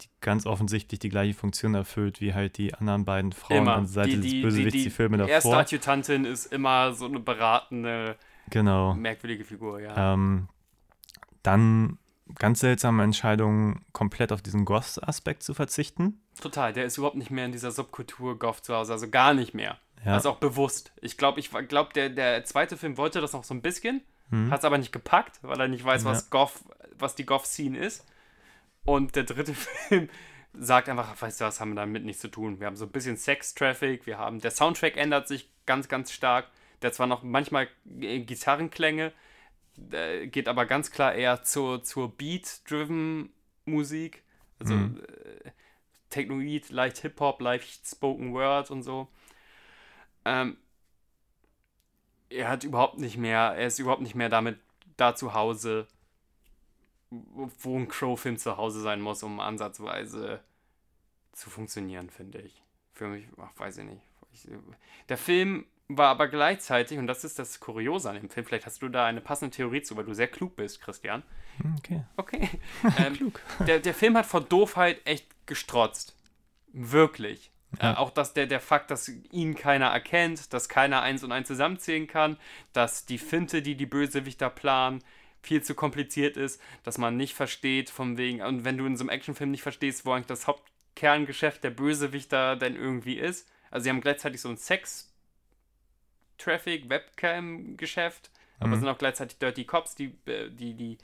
die ganz offensichtlich die gleiche Funktion erfüllt, wie halt die anderen beiden Frauen Immer. an der Seite die, des die, Bösewichts, die, die, Filme die erste davor. Adjutantin ist immer so eine beratende, Genau. merkwürdige Figur, ja. Ähm, dann ganz seltsame Entscheidung, komplett auf diesen Goth-Aspekt zu verzichten. Total, der ist überhaupt nicht mehr in dieser Subkultur Goth zu Hause, also gar nicht mehr. Ja. Also auch bewusst. Ich glaube, ich glaube, der, der zweite Film wollte das noch so ein bisschen, Mhm. hat es aber nicht gepackt, weil er nicht weiß, Ja. was Goth, was die Goth-Scene ist. Und der dritte Film sagt einfach, ach, weißt du was, haben wir damit nichts zu tun. Wir haben so ein bisschen Sex-Traffic, wir haben, der Soundtrack ändert sich ganz, ganz stark. Der zwar noch manchmal äh, Gitarrenklänge, äh, geht aber ganz klar eher zur, zur Beat-driven Musik. Also Mhm. äh, Technoid, leicht Hip-Hop, leicht Spoken Word und so. Ähm, er hat überhaupt nicht mehr, er ist überhaupt nicht mehr damit da zu Hause, wo ein Crow-Film zu Hause sein muss, um ansatzweise zu funktionieren, finde ich. Für mich, ach, weiß ich nicht. Ich, der Film war aber gleichzeitig, und das ist das Kuriose an dem Film, vielleicht hast du da eine passende Theorie zu, weil du sehr klug bist, Christian. Hm, Okay. Okay. ähm, Der, der Film hat vor Doofheit echt gestrotzt. Wirklich. Ja. Äh, auch dass der, der Fakt, dass ihn keiner erkennt, dass keiner eins und eins zusammenzählen kann, dass die Finte, die die Bösewichter planen, viel zu kompliziert ist, dass man nicht versteht, von wegen, und wenn du in so einem Actionfilm nicht verstehst, wo eigentlich das Hauptkerngeschäft der Bösewichter denn irgendwie ist. Also sie haben gleichzeitig so ein Sex Traffic Webcam Geschäft, aber Mhm. sind auch gleichzeitig Dirty Cops, die äh, die die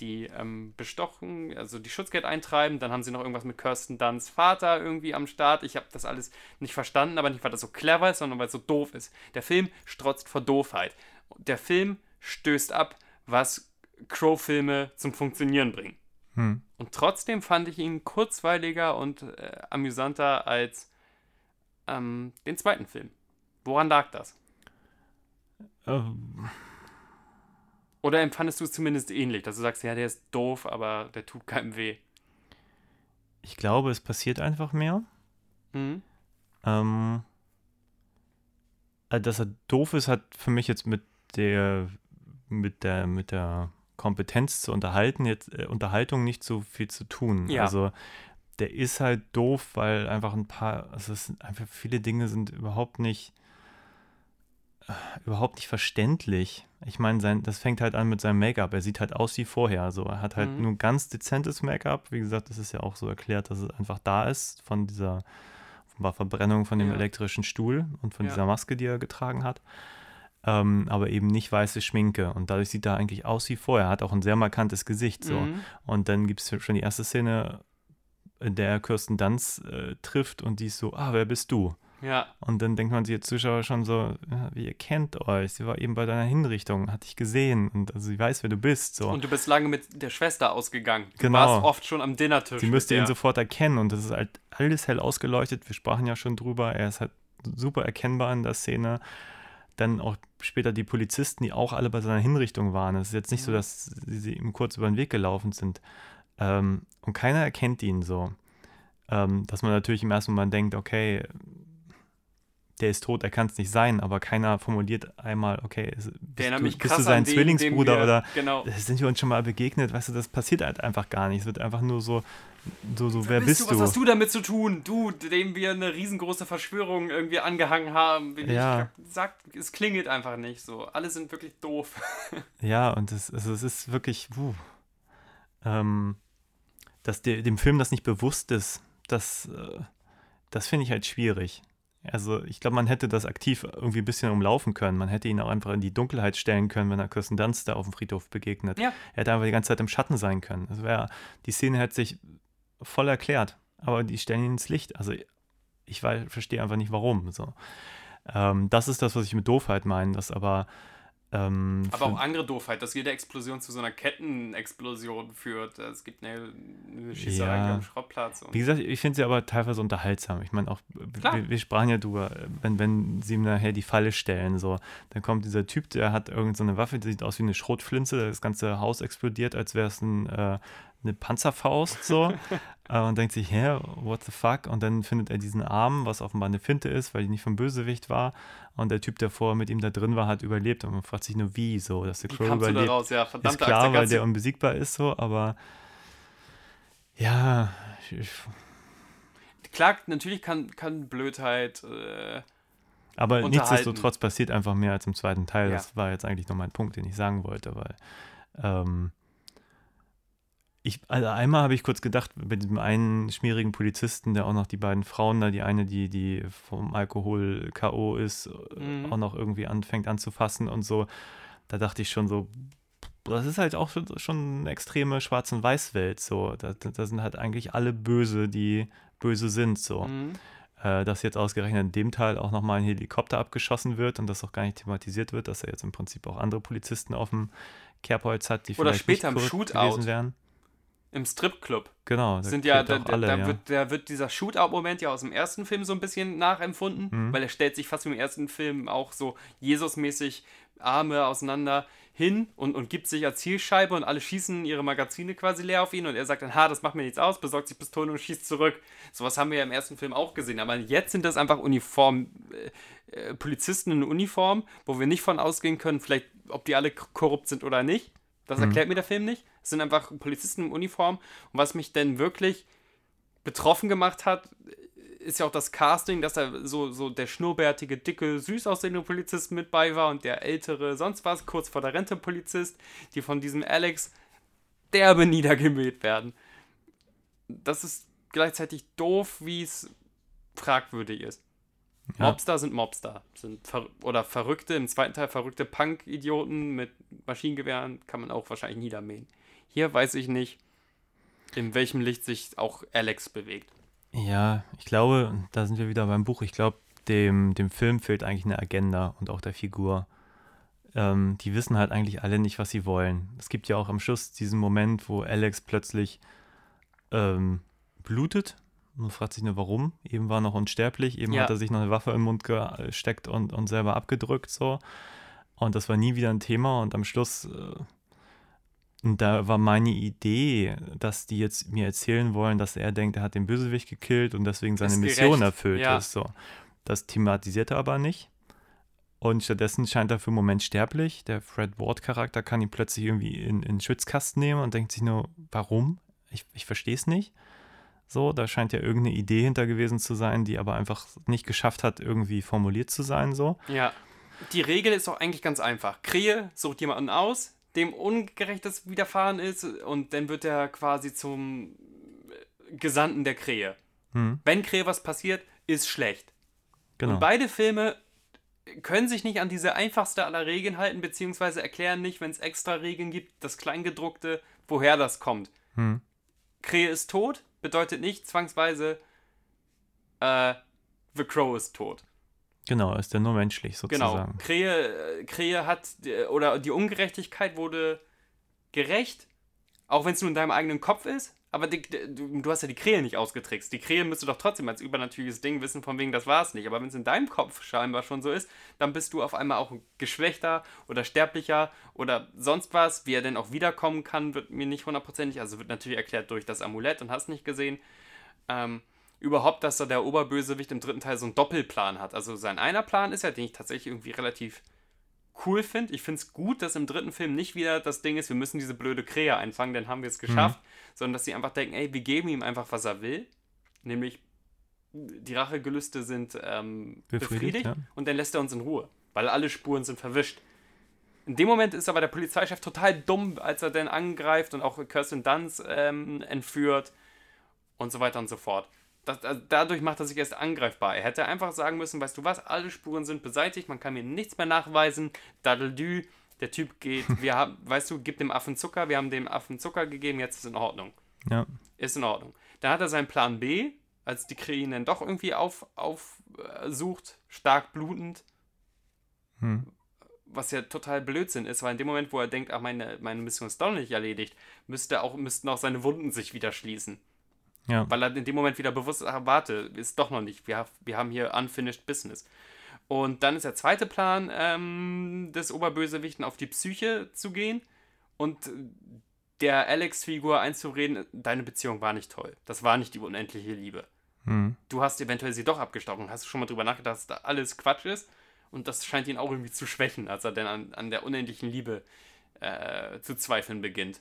die ähm, bestochen, also die Schutzgeld eintreiben. Dann haben sie noch irgendwas mit Kirsten Dunns Vater irgendwie am Start. Ich habe das alles nicht verstanden, aber nicht, weil das so clever ist, sondern weil es so doof ist. Der Film strotzt vor Doofheit. Der Film stößt ab, was Crow-Filme zum Funktionieren bringen. Hm. Und trotzdem fand ich ihn kurzweiliger und äh, amüsanter als ähm, den zweiten Film. Woran lag das? Ähm, Oder empfandest du es zumindest ähnlich, dass du sagst, ja, der ist doof, aber der tut keinem weh? ich glaube, es passiert einfach mehr. Mhm. Ähm, äh, dass er doof ist, hat für mich jetzt mit der mit der mit der Kompetenz zu unterhalten jetzt äh, Unterhaltung nicht so viel zu tun. Ja. Also der ist halt doof, weil einfach ein paar, also es sind einfach viele Dinge sind überhaupt nicht überhaupt nicht verständlich. Ich meine, sein, das fängt halt an mit seinem Make-up. Er sieht halt aus wie vorher. So, er hat halt Mhm. nur ganz dezentes Make-up. Wie gesagt, das ist ja auch so erklärt, dass es einfach da ist von dieser war Verbrennung von dem Ja. elektrischen Stuhl und von Ja. dieser Maske, die er getragen hat. Ähm, aber eben nicht weiße Schminke. Und dadurch sieht er eigentlich aus wie vorher. Er hat auch ein sehr markantes Gesicht. So. Mhm. Und dann gibt es schon die erste Szene, in der er Kirsten Dunst äh, trifft und die ist so, ah, wer bist du? Ja, Und dann denkt man sich als Zuschauer schon so, ja, wie ihr kennt euch, sie war eben bei deiner Hinrichtung, hat dich gesehen und also sie weiß, wer du bist. So. und du bist lange mit der Schwester ausgegangen. Du Genau. warst oft schon am Dinnertisch. Sie müsste ihn sofort erkennen und das ist halt alles hell ausgeleuchtet. Wir sprachen ja schon drüber. Er ist halt super erkennbar in der Szene. Dann auch später die Polizisten, die auch alle bei seiner Hinrichtung waren. Es ist jetzt nicht so, Mhm. dass sie, sie ihm kurz über den Weg gelaufen sind. Ähm, und keiner erkennt ihn so. Ähm, dass man natürlich im ersten Moment denkt, okay, der ist tot, er kann es nicht sein, aber keiner formuliert einmal, okay, ist, Der bist, du, mich bist du sein den, Zwillingsbruder wir, oder Genau. sind wir uns schon mal begegnet? Weißt du, das passiert halt einfach gar nicht. Es wird einfach nur so, so, so wer bist, Was hast du damit zu tun? Du, dem wir eine riesengroße Verschwörung irgendwie angehangen haben. Ja. Ich sag, es klingelt einfach nicht so. Alle sind wirklich doof. Ja, und es, also es ist wirklich, puh, ähm, dass de, dem Film das nicht bewusst ist, das, äh, das finde ich halt schwierig. Also ich glaube, man hätte das aktiv irgendwie ein bisschen umlaufen können. Man hätte ihn auch einfach in die Dunkelheit stellen können, wenn er Kirsten Dunst da auf dem Friedhof begegnet. Ja. Er hätte einfach die ganze Zeit im Schatten sein können. Das wäre, die Szene hätte sich voll erklärt, aber die stellen ihn ins Licht. Also ich verstehe einfach nicht, warum. So. Ähm, das ist das, was ich mit Doofheit meine, dass aber ähm, Aber auch andere Doofheit, dass jede Explosion zu so einer Kettenexplosion führt. Es gibt eine, eine Schießerei Ja. am Schrottplatz. Wie gesagt, ich finde sie aber teilweise unterhaltsam. Ich meine auch, wir, wir sprachen ja drüber, wenn, wenn sie ihm nachher die Falle stellen, so, dann kommt dieser Typ, der hat irgendeine so eine Waffe, die sieht aus wie eine Schrotflinze, das ganze Haus explodiert, als wäre es ein, äh, eine Panzerfaust, so, und denkt sich, hä, what the fuck? Und dann findet er diesen Arm, was offenbar eine Finte ist, weil die nicht vom Bösewicht war, und der Typ, der vorher mit ihm da drin war, hat überlebt, und man fragt sich nur, wie, so, dass der wie Crow da überlebt. raus? Ja, Ist klar, weil Akzeptanz. der unbesiegbar ist, so, aber ja, ich, Klar, natürlich kann, kann Blödheit. Äh, Aber nichtsdestotrotz passiert einfach mehr als im zweiten Teil. Ja. Das war jetzt eigentlich noch mein Punkt, den ich sagen wollte, weil ähm, ich, also einmal habe ich kurz gedacht, bei diesem einen schmierigen Polizisten, der auch noch die beiden Frauen da, die eine, die, die vom Alkohol K.O. ist, Mhm. auch noch irgendwie anfängt anzufassen und so, da dachte ich schon so, das ist halt auch schon, eine extreme Schwarz- und Weiß-Welt, so. Da, da sind halt eigentlich alle böse, die böse sind, so mhm. äh, dass jetzt ausgerechnet in dem Teil auch nochmal ein Helikopter abgeschossen wird und das auch gar nicht thematisiert wird, dass er jetzt im Prinzip auch andere Polizisten auf dem Kerbholz hat, die Oder vielleicht später im nicht korrupt Shootout. gewesen wären. Im Stripclub. Genau, da sind ja, da, alle, da, ja. Wird, da wird dieser Shootout-Moment ja aus dem ersten Film so ein bisschen nachempfunden, Mhm. weil er stellt sich fast wie im ersten Film auch so Jesus-mäßig Arme auseinander, hin und, und gibt sich als Zielscheibe und alle schießen ihre Magazine quasi leer auf ihn und er sagt dann, ha, das macht mir nichts aus, besorgt sich Pistolen und schießt zurück. Sowas haben wir ja im ersten Film auch gesehen, aber jetzt sind das einfach Uniform, äh, äh, Polizisten in Uniform, wo wir nicht von ausgehen können, vielleicht, ob die alle korrupt sind oder nicht. Das erklärt mir der Film nicht. Es sind einfach Polizisten in Uniform und was mich denn wirklich betroffen gemacht hat, ist ja auch das Casting, dass da so, so der schnurrbärtige, dicke, süß aussehende Polizist mit bei war und der ältere, sonst was, kurz vor der Rente Polizist, die von diesem Alex derbe niedergemäht werden. Das ist gleichzeitig doof, wie es fragwürdig ist. Ja. Mobster sind Mobster. Sind ver oder Verrückte, im zweiten Teil verrückte Punk-Idioten mit Maschinengewehren kann man auch wahrscheinlich niedermähen. Hier weiß ich nicht, in welchem Licht sich auch Alex bewegt. Ja, ich glaube, da sind wir wieder beim Buch, ich glaube, dem, dem Film fehlt eigentlich eine Agenda und auch der Figur. Ähm, die wissen halt eigentlich alle nicht, was sie wollen. Es gibt ja auch am Schluss diesen Moment, wo Alex plötzlich ähm, blutet. Man fragt sich nur, warum. Eben war er noch unsterblich, eben Ja. hat er sich noch eine Waffe im Mund gesteckt und, und selber abgedrückt, so. Und das war nie wieder ein Thema und am Schluss äh, da war meine Idee, dass die jetzt mir erzählen wollen, dass er denkt, er hat den Bösewicht gekillt und deswegen seine Ist Mission gerecht, erfüllt ja. ist. So. Das thematisiert er aber nicht. Und stattdessen scheint er für einen Moment sterblich. Der Fred Ward-Charakter kann ihn plötzlich irgendwie in, in den Schwitzkasten nehmen und denkt sich nur, warum? Ich, ich verstehe es nicht. So, da scheint ja irgendeine Idee hinter gewesen zu sein, die aber einfach nicht geschafft hat, irgendwie formuliert zu sein. So. Ja. Die Regel ist doch eigentlich ganz einfach. Krähe sucht jemanden aus, dem Ungerechtes widerfahren ist und dann wird er quasi zum äh, Gesandten der Krähe. Hm, Wenn Krähe was passiert, ist schlecht. genau. Und beide Filme können sich nicht an diese einfachste aller Regeln halten, beziehungsweise erklären nicht, wenn es extra Regeln gibt, das Kleingedruckte, woher das kommt. Hm. Krähe ist tot, bedeutet nicht zwangsweise, äh, The Crow ist tot. Genau, ist ja nur menschlich Genau. sozusagen. Krähe, äh, Krähe hat, äh, oder die Ungerechtigkeit wurde gerecht, auch wenn es nur in deinem eigenen Kopf ist. Aber die, du, hast ja die Krähe nicht ausgetrickst. Die Krähe müsste doch trotzdem als übernatürliches Ding wissen, von wegen, das war es nicht. Aber wenn es in deinem Kopf scheinbar schon so ist, dann bist du auf einmal auch geschwächter oder sterblicher oder sonst was. Wie er denn auch wiederkommen kann, wird mir nicht hundertprozentig, also wird natürlich erklärt durch das Amulett und hast nicht gesehen. Ähm, überhaupt, dass da der Oberbösewicht im dritten Teil so einen Doppelplan hat. Also sein einer Plan ist ja, den ich tatsächlich irgendwie relativ cool finde. Ich finde es gut, dass im dritten Film nicht wieder das Ding ist, wir müssen diese blöde Krähe einfangen, dann haben wir es geschafft, sondern dass sie einfach denken, ey, wir geben ihm einfach, was er will. Nämlich, die Rachegelüste sind ähm, Befriedigt, befriedigt, ja. und dann lässt er uns in Ruhe, weil alle Spuren sind verwischt. In dem Moment ist aber der Polizeichef total dumm, als er dann angreift und auch Kirsten Dunst ähm, entführt und so weiter und so fort. Das, das, dadurch macht er sich erst angreifbar. Er hätte einfach sagen müssen, weißt du was, alle Spuren sind beseitigt, man kann mir nichts mehr nachweisen. Dadeldü, der Typ geht, wir haben, weißt du, gib dem Affen Zucker, wir haben dem Affen Zucker gegeben, jetzt ist in Ordnung. Ja. Ist in Ordnung. Dann hat er seinen Plan B, als die Krähe ihn dann doch irgendwie aufsucht, auf, äh, sucht, stark blutend. Hm. Was ja total Blödsinn ist, weil in dem Moment, wo er denkt, ach, meine, meine Mission ist doch nicht erledigt, müsste auch, müssten auch seine Wunden sich wieder schließen. Ja. Weil er in dem Moment wieder bewusst ist, ach, warte, ist doch noch nicht. Wir, wir haben hier unfinished business. Und dann ist der zweite Plan ähm, des Oberbösewichten auf die Psyche zu gehen und der Alex-Figur einzureden, deine Beziehung war nicht toll. Das war nicht die unendliche Liebe. Hm. Du hast eventuell sie doch abgestochen. Hast du schon mal drüber nachgedacht, dass da alles Quatsch ist? Und das scheint ihn auch irgendwie zu schwächen, als er dann an, an der unendlichen Liebe äh, zu zweifeln beginnt.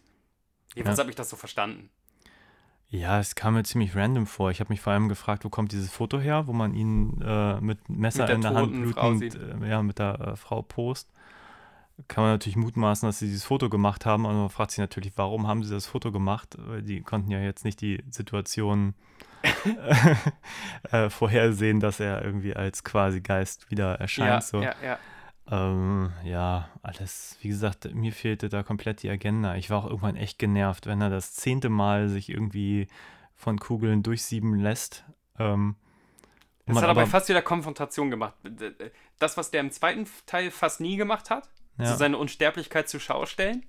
Jedenfalls Ja. habe ich das so verstanden. Ja, es kam mir ziemlich random vor. Ich habe mich vor allem gefragt, wo kommt dieses Foto her, wo man ihn äh, mit Messer Mit in der Hand blutend, äh, ja, mit der äh, Frau post. Kann man natürlich mutmaßen, dass sie dieses Foto gemacht haben, aber man fragt sich natürlich, warum haben sie das Foto gemacht? Weil die konnten ja jetzt nicht die Situation äh, vorhersehen, dass er irgendwie als quasi Geist wieder erscheint. Ja, so. ja, ja. Ähm, ja, alles, wie gesagt, mir fehlte da komplett die Agenda. Ich war auch irgendwann echt genervt, wenn er das zehnte Mal sich irgendwie von Kugeln durchsieben lässt. Ähm, Das hat aber aber- fast wieder Konfrontation gemacht. Das, was der im zweiten Teil fast nie gemacht hat, Ja. so seine Unsterblichkeit zur Schau stellen,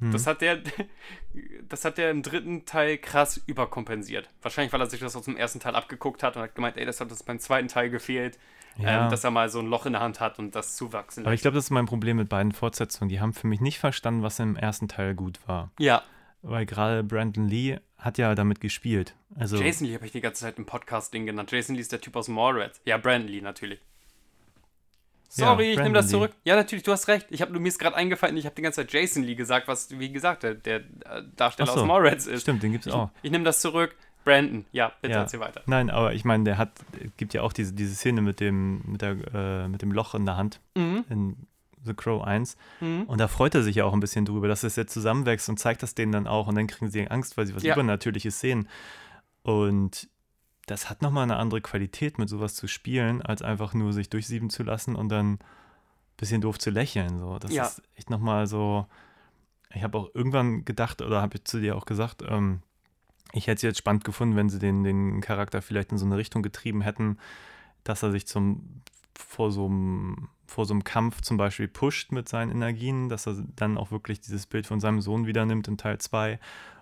Das hat der, das hat der im dritten Teil krass überkompensiert. Wahrscheinlich, weil er sich das aus dem ersten Teil abgeguckt hat und hat gemeint, ey, das hat das beim zweiten Teil gefehlt, Ja. ähm, dass er mal so ein Loch in der Hand hat und das zuwachsen Aber ich lässt. glaube, das ist mein Problem mit beiden Fortsetzungen. Die haben für mich nicht verstanden, was im ersten Teil gut war. Ja, Weil gerade Brandon Lee hat ja damit gespielt. Also, Jason Lee habe ich die ganze Zeit im Podcast-Ding genannt. Jason Lee ist der Typ aus Mallrats. Ja, Brandon Lee natürlich. Ja, Sorry, ich nehme das Lee. zurück. Ja, natürlich, du hast recht. Ich habe mir ist gerade eingefallen, ich habe die ganze Zeit Jason Lee gesagt, was, wie gesagt, der, der äh, Darsteller so. aus Mallrats ist. stimmt, den gibt es Ich, auch. ich nehme das zurück. Brandon, ja, bitte Ja. erzähl weiter. Nein, aber ich meine, der hat, gibt ja auch diese, diese Szene mit dem, mit, der, äh, mit dem Loch in der Hand Mhm. in The Crow 1. Mhm. Und da freut er sich ja auch ein bisschen drüber, dass es jetzt zusammenwächst und zeigt das denen dann auch. Und dann kriegen sie Angst, weil sie was Ja. Übernatürliches sehen. Und das hat nochmal eine andere Qualität, mit sowas zu spielen, als einfach nur sich durchsieben zu lassen und dann ein bisschen doof zu lächeln. So. Das Ja. ist echt nochmal so. Ich habe auch irgendwann gedacht, oder habe ich zu dir auch gesagt, ähm, ich hätte es jetzt spannend gefunden, wenn sie den, den Charakter vielleicht in so eine Richtung getrieben hätten, dass er sich zum vor so einem vor so einem Kampf zum Beispiel pusht mit seinen Energien, dass er dann auch wirklich dieses Bild von seinem Sohn wieder nimmt in Teil 2,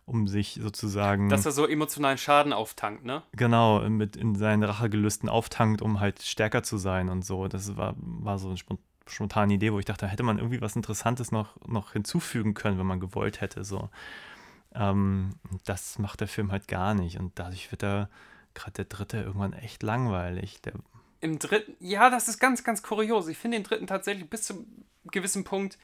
um sich sozusagen Dass er so emotionalen Schaden auftankt, ne? genau mit in seinen Rachegelüsten auftankt, um halt stärker zu sein und so. Das war, war so eine spon- spontane Idee, wo ich dachte, da hätte man irgendwie was Interessantes noch, noch hinzufügen können, wenn man gewollt hätte. So. Ähm, das macht der Film halt gar nicht. Und dadurch wird er, gerade der dritte, irgendwann echt langweilig. Der, Im dritten, ja, das ist ganz, ganz kurios. Ich finde den dritten tatsächlich bis zu einem gewissen Punkt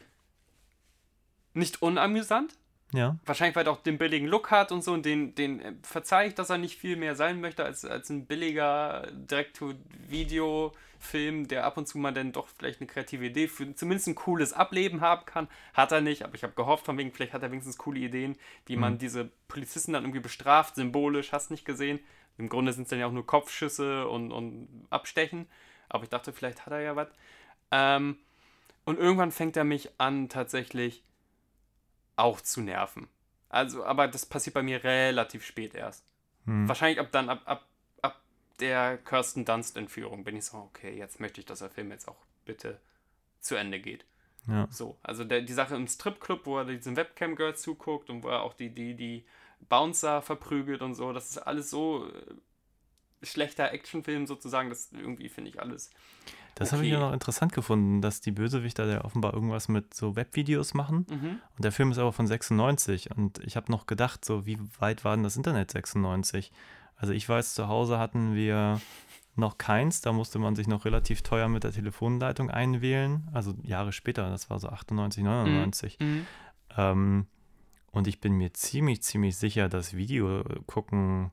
nicht unamüsant. ja, Wahrscheinlich, weil er auch den billigen Look hat und so und den, den äh, verzeihe ich, dass er nicht viel mehr sein möchte als, als ein billiger Direct-to-Video-Film, der ab und zu mal dann doch vielleicht eine kreative Idee für zumindest ein cooles Ableben haben kann. Hat er nicht, aber ich habe gehofft, von wegen, vielleicht hat er wenigstens coole Ideen, wie man diese Polizisten dann irgendwie bestraft, symbolisch, hast nicht gesehen. Im Grunde sind es dann ja auch nur Kopfschüsse und, und Abstechen, aber ich dachte, vielleicht hat er ja was. Ähm, und irgendwann fängt er mich an, tatsächlich auch zu nerven. Also, aber das passiert bei mir relativ spät erst. hm. Wahrscheinlich ab dann, ab, ab der Kirsten Dunst-Entführung bin ich so, okay, jetzt möchte ich, dass der Film jetzt auch bitte zu Ende geht. ja. So, also der, die Sache im Stripclub, wo er diesen Webcam-Girl zuguckt und wo er auch die, die, die Bouncer verprügelt und so, das ist alles so äh, schlechter Actionfilm sozusagen, das irgendwie finde ich alles. Das habe ich ja okay. noch interessant gefunden, dass die Bösewichter ja offenbar irgendwas mit so Webvideos machen. Mhm. Und der Film ist aber von 96. Und ich habe noch gedacht, so wie weit war denn das Internet 96? Also ich weiß, zu Hause hatten wir noch keins. Da musste man sich noch relativ teuer mit der Telefonleitung einwählen. Also Jahre später, das war so 98, 99. Mhm. Ähm, und ich bin mir ziemlich, ziemlich sicher, dass Video gucken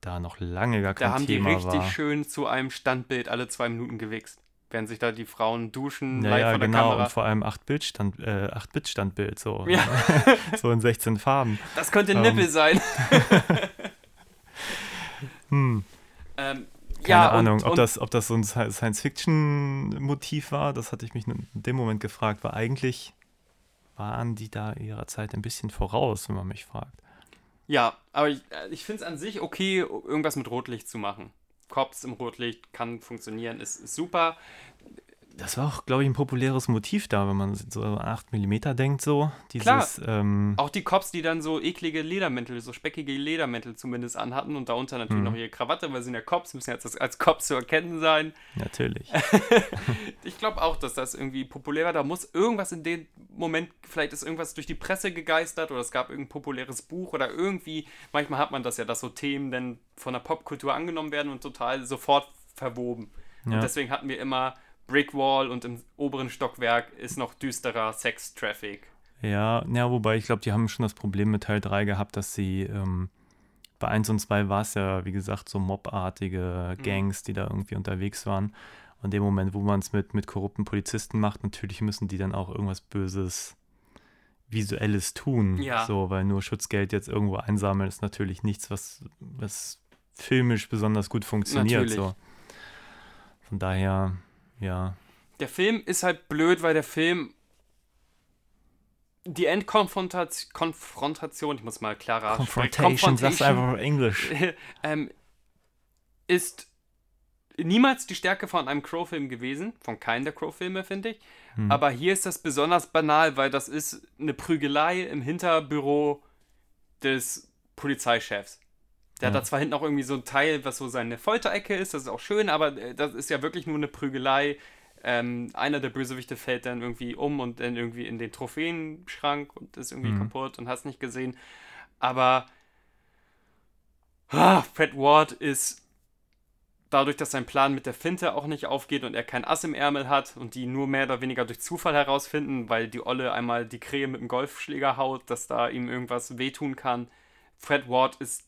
da noch lange gar kein Da haben die Thema richtig war. schön zu einem Standbild alle zwei Minuten gewichst. Während sich da die Frauen duschen, Ja, live ja, vor der genau. Kamera. Und vor allem 8-Bit-Stand, äh, 8-Bit-Standbild, so. Ja. so in 16 Farben. Das könnte ein Ähm. Nippel sein. Hm. Ähm, Keine ja, und- Ahnung, ob, und- das, ob das so ein Sci- Science-Fiction-Motiv war, das hatte ich mich in dem Moment gefragt, weil eigentlich waren die da ihrer Zeit ein bisschen voraus, wenn man mich fragt. Ja, aber ich, äh, ich finde es an sich okay, irgendwas mit Rotlicht zu machen. Cops im Rotlicht kann funktionieren, ist, ist super. Das war auch, glaube ich, ein populäres Motiv da, wenn man so an 8 mm denkt, so. Dieses, ähm, Auch die Cops, die dann so eklige Ledermäntel, so speckige Ledermäntel zumindest anhatten und darunter natürlich Mhm. noch ihre Krawatte, weil sie sind ja Cops, müssen ja als, als Cops zu erkennen sein. natürlich. Ich glaube auch, dass das irgendwie populär war. Da muss irgendwas in dem Moment, vielleicht ist irgendwas durch die Presse gegeistert oder es gab irgendein populäres Buch oder irgendwie, manchmal hat man das ja, dass so Themen dann von der Popkultur angenommen werden und total sofort verwoben. Ja. Und deswegen hatten wir immer Brickwall und im oberen Stockwerk ist noch düsterer Sex-Traffic. Ja, ja, wobei ich glaube, die haben schon das Problem mit Teil 3 gehabt, dass sie ähm, bei 1 und 2 war es ja, wie gesagt, so mobartige Mhm. Gangs, die da irgendwie unterwegs waren. Und in dem Moment, wo man es mit, mit korrupten Polizisten macht, natürlich müssen die dann auch irgendwas Böses, Visuelles tun. Ja. So, weil nur Schutzgeld jetzt irgendwo einsammeln ist natürlich nichts, was, was filmisch besonders gut funktioniert. Natürlich. So. Von daher, ja. Der Film ist halt blöd, weil der Film die Endkonfrontation, Konfrontation, ich muss mal klarer aussprechen, Confrontation, sagst einfach auf Englisch. ähm, ist niemals die Stärke von einem Crow-Film gewesen, von keinem der Crow-Filme, finde ich. Hm. Aber hier ist das besonders banal, weil das ist eine Prügelei im Hinterbüro des Polizeichefs. Der hat Ja. da zwar hinten auch irgendwie so ein Teil, was so seine Folterecke ist, das ist auch schön, aber äh, das ist ja wirklich nur eine Prügelei. Ähm, einer der Bösewichte fällt dann irgendwie um und dann irgendwie in den Trophäenschrank und ist irgendwie Mhm. kaputt und hast nicht gesehen. Aber ah, Fred Ward ist dadurch, dass sein Plan mit der Finte auch nicht aufgeht und er kein Ass im Ärmel hat und die nur mehr oder weniger durch Zufall herausfinden, weil die Olle einmal die Krähe mit dem Golfschläger haut, dass da ihm irgendwas wehtun kann. Fred Ward ist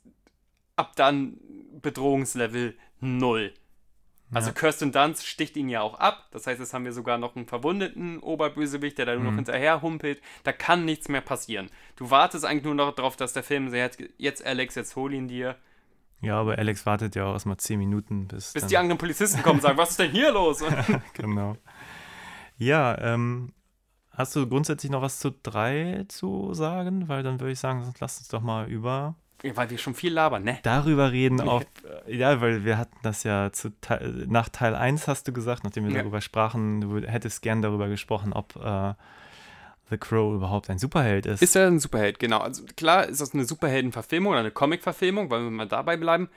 ab dann Bedrohungslevel null. Also Ja. Kirsten Dunst sticht ihn ja auch ab. Das heißt, jetzt haben wir sogar noch einen verwundeten Oberbösewicht, der da nur noch Mhm. hinterher humpelt. Da kann nichts mehr passieren. Du wartest eigentlich nur noch darauf, dass der Film sagt, jetzt Alex, jetzt hol ihn dir. Ja, aber Alex wartet ja auch erstmal zehn Minuten, bis. Bis die anderen Polizisten kommen und sagen, was ist denn hier los? genau. Ja, ähm, hast du grundsätzlich noch was zu drei zu sagen? Weil dann würde ich sagen, lass uns doch mal über weil wir schon viel labern, ne? darüber reden, ob, äh, ja, weil wir hatten das ja zu Teil, nach Teil 1 hast du gesagt, nachdem wir Ja. darüber sprachen, du hättest gern darüber gesprochen, ob äh, The Crow überhaupt ein Superheld ist. Ist er ein Superheld, genau. Also klar ist das eine Superheldenverfilmung oder eine Comic-Verfilmung, weil wir mal dabei bleiben.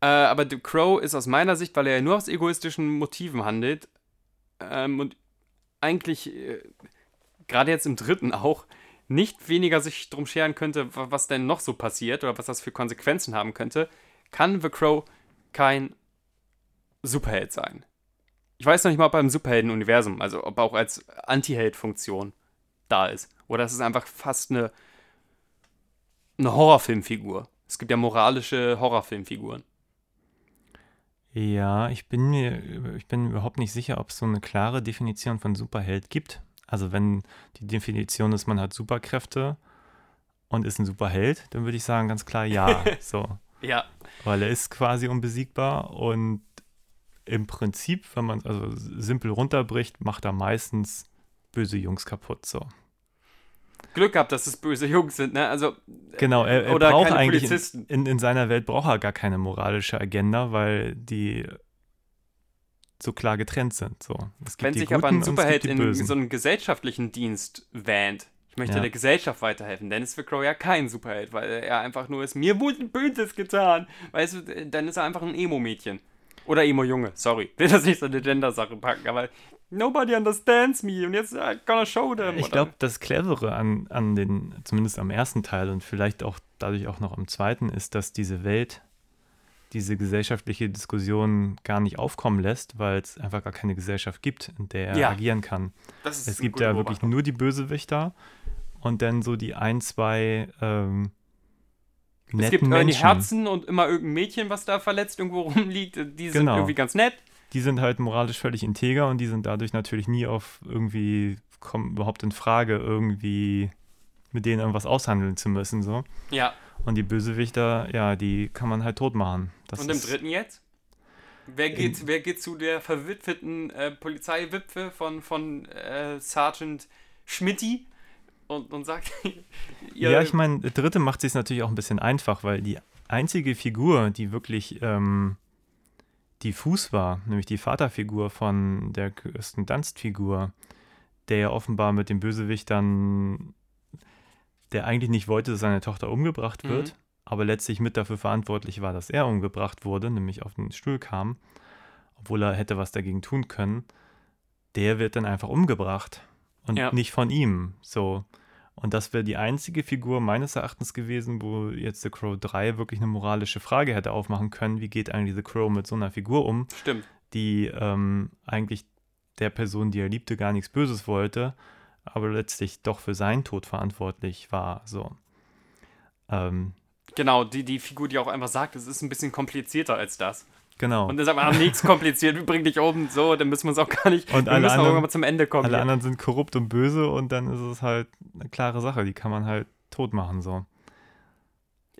Äh, aber The Crow ist aus meiner Sicht, weil er ja nur aus egoistischen Motiven handelt ähm, und eigentlich, äh, gerade jetzt im dritten auch, nicht weniger sich drum scheren könnte, wa- was denn noch so passiert oder was das für Konsequenzen haben könnte, kann The Crow kein Superheld sein. Ich weiß noch nicht mal, ob er im Superhelden-Universum, also ob er auch als Anti-Held-Funktion da ist. Oder es ist einfach fast eine, eine Horrorfilmfigur. Es gibt ja moralische Horrorfilmfiguren. Ja, ich bin mir, ich bin überhaupt nicht sicher, ob es so eine klare Definition von Superheld gibt. Also wenn die Definition ist, man hat Superkräfte und ist ein Superheld, dann würde ich sagen ganz klar ja. so, Ja. weil er ist quasi unbesiegbar und im Prinzip, wenn man also simpel runterbricht, macht er meistens böse Jungs kaputt. So. Glück gehabt, dass es böse Jungs sind, ne? Also, Genau, er, er Oder braucht keine eigentlich in, in, in seiner Welt braucht er gar keine moralische Agenda, weil die so klar getrennt sind. So. Wenn sich aber ein Superheld in so einen gesellschaftlichen Dienst wähnt, ich möchte Ja. der Gesellschaft weiterhelfen, dann ist The Crow ja kein Superheld, weil er einfach nur ist, mir wurde Böses getan. Weißt du, dann ist er einfach ein Emo-Mädchen. Oder Emo-Junge, sorry. Will das nicht so eine Gender-Sache packen, aber nobody understands me und jetzt I'm gonna show them. Ich glaube, das Clevere an, an den, zumindest am ersten Teil und vielleicht auch dadurch auch noch am zweiten, ist, dass diese Welt diese gesellschaftliche Diskussion gar nicht aufkommen lässt, weil es einfach gar keine Gesellschaft gibt, in der er Ja. agieren kann. Es gibt ja wirklich nur die Bösewichter und dann so die ein, zwei ähm, netten Es gibt Menschen. Herzen und immer irgendein Mädchen, was da verletzt irgendwo rumliegt. Die sind Genau. irgendwie ganz nett. Die sind halt moralisch völlig integer und die sind dadurch natürlich nie auf irgendwie, kommen überhaupt in Frage, irgendwie mit denen irgendwas aushandeln zu müssen. So. Ja. Und die Bösewichter, ja, die kann man halt tot machen. Das und im dritten jetzt? Wer geht, wer geht zu der verwitweten äh, Polizeiwipfe von, von äh, Sergeant Schmidti und, und sagt, Ja, ich meine, der dritte macht sich natürlich auch ein bisschen einfach, weil die einzige Figur, die wirklich ähm, diffus war, nämlich die Vaterfigur von der Kirsten Dunst-Figur, der ja offenbar mit dem Bösewicht dann, der eigentlich nicht wollte, dass seine Tochter umgebracht Mhm. Aber letztlich mit dafür verantwortlich war, dass er umgebracht wurde, nämlich auf den Stuhl kam, obwohl er hätte was dagegen tun können, der wird dann einfach umgebracht und Ja. nicht von ihm. So. Und das wäre die einzige Figur meines Erachtens gewesen, wo jetzt The Crow 3 wirklich eine moralische Frage hätte aufmachen können. Wie geht eigentlich The Crow mit so einer Figur um, Stimmt. die ähm, eigentlich der Person, die er liebte, gar nichts Böses wollte, aber letztlich doch für seinen Tod verantwortlich war. So. Ähm, Genau, die, die Figur, die auch einfach sagt, es ist ein bisschen komplizierter als das. genau. Und dann sagt man, ah, nichts kompliziert, wir bringen dich um, so, dann müssen wir uns auch gar nicht, Und wir alle müssen auch anderen- irgendwann mal zum Ende kommen. Alle hier. anderen sind korrupt und böse und dann ist es halt eine klare Sache, die kann man halt tot machen. So.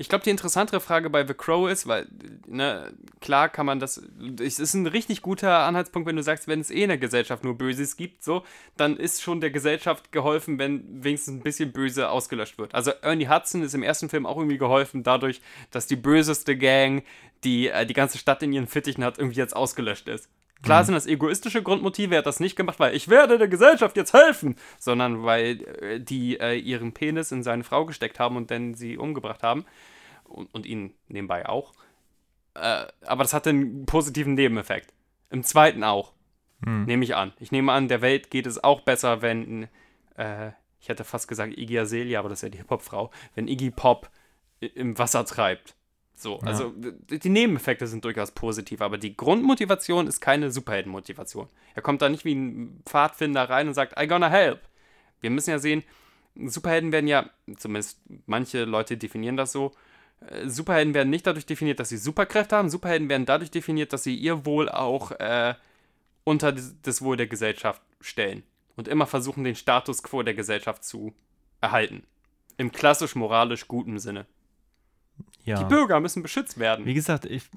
Ich glaube, die interessantere Frage bei The Crow ist, weil, ne, klar kann man das, es ist ein richtig guter Anhaltspunkt, wenn du sagst, wenn es eh in der Gesellschaft nur Böses gibt, so, dann ist schon der Gesellschaft geholfen, wenn wenigstens ein bisschen Böse ausgelöscht wird. Also Ernie Hudson ist im ersten Film auch irgendwie geholfen, dadurch, dass die böseste Gang, die äh, die ganze Stadt in ihren Fittichen hat, irgendwie jetzt ausgelöscht ist. Klar sind das egoistische Grundmotive, er hat das nicht gemacht, weil ich werde der Gesellschaft jetzt helfen, sondern weil äh, die äh, ihren Penis in seine Frau gesteckt haben und dann sie umgebracht haben. Und, und ihn nebenbei auch. Äh, aber das hatte einen positiven Nebeneffekt. Im zweiten auch. Nehme ich an. Ich nehme an, der Welt geht es auch besser, wenn, äh, ich hätte fast gesagt Iggy Azalea, aber das ist ja die Hip-Hop-Frau, wenn Iggy Pop im Wasser treibt. So, also d- die Nebeneffekte sind durchaus positiv, aber die Grundmotivation ist keine Superheldenmotivation. Er kommt da nicht wie ein Pfadfinder rein und sagt, I gonna help. Wir müssen ja sehen, Superhelden werden ja, zumindest manche Leute definieren das so, äh, Superhelden werden nicht dadurch definiert, dass sie Superkräfte haben, Superhelden werden dadurch definiert, dass sie ihr Wohl auch äh, unter das Wohl der Gesellschaft stellen und immer versuchen, den Status quo der Gesellschaft zu erhalten. Im klassisch moralisch guten Sinne. Ja. Die Bürger müssen beschützt werden. Wie gesagt, ich,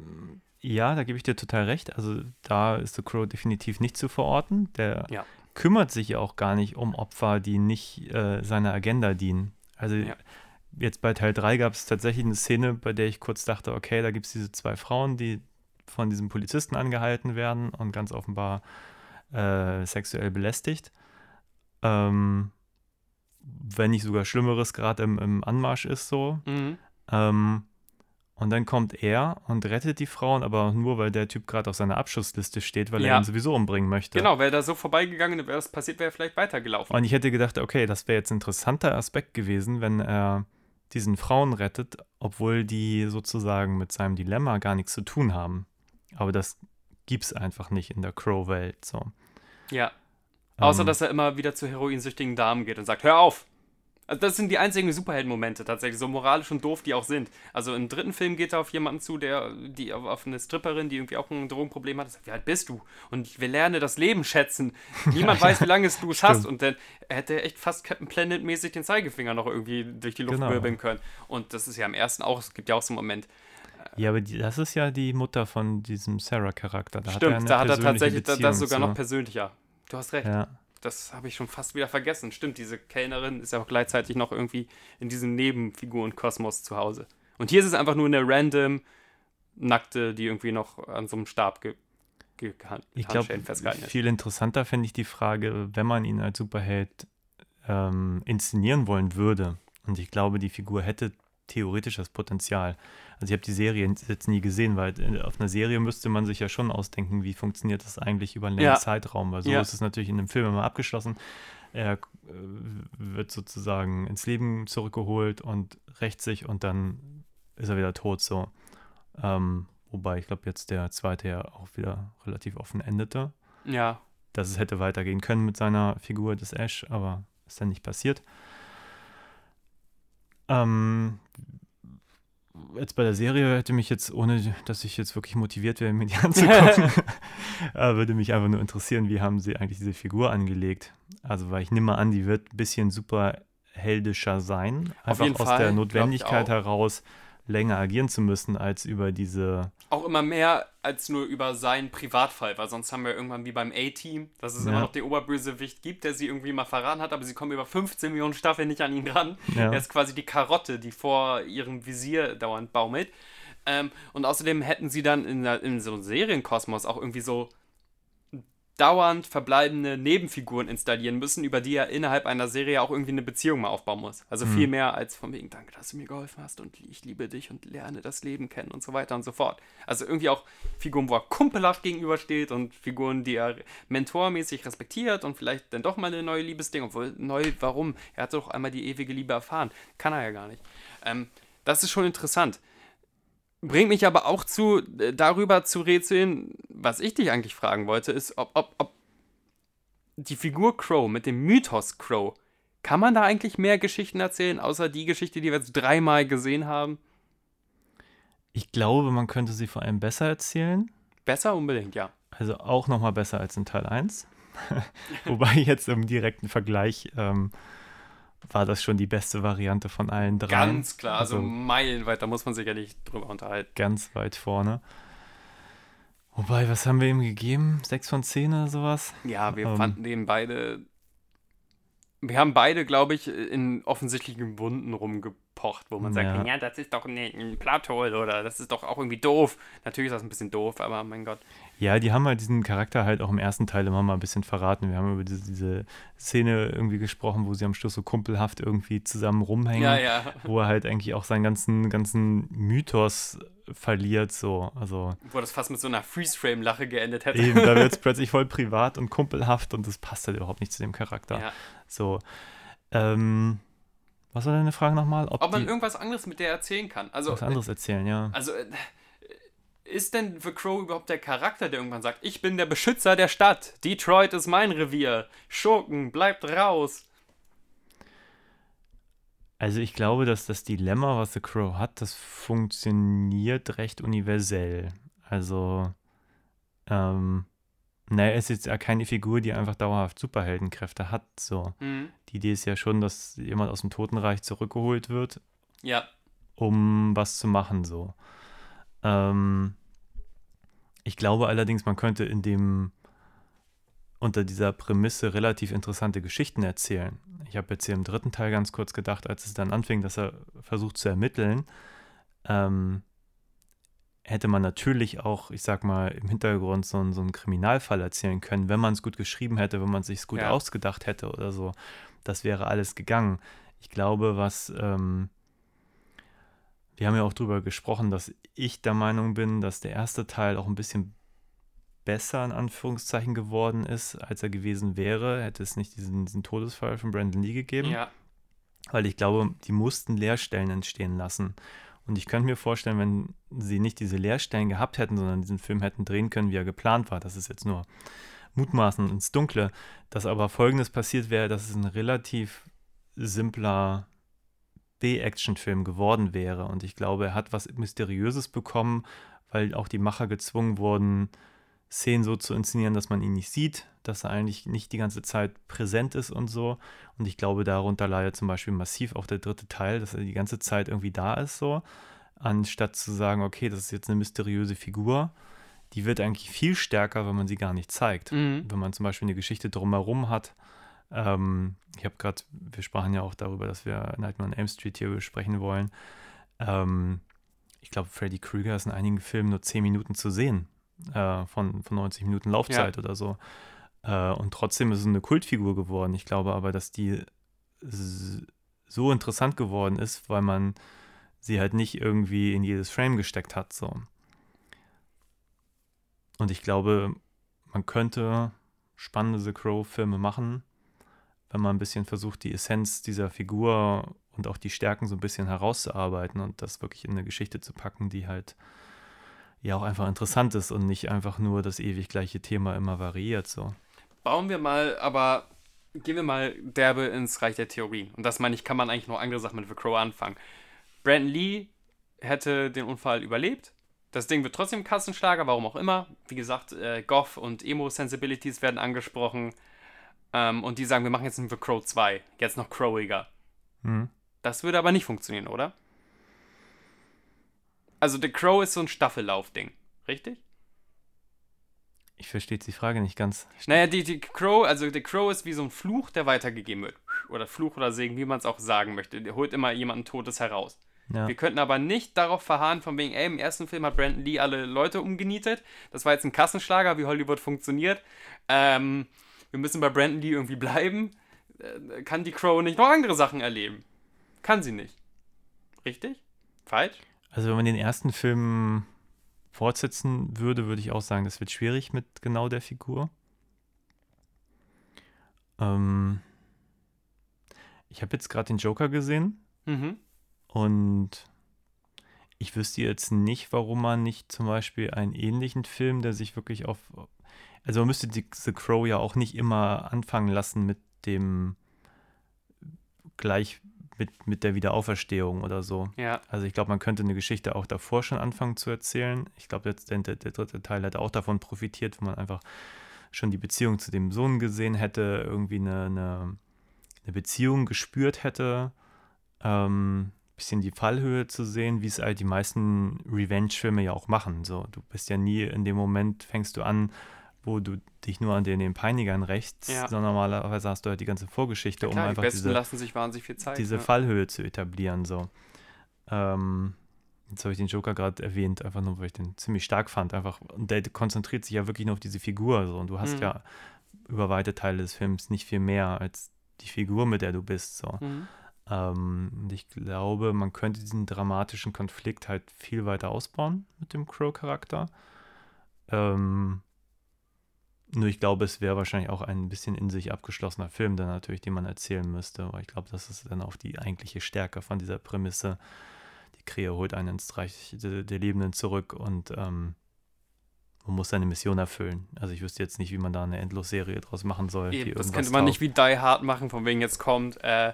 ja, da gebe ich dir total recht. Also da ist The Crow definitiv nicht zu verorten. Der Ja. kümmert sich ja auch gar nicht um Opfer, die nicht äh, seiner Agenda dienen. Also Ja. jetzt bei Teil 3 gab es tatsächlich eine Szene, bei der ich kurz dachte, okay, da gibt es diese zwei Frauen, die von diesem Polizisten angehalten werden und ganz offenbar äh, sexuell belästigt. Ähm, wenn nicht sogar Schlimmeres gerade im, im Anmarsch ist so. Mhm. Ähm, und dann kommt er und rettet die Frauen, aber nur, weil der Typ gerade auf seiner Abschussliste steht, weil Ja. er ihn sowieso umbringen möchte. Genau, wäre da so vorbeigegangen, wäre das passiert, wäre er vielleicht weitergelaufen. Und ich hätte gedacht, okay, das wäre jetzt ein interessanter Aspekt gewesen, wenn er diesen Frauen rettet, obwohl die sozusagen mit seinem Dilemma gar nichts zu tun haben. Aber das gibt's einfach nicht in der Crow-Welt. So. Ja. Außer, Ähm, dass er immer wieder zu heroinsüchtigen Damen geht und sagt, hör auf! Also das sind die einzigen Superhelden-Momente tatsächlich, so moralisch und doof die auch sind. Also im dritten Film geht er auf jemanden zu, der, die auf, eine Stripperin, die irgendwie auch ein Drogenproblem hat, sagt, wie alt bist du? Und wir lernen das Leben schätzen. Niemand weiß, wie lange es du es hast. Und dann hätte er echt fast Captain Planet-mäßig den Zeigefinger noch irgendwie durch die Luft Genau. wirbeln können. Und das ist ja im ersten auch, es gibt ja auch so einen Moment, Ja, aber die, das ist ja die Mutter von diesem Sarah-Charakter. Da Stimmt, hat er da hat er tatsächlich da- das Beziehung sogar zu. noch persönlicher. Du hast recht. Ja. Das habe ich schon fast wieder vergessen. Stimmt, diese Kellnerin ist ja auch gleichzeitig noch irgendwie in diesem Nebenfigurenkosmos zu Hause. Und hier ist es einfach nur eine random Nackte, die irgendwie noch an so einem Stab ge ge Ich glaube, Handschellen festgehalten ist. viel interessanter fände ich die Frage, wenn man ihn als Superheld ähm, inszenieren wollen würde. Und ich glaube, die Figur hätte theoretisch das Potenzial. Also ich habe die Serie jetzt nie gesehen, weil äh, auf einer Serie müsste man sich ja schon ausdenken, wie funktioniert das eigentlich über einen längeren Ja. Zeitraum. Weil so Ja. ist es natürlich in einem Film immer abgeschlossen. Er äh, wird sozusagen ins Leben zurückgeholt und rächt sich und dann ist er wieder tot so. Ähm, wobei ich glaube jetzt der zweite ja auch wieder relativ offen endete Ja, dass es hätte weitergehen können mit seiner Figur des Ash, aber ist dann nicht passiert. Ähm, jetzt bei der Serie hätte mich jetzt, ohne dass ich jetzt wirklich motiviert wäre, mir die anzugucken, würde mich einfach nur interessieren, wie haben sie eigentlich diese Figur angelegt. Also, weil ich nehme an, die wird ein bisschen superheldischer sein, Auf einfach aus Fall, der Notwendigkeit heraus länger agieren zu müssen, als über diese auch immer mehr als nur über seinen Privatfall, weil sonst haben wir irgendwann wie beim A-Team, dass es Ja. immer noch den Oberbösewicht gibt, der sie irgendwie mal verraten hat, aber sie kommen über 15 Millionen Staffeln nicht an ihn ran. Ja. Er ist quasi die Karotte, die vor ihrem Visier dauernd baumelt. Ähm, und außerdem hätten sie dann in, in so einem Serienkosmos auch irgendwie so dauernd verbleibende Nebenfiguren installieren müssen, über die er innerhalb einer Serie auch irgendwie eine Beziehung mal aufbauen muss. Also viel mehr als von wegen, danke, dass du mir geholfen hast und ich liebe dich und lerne das Leben kennen und so weiter und so fort. Also irgendwie auch Figuren, wo er kumpelhaft gegenübersteht und Figuren, die er mentormäßig respektiert und vielleicht dann doch mal eine neue Liebesding, obwohl neu, warum? Er hat doch einmal die ewige Liebe erfahren. Kann er ja gar nicht. Ähm, das ist schon interessant. Bringt mich aber auch zu, äh, darüber zu rätseln, was ich dich eigentlich fragen wollte, ist, ob, ob, ob die Figur Crow mit dem Mythos Crow, kann man da eigentlich mehr Geschichten erzählen, außer die Geschichte, die wir jetzt dreimal gesehen haben? Ich glaube, man könnte sie vor allem besser erzählen. Besser unbedingt, ja. Also auch noch mal besser als in Teil 1. Wobei jetzt im direkten Vergleich ähm, war das schon die beste Variante von allen drei. Ganz klar, also, Also- meilenweit, da muss man sich ja nicht drüber unterhalten. ganz weit vorne. Wobei, was haben wir ihm gegeben? Sechs von zehn oder sowas? Ja, wir Ähm. fanden den beide. Wir haben beide, glaube ich, in offensichtlichen Wunden rumgepocht, wo man sagt, Ja. ja, das ist doch ein, ein Plathole oder das ist doch auch irgendwie doof. Natürlich ist das ein bisschen doof, aber mein Gott. Ja, die haben halt diesen Charakter halt auch im ersten Teil immer mal ein bisschen verraten. Wir haben über diese, diese Szene irgendwie gesprochen, wo sie am Schluss so kumpelhaft irgendwie zusammen rumhängen. Ja, ja. Wo er halt eigentlich auch seinen ganzen, ganzen Mythos verliert, so. Also Wo das fast mit so einer Freeze-Frame-Lache geendet hätte. eben, da wird es plötzlich voll privat und kumpelhaft und das passt halt überhaupt nicht zu dem Charakter. Ja. So. Ähm, was war deine Frage nochmal? Ob, Ob man irgendwas anderes mit der erzählen kann. Also, was anderes erzählen, ja. Also, äh, ist denn The Crow überhaupt der Charakter, der irgendwann sagt, ich bin der Beschützer der Stadt, Detroit ist mein Revier, Schurken, bleibt raus. Also ich glaube, dass das Dilemma, was The Crow hat, das funktioniert recht universell. Also, ähm, naja, er ist jetzt ja keine Figur, die einfach dauerhaft Superheldenkräfte hat. So. Mhm. Die Idee ist ja schon, dass jemand aus dem Totenreich zurückgeholt wird, Ja, um was zu machen. So. Ähm, ich glaube allerdings, man könnte in dem unter dieser Prämisse relativ interessante Geschichten erzählen. Ich habe jetzt hier im dritten Teil ganz kurz gedacht, als es dann anfing, dass er versucht zu ermitteln, ähm, hätte man natürlich auch, ich sag mal, im Hintergrund so, einen- so einen Kriminalfall erzählen können, wenn man es gut geschrieben hätte, wenn man es sich gut Ja. ausgedacht hätte oder so. Das wäre alles gegangen. Ich glaube, was ähm, wir haben ja auch drüber gesprochen, dass ich der Meinung bin, dass der erste Teil auch ein bisschen besser in Anführungszeichen geworden ist, als er gewesen wäre, hätte es nicht diesen, diesen Todesfall von Brandon Lee gegeben. ja. Weil ich glaube, die mussten Leerstellen entstehen lassen. Und ich könnte mir vorstellen, wenn sie nicht diese Leerstellen gehabt hätten, sondern diesen Film hätten drehen können, wie er geplant war, das ist jetzt nur mutmaßen ins Dunkle, dass aber Folgendes passiert wäre, dass es ein relativ simpler B-Action-Film geworden wäre. Und ich glaube, er hat was Mysteriöses bekommen, weil auch die Macher gezwungen wurden, Szenen so zu inszenieren, dass man ihn nicht sieht, dass er eigentlich nicht die ganze Zeit präsent ist und so. Und ich glaube, darunter leidet zum Beispiel massiv auch der dritte Teil, dass er die ganze Zeit irgendwie da ist, so. Anstatt zu sagen, okay, das ist jetzt eine mysteriöse Figur, die wird eigentlich viel stärker, wenn man sie gar nicht zeigt. Mhm. Wenn man zum Beispiel eine Geschichte drumherum hat. Ähm, ich habe gerade, wir sprachen ja auch darüber, dass wir Nightmare on Elm Street hier besprechen wollen. Ähm, ich glaube, Freddy Krueger ist in einigen Filmen nur 10 Minuten zu sehen, äh, von, von 90 Minuten Laufzeit oder so. Äh, und trotzdem ist es eine Kultfigur geworden. Ich glaube aber, dass die so interessant geworden ist, weil man sie halt nicht irgendwie in jedes Frame gesteckt hat. So. Und ich glaube, man könnte spannende The Crow-Filme machen, wenn man ein bisschen versucht, die Essenz dieser Figur und auch die Stärken so ein bisschen herauszuarbeiten und das wirklich in eine Geschichte zu packen, die halt ja auch einfach interessant ist und nicht einfach nur das ewig gleiche Thema immer variiert. So. Bauen wir mal, aber gehen wir mal derbe ins Reich der Theorien. Und das meine ich, kann man eigentlich noch andere Sachen mit The Crow anfangen. Brandon Lee hätte den Unfall überlebt. Das Ding wird trotzdem Kassenschlager, warum auch immer. Wie gesagt, äh, Goth und Emo-Sensibilities werden angesprochen. Ähm, und die sagen, wir machen jetzt einen The Crow 2. Jetzt noch crowiger. Mhm. Das würde aber nicht funktionieren, oder? Also The Crow ist so ein Staffellauf-Ding, richtig? Ich verstehe die Frage nicht ganz. Naja, die, die Crow, also der Crow ist wie so ein Fluch, der weitergegeben wird. Oder Fluch oder Segen, wie man es auch sagen möchte. Der holt immer jemanden Totes heraus. Ja. Wir könnten aber nicht darauf verharren, von wegen, ey, im ersten Film hat Brandon Lee alle Leute umgenietet. Das war jetzt ein Kassenschlager, wie Hollywood funktioniert. Ähm, wir müssen bei Brandon Lee irgendwie bleiben. Äh, kann die Crow nicht noch andere Sachen erleben? Kann sie nicht. Richtig? Falsch? Also wenn man den ersten Film fortsetzen würde, würde ich auch sagen, das wird schwierig mit genau der Figur. Ähm, ich habe jetzt gerade den Joker gesehen Mhm. und ich wüsste jetzt nicht, warum man nicht zum Beispiel einen ähnlichen Film, der sich wirklich auf... Also man müsste die, The Crow ja auch nicht immer anfangen lassen mit dem gleich mit, mit der Wiederauferstehung oder so. Ja. Also ich glaube, man könnte eine Geschichte auch davor schon anfangen zu erzählen. Ich glaube, jetzt der, der, der dritte Teil hätte auch davon profitiert, wenn man einfach schon die Beziehung zu dem Sohn gesehen hätte, irgendwie eine, eine eine Beziehung gespürt hätte, ähm, bisschen die Fallhöhe zu sehen, wie es halt die meisten Revenge-Filme ja auch machen. So, du bist ja nie in dem Moment, fängst du an, wo du dich nur an den, den Peinigern rächst, Ja. sondern normalerweise hast du halt die ganze Vorgeschichte, Klar, um die einfach Besten diese, lassen sich wahnsinnig viel Zeit. diese ne? Fallhöhe zu etablieren. So. Ähm, jetzt habe ich den Joker gerade erwähnt, einfach nur, weil ich den ziemlich stark fand. Einfach, und der konzentriert sich ja wirklich nur auf diese Figur. So. Und du hast Mhm. ja über weite Teile des Films nicht viel mehr als die Figur, mit der du bist. So. Mhm. Ähm, und ich glaube, man könnte diesen dramatischen Konflikt halt viel weiter ausbauen mit dem Crow-Charakter. Ähm, nur ich glaube, es wäre wahrscheinlich auch ein bisschen in sich abgeschlossener Film, dann natürlich, den man erzählen müsste. Weil ich glaube, das ist dann auch die eigentliche Stärke von dieser Prämisse. Die Krähe holt einen ins Reich der, der Lebenden zurück und ähm, man muss seine Mission erfüllen. Also ich wüsste jetzt nicht, wie man da eine Endlosserie draus machen soll. Eben, das könnte man taugt. nicht wie Die Hard machen, von wegen jetzt kommt äh,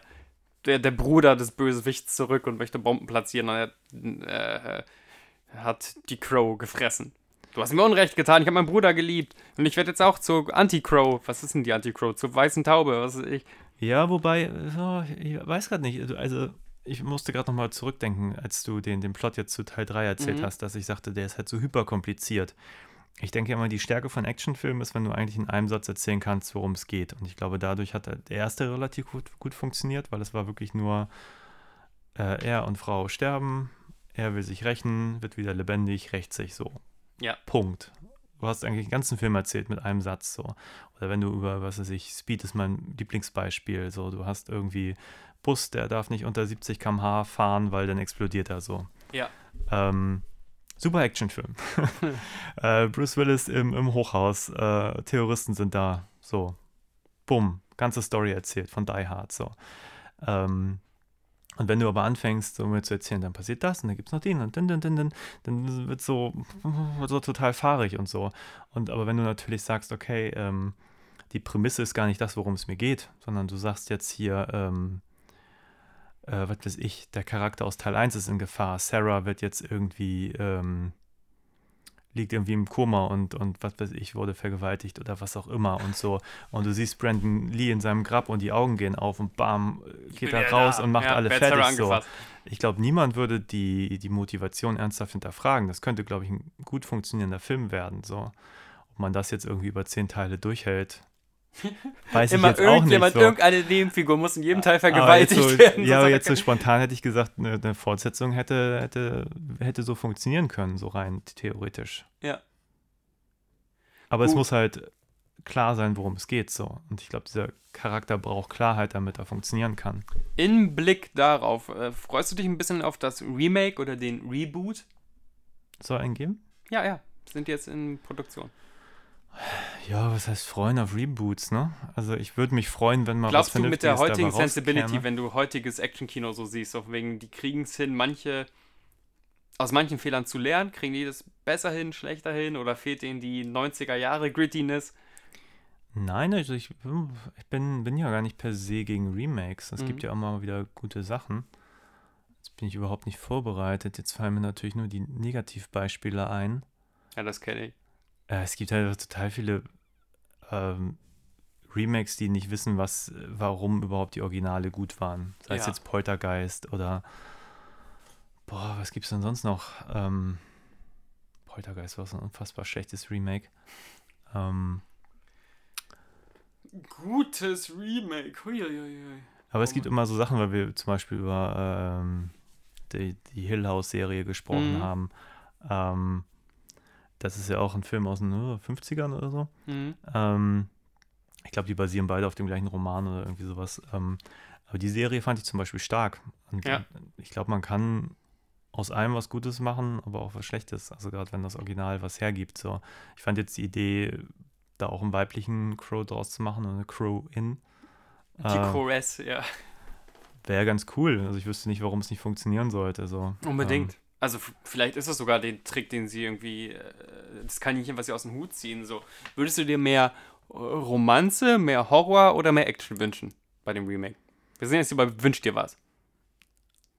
der, der Bruder des Bösewichts zurück und möchte Bomben platzieren und er äh, hat die Crow gefressen. Du hast mir Unrecht getan, ich habe meinen Bruder geliebt und ich werde jetzt auch zur Anti-Crow. Was ist denn die Anti-Crow? Zur weißen Taube, was weiß ich. Ja, wobei, so, ich weiß gerade nicht. Also, ich musste gerade nochmal zurückdenken, als du den, den Plot jetzt zu Teil 3 erzählt Mhm. hast, dass ich sagte, der ist halt so hyperkompliziert. Ich denke immer, die Stärke von Actionfilmen ist, wenn du eigentlich in einem Satz erzählen kannst, worum es geht. Und ich glaube, dadurch hat der erste relativ gut, gut funktioniert, weil es war wirklich nur äh, er und Frau sterben, er will sich rächen, wird wieder lebendig, rächt sich so. Ja. Punkt. Du hast eigentlich den ganzen Film erzählt mit einem Satz so. Oder wenn du über, was weiß ich, Speed ist mein Lieblingsbeispiel, so, du hast irgendwie Bus, der darf nicht unter 70 km/h fahren, weil dann explodiert er so. Ja. Ähm, super Actionfilm. äh, Bruce Willis im, im Hochhaus, äh, Terroristen sind da, so. Bumm, ganze Story erzählt von Die Hard, so. Ähm, und wenn du aber anfängst, so mir zu erzählen, dann passiert das und dann gibt es noch den und dann, dann, dann, dann, dann wird so, so total fahrig und so. Und aber wenn du natürlich sagst, okay, ähm, die Prämisse ist gar nicht das, worum es mir geht, sondern du sagst jetzt hier, ähm, äh, was weiß ich, der Charakter aus Teil 1 ist in Gefahr, Sarah wird jetzt irgendwie, ähm, liegt irgendwie im Koma und, und was weiß ich, wurde vergewaltigt oder was auch immer und so. Und du siehst Brandon Lee in seinem Grab und die Augen gehen auf und bam, geht er raus da. und macht Ja, alle fertig so. Ich glaube, niemand würde die, die Motivation ernsthaft hinterfragen. Das könnte, glaube ich, ein gut funktionierender Film werden. So. Ob man das jetzt irgendwie über zehn Teile durchhält, weiß Immer ich jetzt auch nicht. So. irgendeine Nebenfigur muss in jedem Teil Aber vergewaltigt so, werden. Ja, aber er jetzt so spontan hätte ich gesagt, eine, eine Fortsetzung hätte, hätte, hätte so funktionieren können, so rein theoretisch. Ja. Aber es Gut. muss halt klar sein, worum es geht. So. Und ich glaube, dieser Charakter braucht Klarheit, damit er funktionieren kann. In Blick darauf, äh, freust du dich ein bisschen auf das Remake oder den Reboot? Soll einen geben? Ja, ja, sind jetzt in Produktion. Ja, was heißt freuen auf Reboots, ne? Also ich würde mich freuen, wenn mal Glaubst was du mit der heutigen Sensibility, wenn du heutiges Actionkino so siehst, auf wegen, die kriegen es hin, manche aus manchen Fehlern zu lernen, kriegen die das besser hin, schlechter hin oder fehlt ihnen die 90er Jahre Grittiness? Nein, also ich, ich bin, bin ja gar nicht per se gegen Remakes. Es Mhm. gibt ja immer mal wieder gute Sachen. Jetzt bin ich überhaupt nicht vorbereitet. Jetzt fallen mir natürlich nur die Negativbeispiele ein. Ja, das kenne ich. Äh, es gibt halt total viele ähm, Remakes, die nicht wissen, was, warum überhaupt die Originale gut waren. Sei es Ja. jetzt Poltergeist oder boah, was gibt's denn sonst noch? Ähm, Poltergeist war so ein unfassbar schlechtes Remake. Ähm, Gutes Remake. Huiuiui. aber es Oh gibt Mann. immer so Sachen, weil wir zum Beispiel über ähm, die, die Hill House-Serie gesprochen Mhm. haben. Ähm, das ist ja auch ein Film aus den äh, 50ern oder so. Mhm. Ähm, ich glaube, die basieren beide auf dem gleichen Roman oder irgendwie sowas. Ähm, aber die Serie fand ich zum Beispiel stark. Und Ja. ich glaube, man kann aus allem was Gutes machen, aber auch was Schlechtes. Also gerade wenn das Original was hergibt. So. Ich fand jetzt die Idee, da auch einen weiblichen Crow draus zu machen, eine Crow-In. Die Äh, Chorus, ja. Wäre ganz cool. Also ich wüsste nicht, warum es nicht funktionieren sollte. So. Unbedingt. Ähm, Also vielleicht ist das sogar den Trick, den sie irgendwie, äh, das kann nicht was sie aus dem Hut ziehen. So, würdest du dir mehr äh, Romanze, mehr Horror oder mehr Action wünschen bei dem Remake? Wir sind jetzt hier bei Wünsch dir was.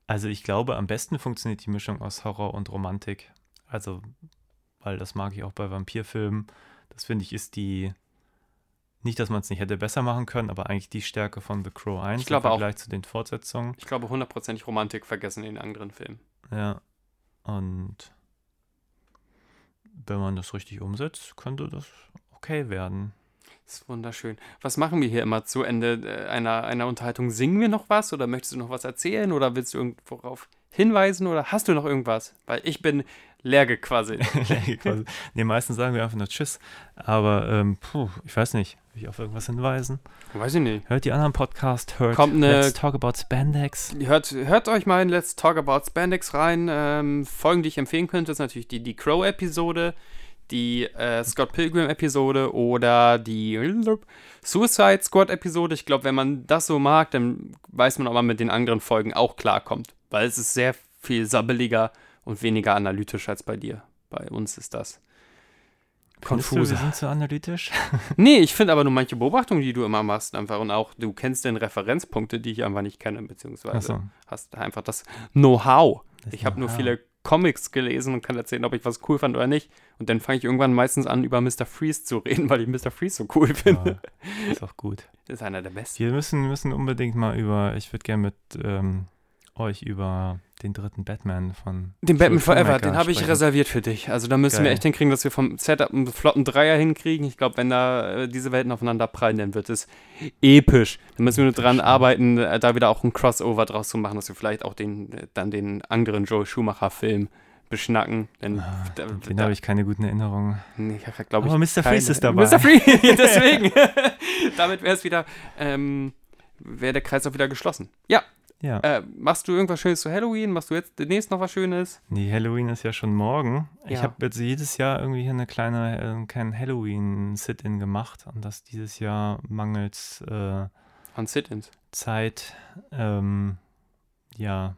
Also ich glaube, am besten funktioniert die Mischung aus Horror und Romantik. Also, weil das mag ich auch bei Vampirfilmen. Das finde ich ist die Nicht, dass man es nicht hätte besser machen können, aber eigentlich die Stärke von The Crow 1 Ich glaube im auch. Vergleich zu den Fortsetzungen. Ich glaube, hundertprozentig Romantik vergessen in den anderen Filmen. Ja. Und wenn man das richtig umsetzt, könnte das okay werden. Das ist wunderschön. Was machen wir hier immer zu Ende äh, einer, einer Unterhaltung? Singen wir noch was oder möchtest du noch was erzählen oder willst du irgendwo hinweisen oder hast du noch irgendwas? Weil ich bin leer gequasselt. Quasi. nee, meistens sagen wir einfach nur Tschüss. Aber ähm, puh, ich weiß nicht. Will ich auf irgendwas hinweisen? Weiß ich nicht. Hört die anderen Podcasts, hört Kommt ne- Let's Talk About Spandex. Hört, hört euch mal in Let's Talk About Spandex rein. Ähm, Folgen, die ich empfehlen könnte, ist natürlich die, die Crow-Episode, die äh, Scott Pilgrim-Episode oder die Suicide Squad-Episode. Ich glaube, wenn man das so mag, dann weiß man, ob man mit den anderen Folgen auch klarkommt. Weil es ist sehr viel sabbeliger und weniger analytisch als bei dir. Bei uns ist das konfuser. wir sind zu analytisch. Nee, ich finde aber nur manche Beobachtungen, die du immer machst, einfach und auch du kennst den Referenzpunkte, die ich einfach nicht kenne, beziehungsweise Achso. hast einfach das Know-how. Ich habe nur viele Comics gelesen und kann erzählen, ob ich was cool fand oder nicht. Und dann fange ich irgendwann meistens an, über Mr. Freeze zu reden, weil ich Mr. Freeze so cool finde. Ja, ist auch gut. Das ist einer der besten. Wir müssen, müssen unbedingt mal über, ich würde gerne mit ähm, euch über den dritten Batman von Den Batman Forever, den habe ich reserviert für dich. Also da müssen wir Geil. echt hinkriegen, dass wir vom Setup einen flotten Dreier hinkriegen. Ich glaube, wenn da äh, diese Welten aufeinander prallen, dann wird es episch. Da müssen wir nur dran arbeiten, äh, da wieder auch ein Crossover draus zu machen, dass wir vielleicht auch den, äh, dann den anderen Joel Schumacher-Film beschnacken. Denn Ah, da, den da, habe ich keine guten Erinnerungen. nee, glaube ich. Aber Mr. keine. Freeze ist dabei. Mr. Freeze, deswegen. Damit wäre es wieder, ähm, wäre der Kreis auch wieder geschlossen. Ja, Ja. äh, machst du irgendwas Schönes zu Halloween? Machst du jetzt demnächst noch was Schönes? Nee, Halloween ist ja schon morgen. Ich Ja. habe jetzt jedes Jahr irgendwie hier eine kleine, äh, kein Halloween-Sit-In gemacht und das dieses Jahr mangels äh, An Sit-Ins. Zeit, ähm, ja,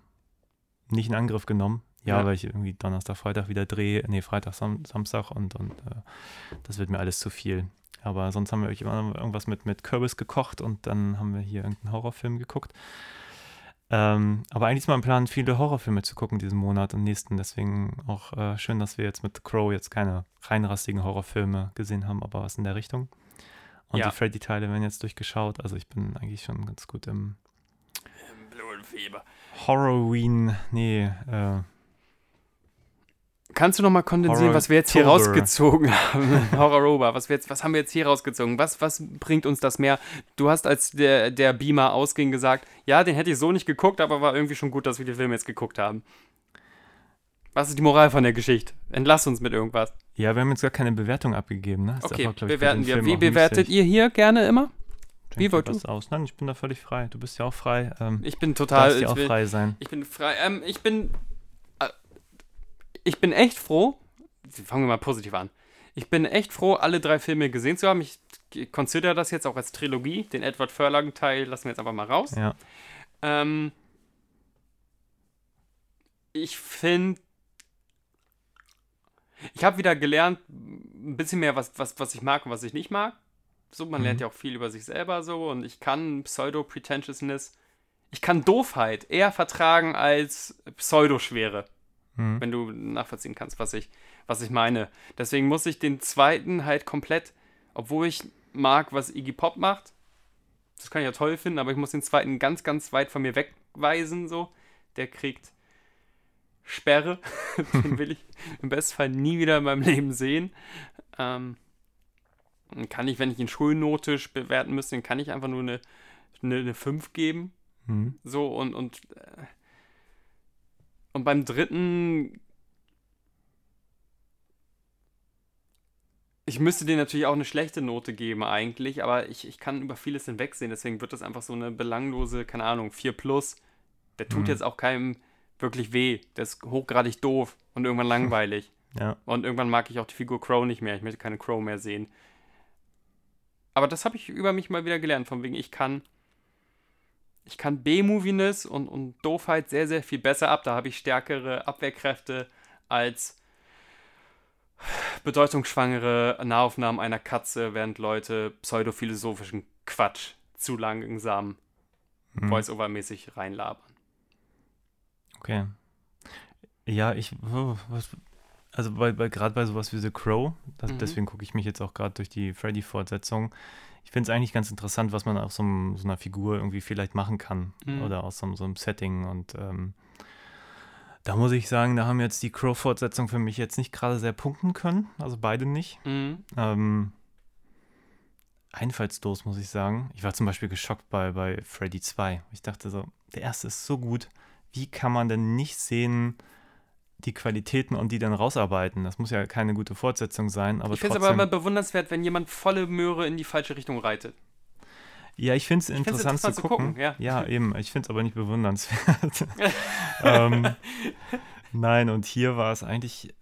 nicht in Angriff genommen. Ja, Ja. weil ich irgendwie Donnerstag, Freitag wieder drehe, nee, Freitag, Sam Samstag und, und äh, das wird mir alles zu viel. Aber sonst haben wir wirklich immer irgendwas mit, mit Kürbis gekocht und dann haben wir hier irgendeinen Horrorfilm geguckt. Ähm, aber eigentlich ist mein Plan, viele Horrorfilme zu gucken diesen Monat und nächsten. Deswegen auch äh, schön, dass wir jetzt mit Crow jetzt keine reinrastigen Horrorfilme gesehen haben, aber was in der Richtung. Und Ja. die Freddy-Teile werden jetzt durchgeschaut. Also ich bin eigentlich schon ganz gut im Blutfieber. Horrorween, nee, äh, Kannst du noch mal kondensieren, was wir jetzt hier rausgezogen haben? Horror-Rober, was, wir jetzt- was haben wir jetzt hier rausgezogen? Was, was bringt uns das mehr? Du hast, als der, der Beamer ausging, gesagt, ja, den hätte ich so nicht geguckt, aber war irgendwie schon gut, dass wir den Film jetzt geguckt haben. Was ist die Moral von der Geschichte? Entlass uns mit irgendwas. ja, wir haben jetzt gar keine Bewertung abgegeben, ne? Okay, glaub ich, bewerten wir. Film Wie auch bewertet ihr hier gerne immer? Wie wollt was aus? Nein, ich bin da völlig frei. Du bist ja auch frei. Ähm, Ich bin du total. darfst ja auch bin, frei sein. ich bin frei. Ähm, ich bin. Ich bin echt froh. Fangen wir mal positiv an. Ich bin echt froh, alle drei Filme gesehen zu haben. Ich consider das jetzt auch als Trilogie. Den Edward Furlong-Teil lassen wir jetzt einfach mal raus. Ja. Ähm, ich finde, ich habe wieder gelernt, ein bisschen mehr, was, was, was ich mag und was ich nicht mag. So, man Mhm. lernt ja auch viel über sich selber so und ich kann Pseudo-Pretentiousness, ich kann Doofheit eher vertragen als Pseudoschwere, Mhm. wenn du nachvollziehen kannst, was ich, was ich meine. Deswegen muss ich den zweiten halt komplett, obwohl ich mag, was Iggy Pop macht, das kann ich ja toll finden, aber ich muss den zweiten ganz, ganz weit von mir wegweisen, so. Der kriegt Sperre. den will ich im besten Fall nie wieder in meinem Leben sehen. Ähm, kann ich, wenn ich ihn schulnotisch bewerten müsste, dann kann ich einfach nur eine, eine, eine 5 geben. Mhm. So, und, und, äh, und beim dritten. Ich müsste dir natürlich auch eine schlechte Note geben, eigentlich, aber ich, ich kann über vieles hinwegsehen, deswegen wird das einfach so eine belanglose, keine Ahnung, 4 plus. Der tut Mhm. jetzt auch keinem wirklich weh. Der ist hochgradig doof und irgendwann langweilig. Ja. Und irgendwann mag ich auch die Figur Crow nicht mehr. Ich möchte keine Crow mehr sehen. Aber das habe ich über mich mal wieder gelernt, von wegen, ich kann ich kann B-Moviness und, und Doofheit sehr, sehr viel besser ab. Da habe ich stärkere Abwehrkräfte als bedeutungsschwangere Nahaufnahmen einer Katze, während Leute pseudophilosophischen Quatsch zu langsam Mhm. Voice-Over-mäßig reinlabern. Okay. Ja, ich, oh, also bei, bei, gerade bei sowas wie The Crow, das, Mhm. deswegen gucke ich mich jetzt auch gerade durch die Freddy-Fortsetzung. Ich finde es eigentlich ganz interessant, was man aus so, einem, so einer Figur irgendwie vielleicht machen kann. Mhm. Oder aus so, einem- so einem Setting. Und ähm, da muss ich sagen, da haben jetzt die Crow-Fortsetzung für mich jetzt nicht gerade sehr punkten können. Also beide nicht. Mhm. Ähm, einfallslos, muss ich sagen. Ich war zum Beispiel geschockt bei, bei Freddy 2. Ich dachte so, der erste ist so gut. Wie kann man denn nicht sehen, die Qualitäten und die dann rausarbeiten? Das muss ja keine gute Fortsetzung sein, aber ich finde es aber immer bewundernswert, wenn jemand volle Möhre in die falsche Richtung reitet. ja, ich finde es interessant, interessant zu gucken. gucken, ja. eben. Ich finde es aber nicht bewundernswert. ähm, nein, und hier war es eigentlich.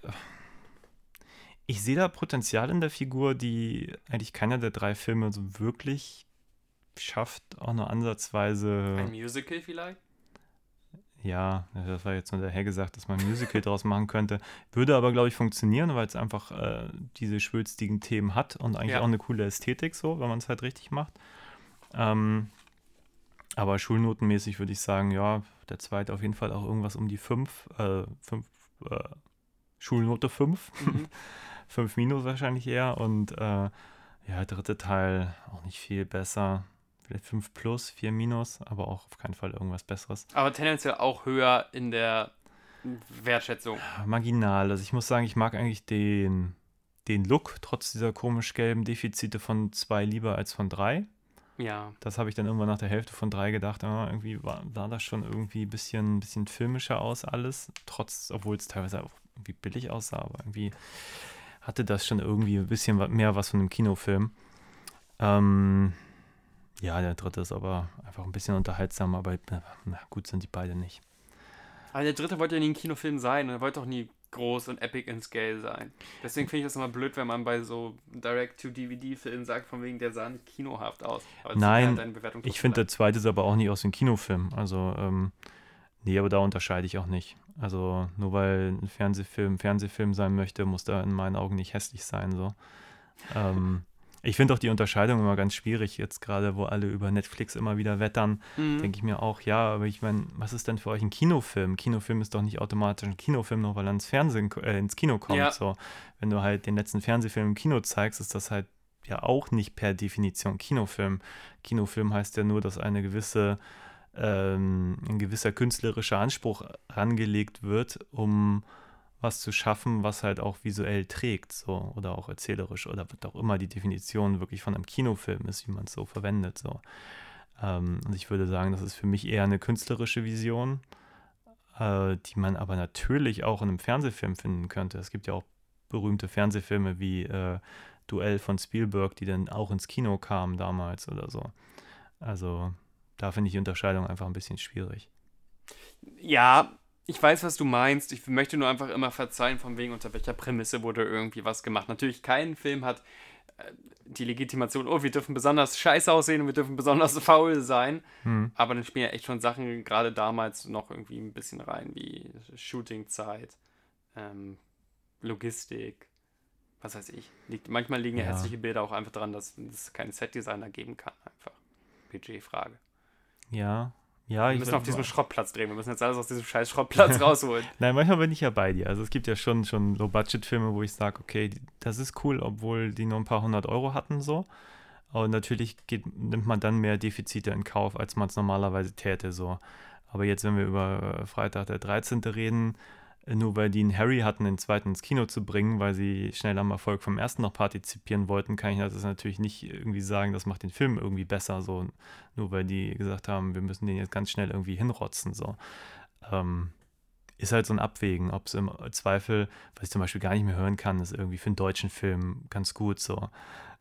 Ich sehe da Potenzial in der Figur, die eigentlich keiner der drei Filme so wirklich schafft, auch nur ansatzweise. Ein Musical vielleicht? Ja, das war jetzt nur der Herr gesagt, dass man ein Musical draus machen könnte. Würde aber, glaube ich, funktionieren, weil es einfach äh, diese schwülstigen Themen hat und eigentlich Ja. auch eine coole Ästhetik, so, wenn man es halt richtig macht. Ähm, aber schulnotenmäßig würde ich sagen, ja, der zweite auf jeden Fall auch irgendwas um die 5, äh, 5, äh, Schulnote 5, Mhm. 5 minus wahrscheinlich eher und äh, ja, dritte Teil auch nicht viel besser. Vielleicht 5 plus, 4 minus, aber auch auf keinen Fall irgendwas Besseres. Aber tendenziell auch höher in der Wertschätzung. marginal. Also ich muss sagen, ich mag eigentlich den, den Look, trotz dieser komisch gelben Defizite von zwei lieber als von drei. Ja. Das habe ich dann irgendwann nach der Hälfte von drei gedacht, ah, irgendwie war, sah das schon irgendwie ein bisschen, bisschen filmischer aus alles, trotz, obwohl es teilweise auch irgendwie billig aussah, aber irgendwie hatte das schon irgendwie ein bisschen mehr was von einem Kinofilm. Ähm, ja, der dritte ist aber einfach ein bisschen unterhaltsam, aber na, gut sind die beide nicht. Aber der dritte wollte ja nie ein Kinofilm sein und er wollte auch nie groß und epic in Scale sein. Deswegen finde ich das immer blöd, wenn man bei so Direct-to-DVD-Filmen sagt, von wegen, der sah nicht kinohaft aus. Nein, halt Ich finde, der zweite ist aber auch nicht aus dem Kinofilm. Also, ähm, nee, aber da unterscheide ich auch nicht. Also, nur weil ein Fernsehfilm ein Fernsehfilm sein möchte, muss der in meinen Augen nicht hässlich sein. So. Ähm, ich finde auch die Unterscheidung immer ganz schwierig, jetzt gerade, wo alle über Netflix immer wieder wettern, Mhm. denke ich mir auch, ja, aber ich meine, was ist denn für euch ein Kinofilm? Kinofilm ist doch nicht automatisch ein Kinofilm, nur weil er ins Fernsehen, äh, ins Kino kommt. Ja. So. Wenn du halt den letzten Fernsehfilm im Kino zeigst, ist das halt ja auch nicht per Definition Kinofilm. Kinofilm heißt ja nur, dass eine gewisse, ähm, ein gewisser künstlerischer Anspruch rangelegt wird, um was zu schaffen, was halt auch visuell trägt, so oder auch erzählerisch oder was auch immer die Definition wirklich von einem Kinofilm ist, wie man es so verwendet. So. Ähm, und ich würde sagen, das ist für mich eher eine künstlerische Vision, äh, die man aber natürlich auch in einem Fernsehfilm finden könnte. Es gibt ja auch berühmte Fernsehfilme wie äh, Duell von Spielberg, die dann auch ins Kino kamen damals oder so. Also da finde ich die Unterscheidung einfach ein bisschen schwierig. Ja, ich weiß, was du meinst. Ich möchte nur einfach immer verzeihen, von wegen unter welcher Prämisse wurde irgendwie was gemacht. Natürlich, kein Film hat äh, die Legitimation, oh, wir dürfen besonders scheiße aussehen und wir dürfen besonders faul sein. Hm. Aber dann spielen ja echt schon Sachen gerade damals noch irgendwie ein bisschen rein, wie Shootingzeit, ähm, Logistik, was weiß ich. Liegt, manchmal liegen ja, Ja. hässliche Bilder auch einfach daran, dass es keine Setdesigner geben kann. Einfach. Budgetfrage. Ja, ja, Wir müssen auf diesem Schrottplatz drehen. Wir müssen jetzt alles aus diesem scheiß Schrottplatz rausholen. Nein, manchmal bin ich ja bei dir. Also es gibt ja schon, schon Low-Budget-Filme, wo ich sage, okay, das ist cool, obwohl die nur ein paar hundert Euro hatten so. Aber natürlich geht, nimmt man dann mehr Defizite in Kauf, als man es normalerweise täte so. Aber jetzt, wenn wir über äh, Freitag der 13. reden, nur weil die einen Harry hatten, den zweiten ins Kino zu bringen, weil sie schnell am Erfolg vom ersten noch partizipieren wollten, kann ich das natürlich nicht irgendwie sagen, das macht den Film irgendwie besser, so nur weil die gesagt haben, wir müssen den jetzt ganz schnell irgendwie hinrotzen. So. Ähm, ist halt so ein Abwägen, ob es im Zweifel, was ich zum Beispiel gar nicht mehr hören kann, ist irgendwie für einen deutschen Film ganz gut so.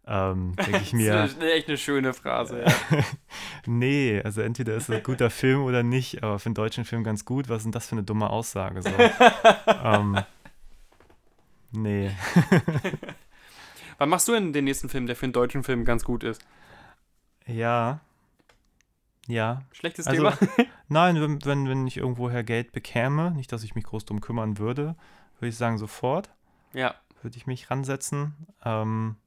Ähm, denke ich mir, Das ist eine, echt eine schöne Phrase. Ja. nee, also entweder ist es ein guter Film oder nicht, aber für einen deutschen Film ganz gut, was ist denn das für eine dumme Aussage? So. ähm, nee. Wann machst du denn den nächsten Film, der für einen deutschen Film ganz gut ist? Ja. Ja. Schlechtes Also, Thema? Nein, wenn, wenn, wenn ich irgendwoher Geld bekäme, nicht, dass ich mich groß drum kümmern würde, würde ich sagen, sofort Ja. würde ich mich ransetzen. Ähm,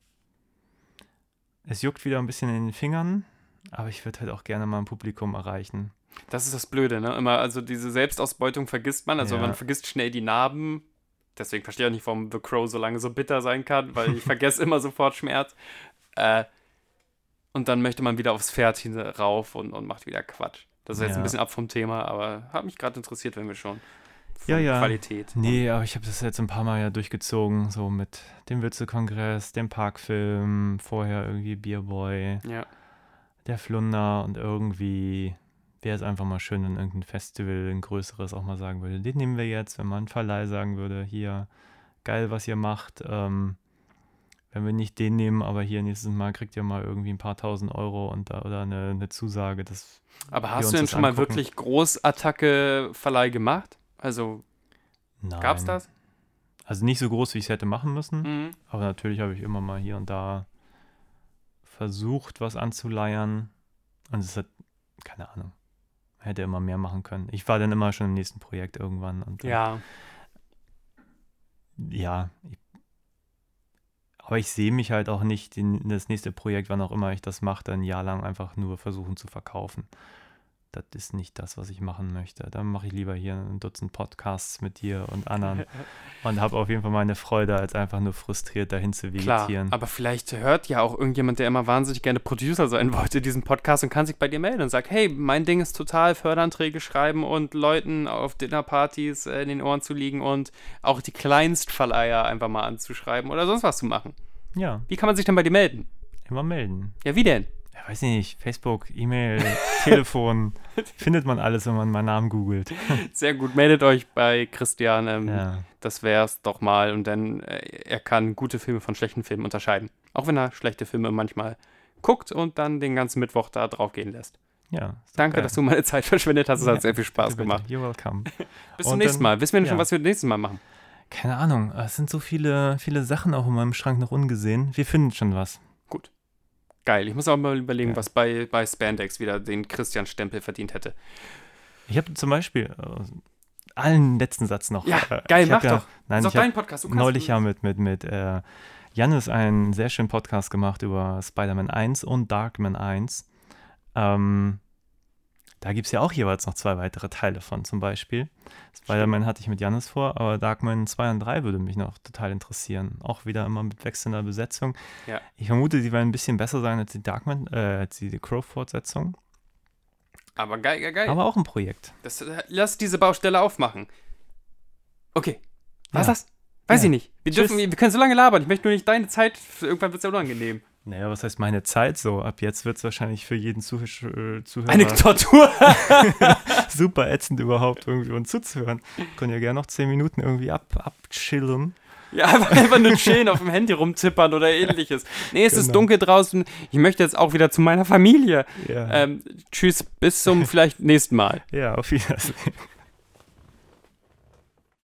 es juckt wieder ein bisschen in den Fingern, aber ich würde halt auch gerne mal ein Publikum erreichen. Das ist das Blöde, ne? Immer, also diese Selbstausbeutung vergisst man. Also Ja. man vergisst schnell die Narben deswegen verstehe ich auch nicht, warum The Crow so lange so bitter sein kann, weil ich vergesse immer sofort Schmerz. Äh, und dann möchte man wieder aufs Pferd hin rauf und, und macht wieder Quatsch. Das ist jetzt Ja. ein bisschen ab vom Thema, aber hat mich gerade interessiert, wenn wir schon Ja, ja. Qualität. Nee, aber ich habe das jetzt ein paar Mal ja durchgezogen, so mit dem Witze-Kongress, dem Parkfilm, vorher irgendwie Bierboy, Ja. der Flunder und irgendwie wäre es einfach mal schön, wenn irgendein Festival, ein größeres auch mal sagen würde, den nehmen wir jetzt, wenn man Verleih sagen würde, hier, geil, was ihr macht, ähm, wenn wir nicht den nehmen, aber hier nächstes Mal kriegt ihr mal irgendwie ein paar tausend Euro und da, oder eine, eine Zusage, das Aber hast du denn schon mal angucken. wirklich Großattacke-Verleih gemacht? Also, nein. gab's das? Also nicht so groß, wie ich es hätte machen müssen, Mhm. Aber natürlich habe ich immer mal hier und da versucht, was anzuleiern. Und es hat, keine Ahnung, hätte immer mehr machen können. Ich war dann immer schon im nächsten Projekt irgendwann. Und dann- Ja. Ja. Ich, aber ich sehe mich halt auch nicht in das nächste Projekt, wann auch immer ich das mache, dann ein Jahr lang einfach nur versuchen zu verkaufen. Das ist nicht das, was ich machen möchte. Dann mache ich lieber hier ein Dutzend Podcasts mit dir und anderen und habe auf jeden Fall meine Freude, als einfach nur frustriert dahin zu Klar, vegetieren. aber vielleicht hört ja auch irgendjemand, der immer wahnsinnig gerne Producer sein wollte, diesen Podcast und kann sich bei dir melden und sagt, hey, mein Ding ist total Förderanträge schreiben und Leuten auf Dinnerpartys äh, in den Ohren zu liegen und auch die Kleinstverleiher einfach mal anzuschreiben oder sonst was zu machen. Ja, Wie kann man sich denn bei dir melden? immer melden. Ja, wie denn? Ja, weiß ich nicht, Facebook, E-Mail, Telefon, findet man alles, wenn man meinen Namen googelt. Sehr gut, meldet euch bei Christian. Ähm, Ja, Das wär's doch mal. Und dann, äh, er kann gute Filme von schlechten Filmen unterscheiden. Auch wenn er schlechte Filme manchmal guckt und dann den ganzen Mittwoch da drauf gehen lässt. ja. Danke, geil. dass du meine Zeit verschwendet hast. Es hat Ja, sehr viel Spaß gemacht. You're welcome. Bis zum Und nächsten dann- Mal. Wissen wir denn schon, ja. was wir nächstes Mal machen? Keine Ahnung, es sind so viele, viele Sachen auch in meinem Schrank noch ungesehen. Wir finden schon was. Geil. Ich muss auch mal überlegen, Ja. was bei, bei Spandex wieder den Christian-Stempel verdient hätte. Ich habe zum Beispiel äh, einen letzten Satz noch. Ja, äh, geil, mach ja, doch. Nein, ist ich dein Podcast. Du neulich ja mit, mit, mit äh, Jannis einen sehr schönen Podcast gemacht über Spider-Man 1 und Darkman 1. Ähm, da gibt es ja auch jeweils noch zwei weitere Teile von, zum Beispiel. Spider-Man hatte ich mit Jannis vor, aber Darkman 2 und 3 würde mich noch total interessieren. Auch wieder immer mit wechselnder Besetzung. Ja. Ich vermute, die werden ein bisschen besser sein als die Darkman, äh, als die Crow-Fortsetzung. Aber geil, geil, geil. Aber auch ein Projekt. Das, äh, lass diese Baustelle aufmachen. Okay. Was Ja. ist das? Weiß Ja. ich nicht. Wir, Tschüss. dürfen, wir können so lange labern. Ich möchte nur nicht deine Zeit. Irgendwann wird es ja unangenehm. Naja, was heißt meine Zeit so? Ab jetzt wird es wahrscheinlich für jeden Zuh äh, Zuhörer Eine Tortur. super ätzend überhaupt irgendwie uns zuzuhören. Können ja gerne noch zehn Minuten irgendwie ab, abchillen. Ja, einfach, nur chillen, auf dem Handy rumtippern oder ähnliches. Nee, es ist Genau. dunkel draußen. Ich möchte jetzt auch wieder zu meiner Familie. Ja, Ähm, tschüss, bis zum vielleicht nächsten Mal. ja auf Wiedersehen.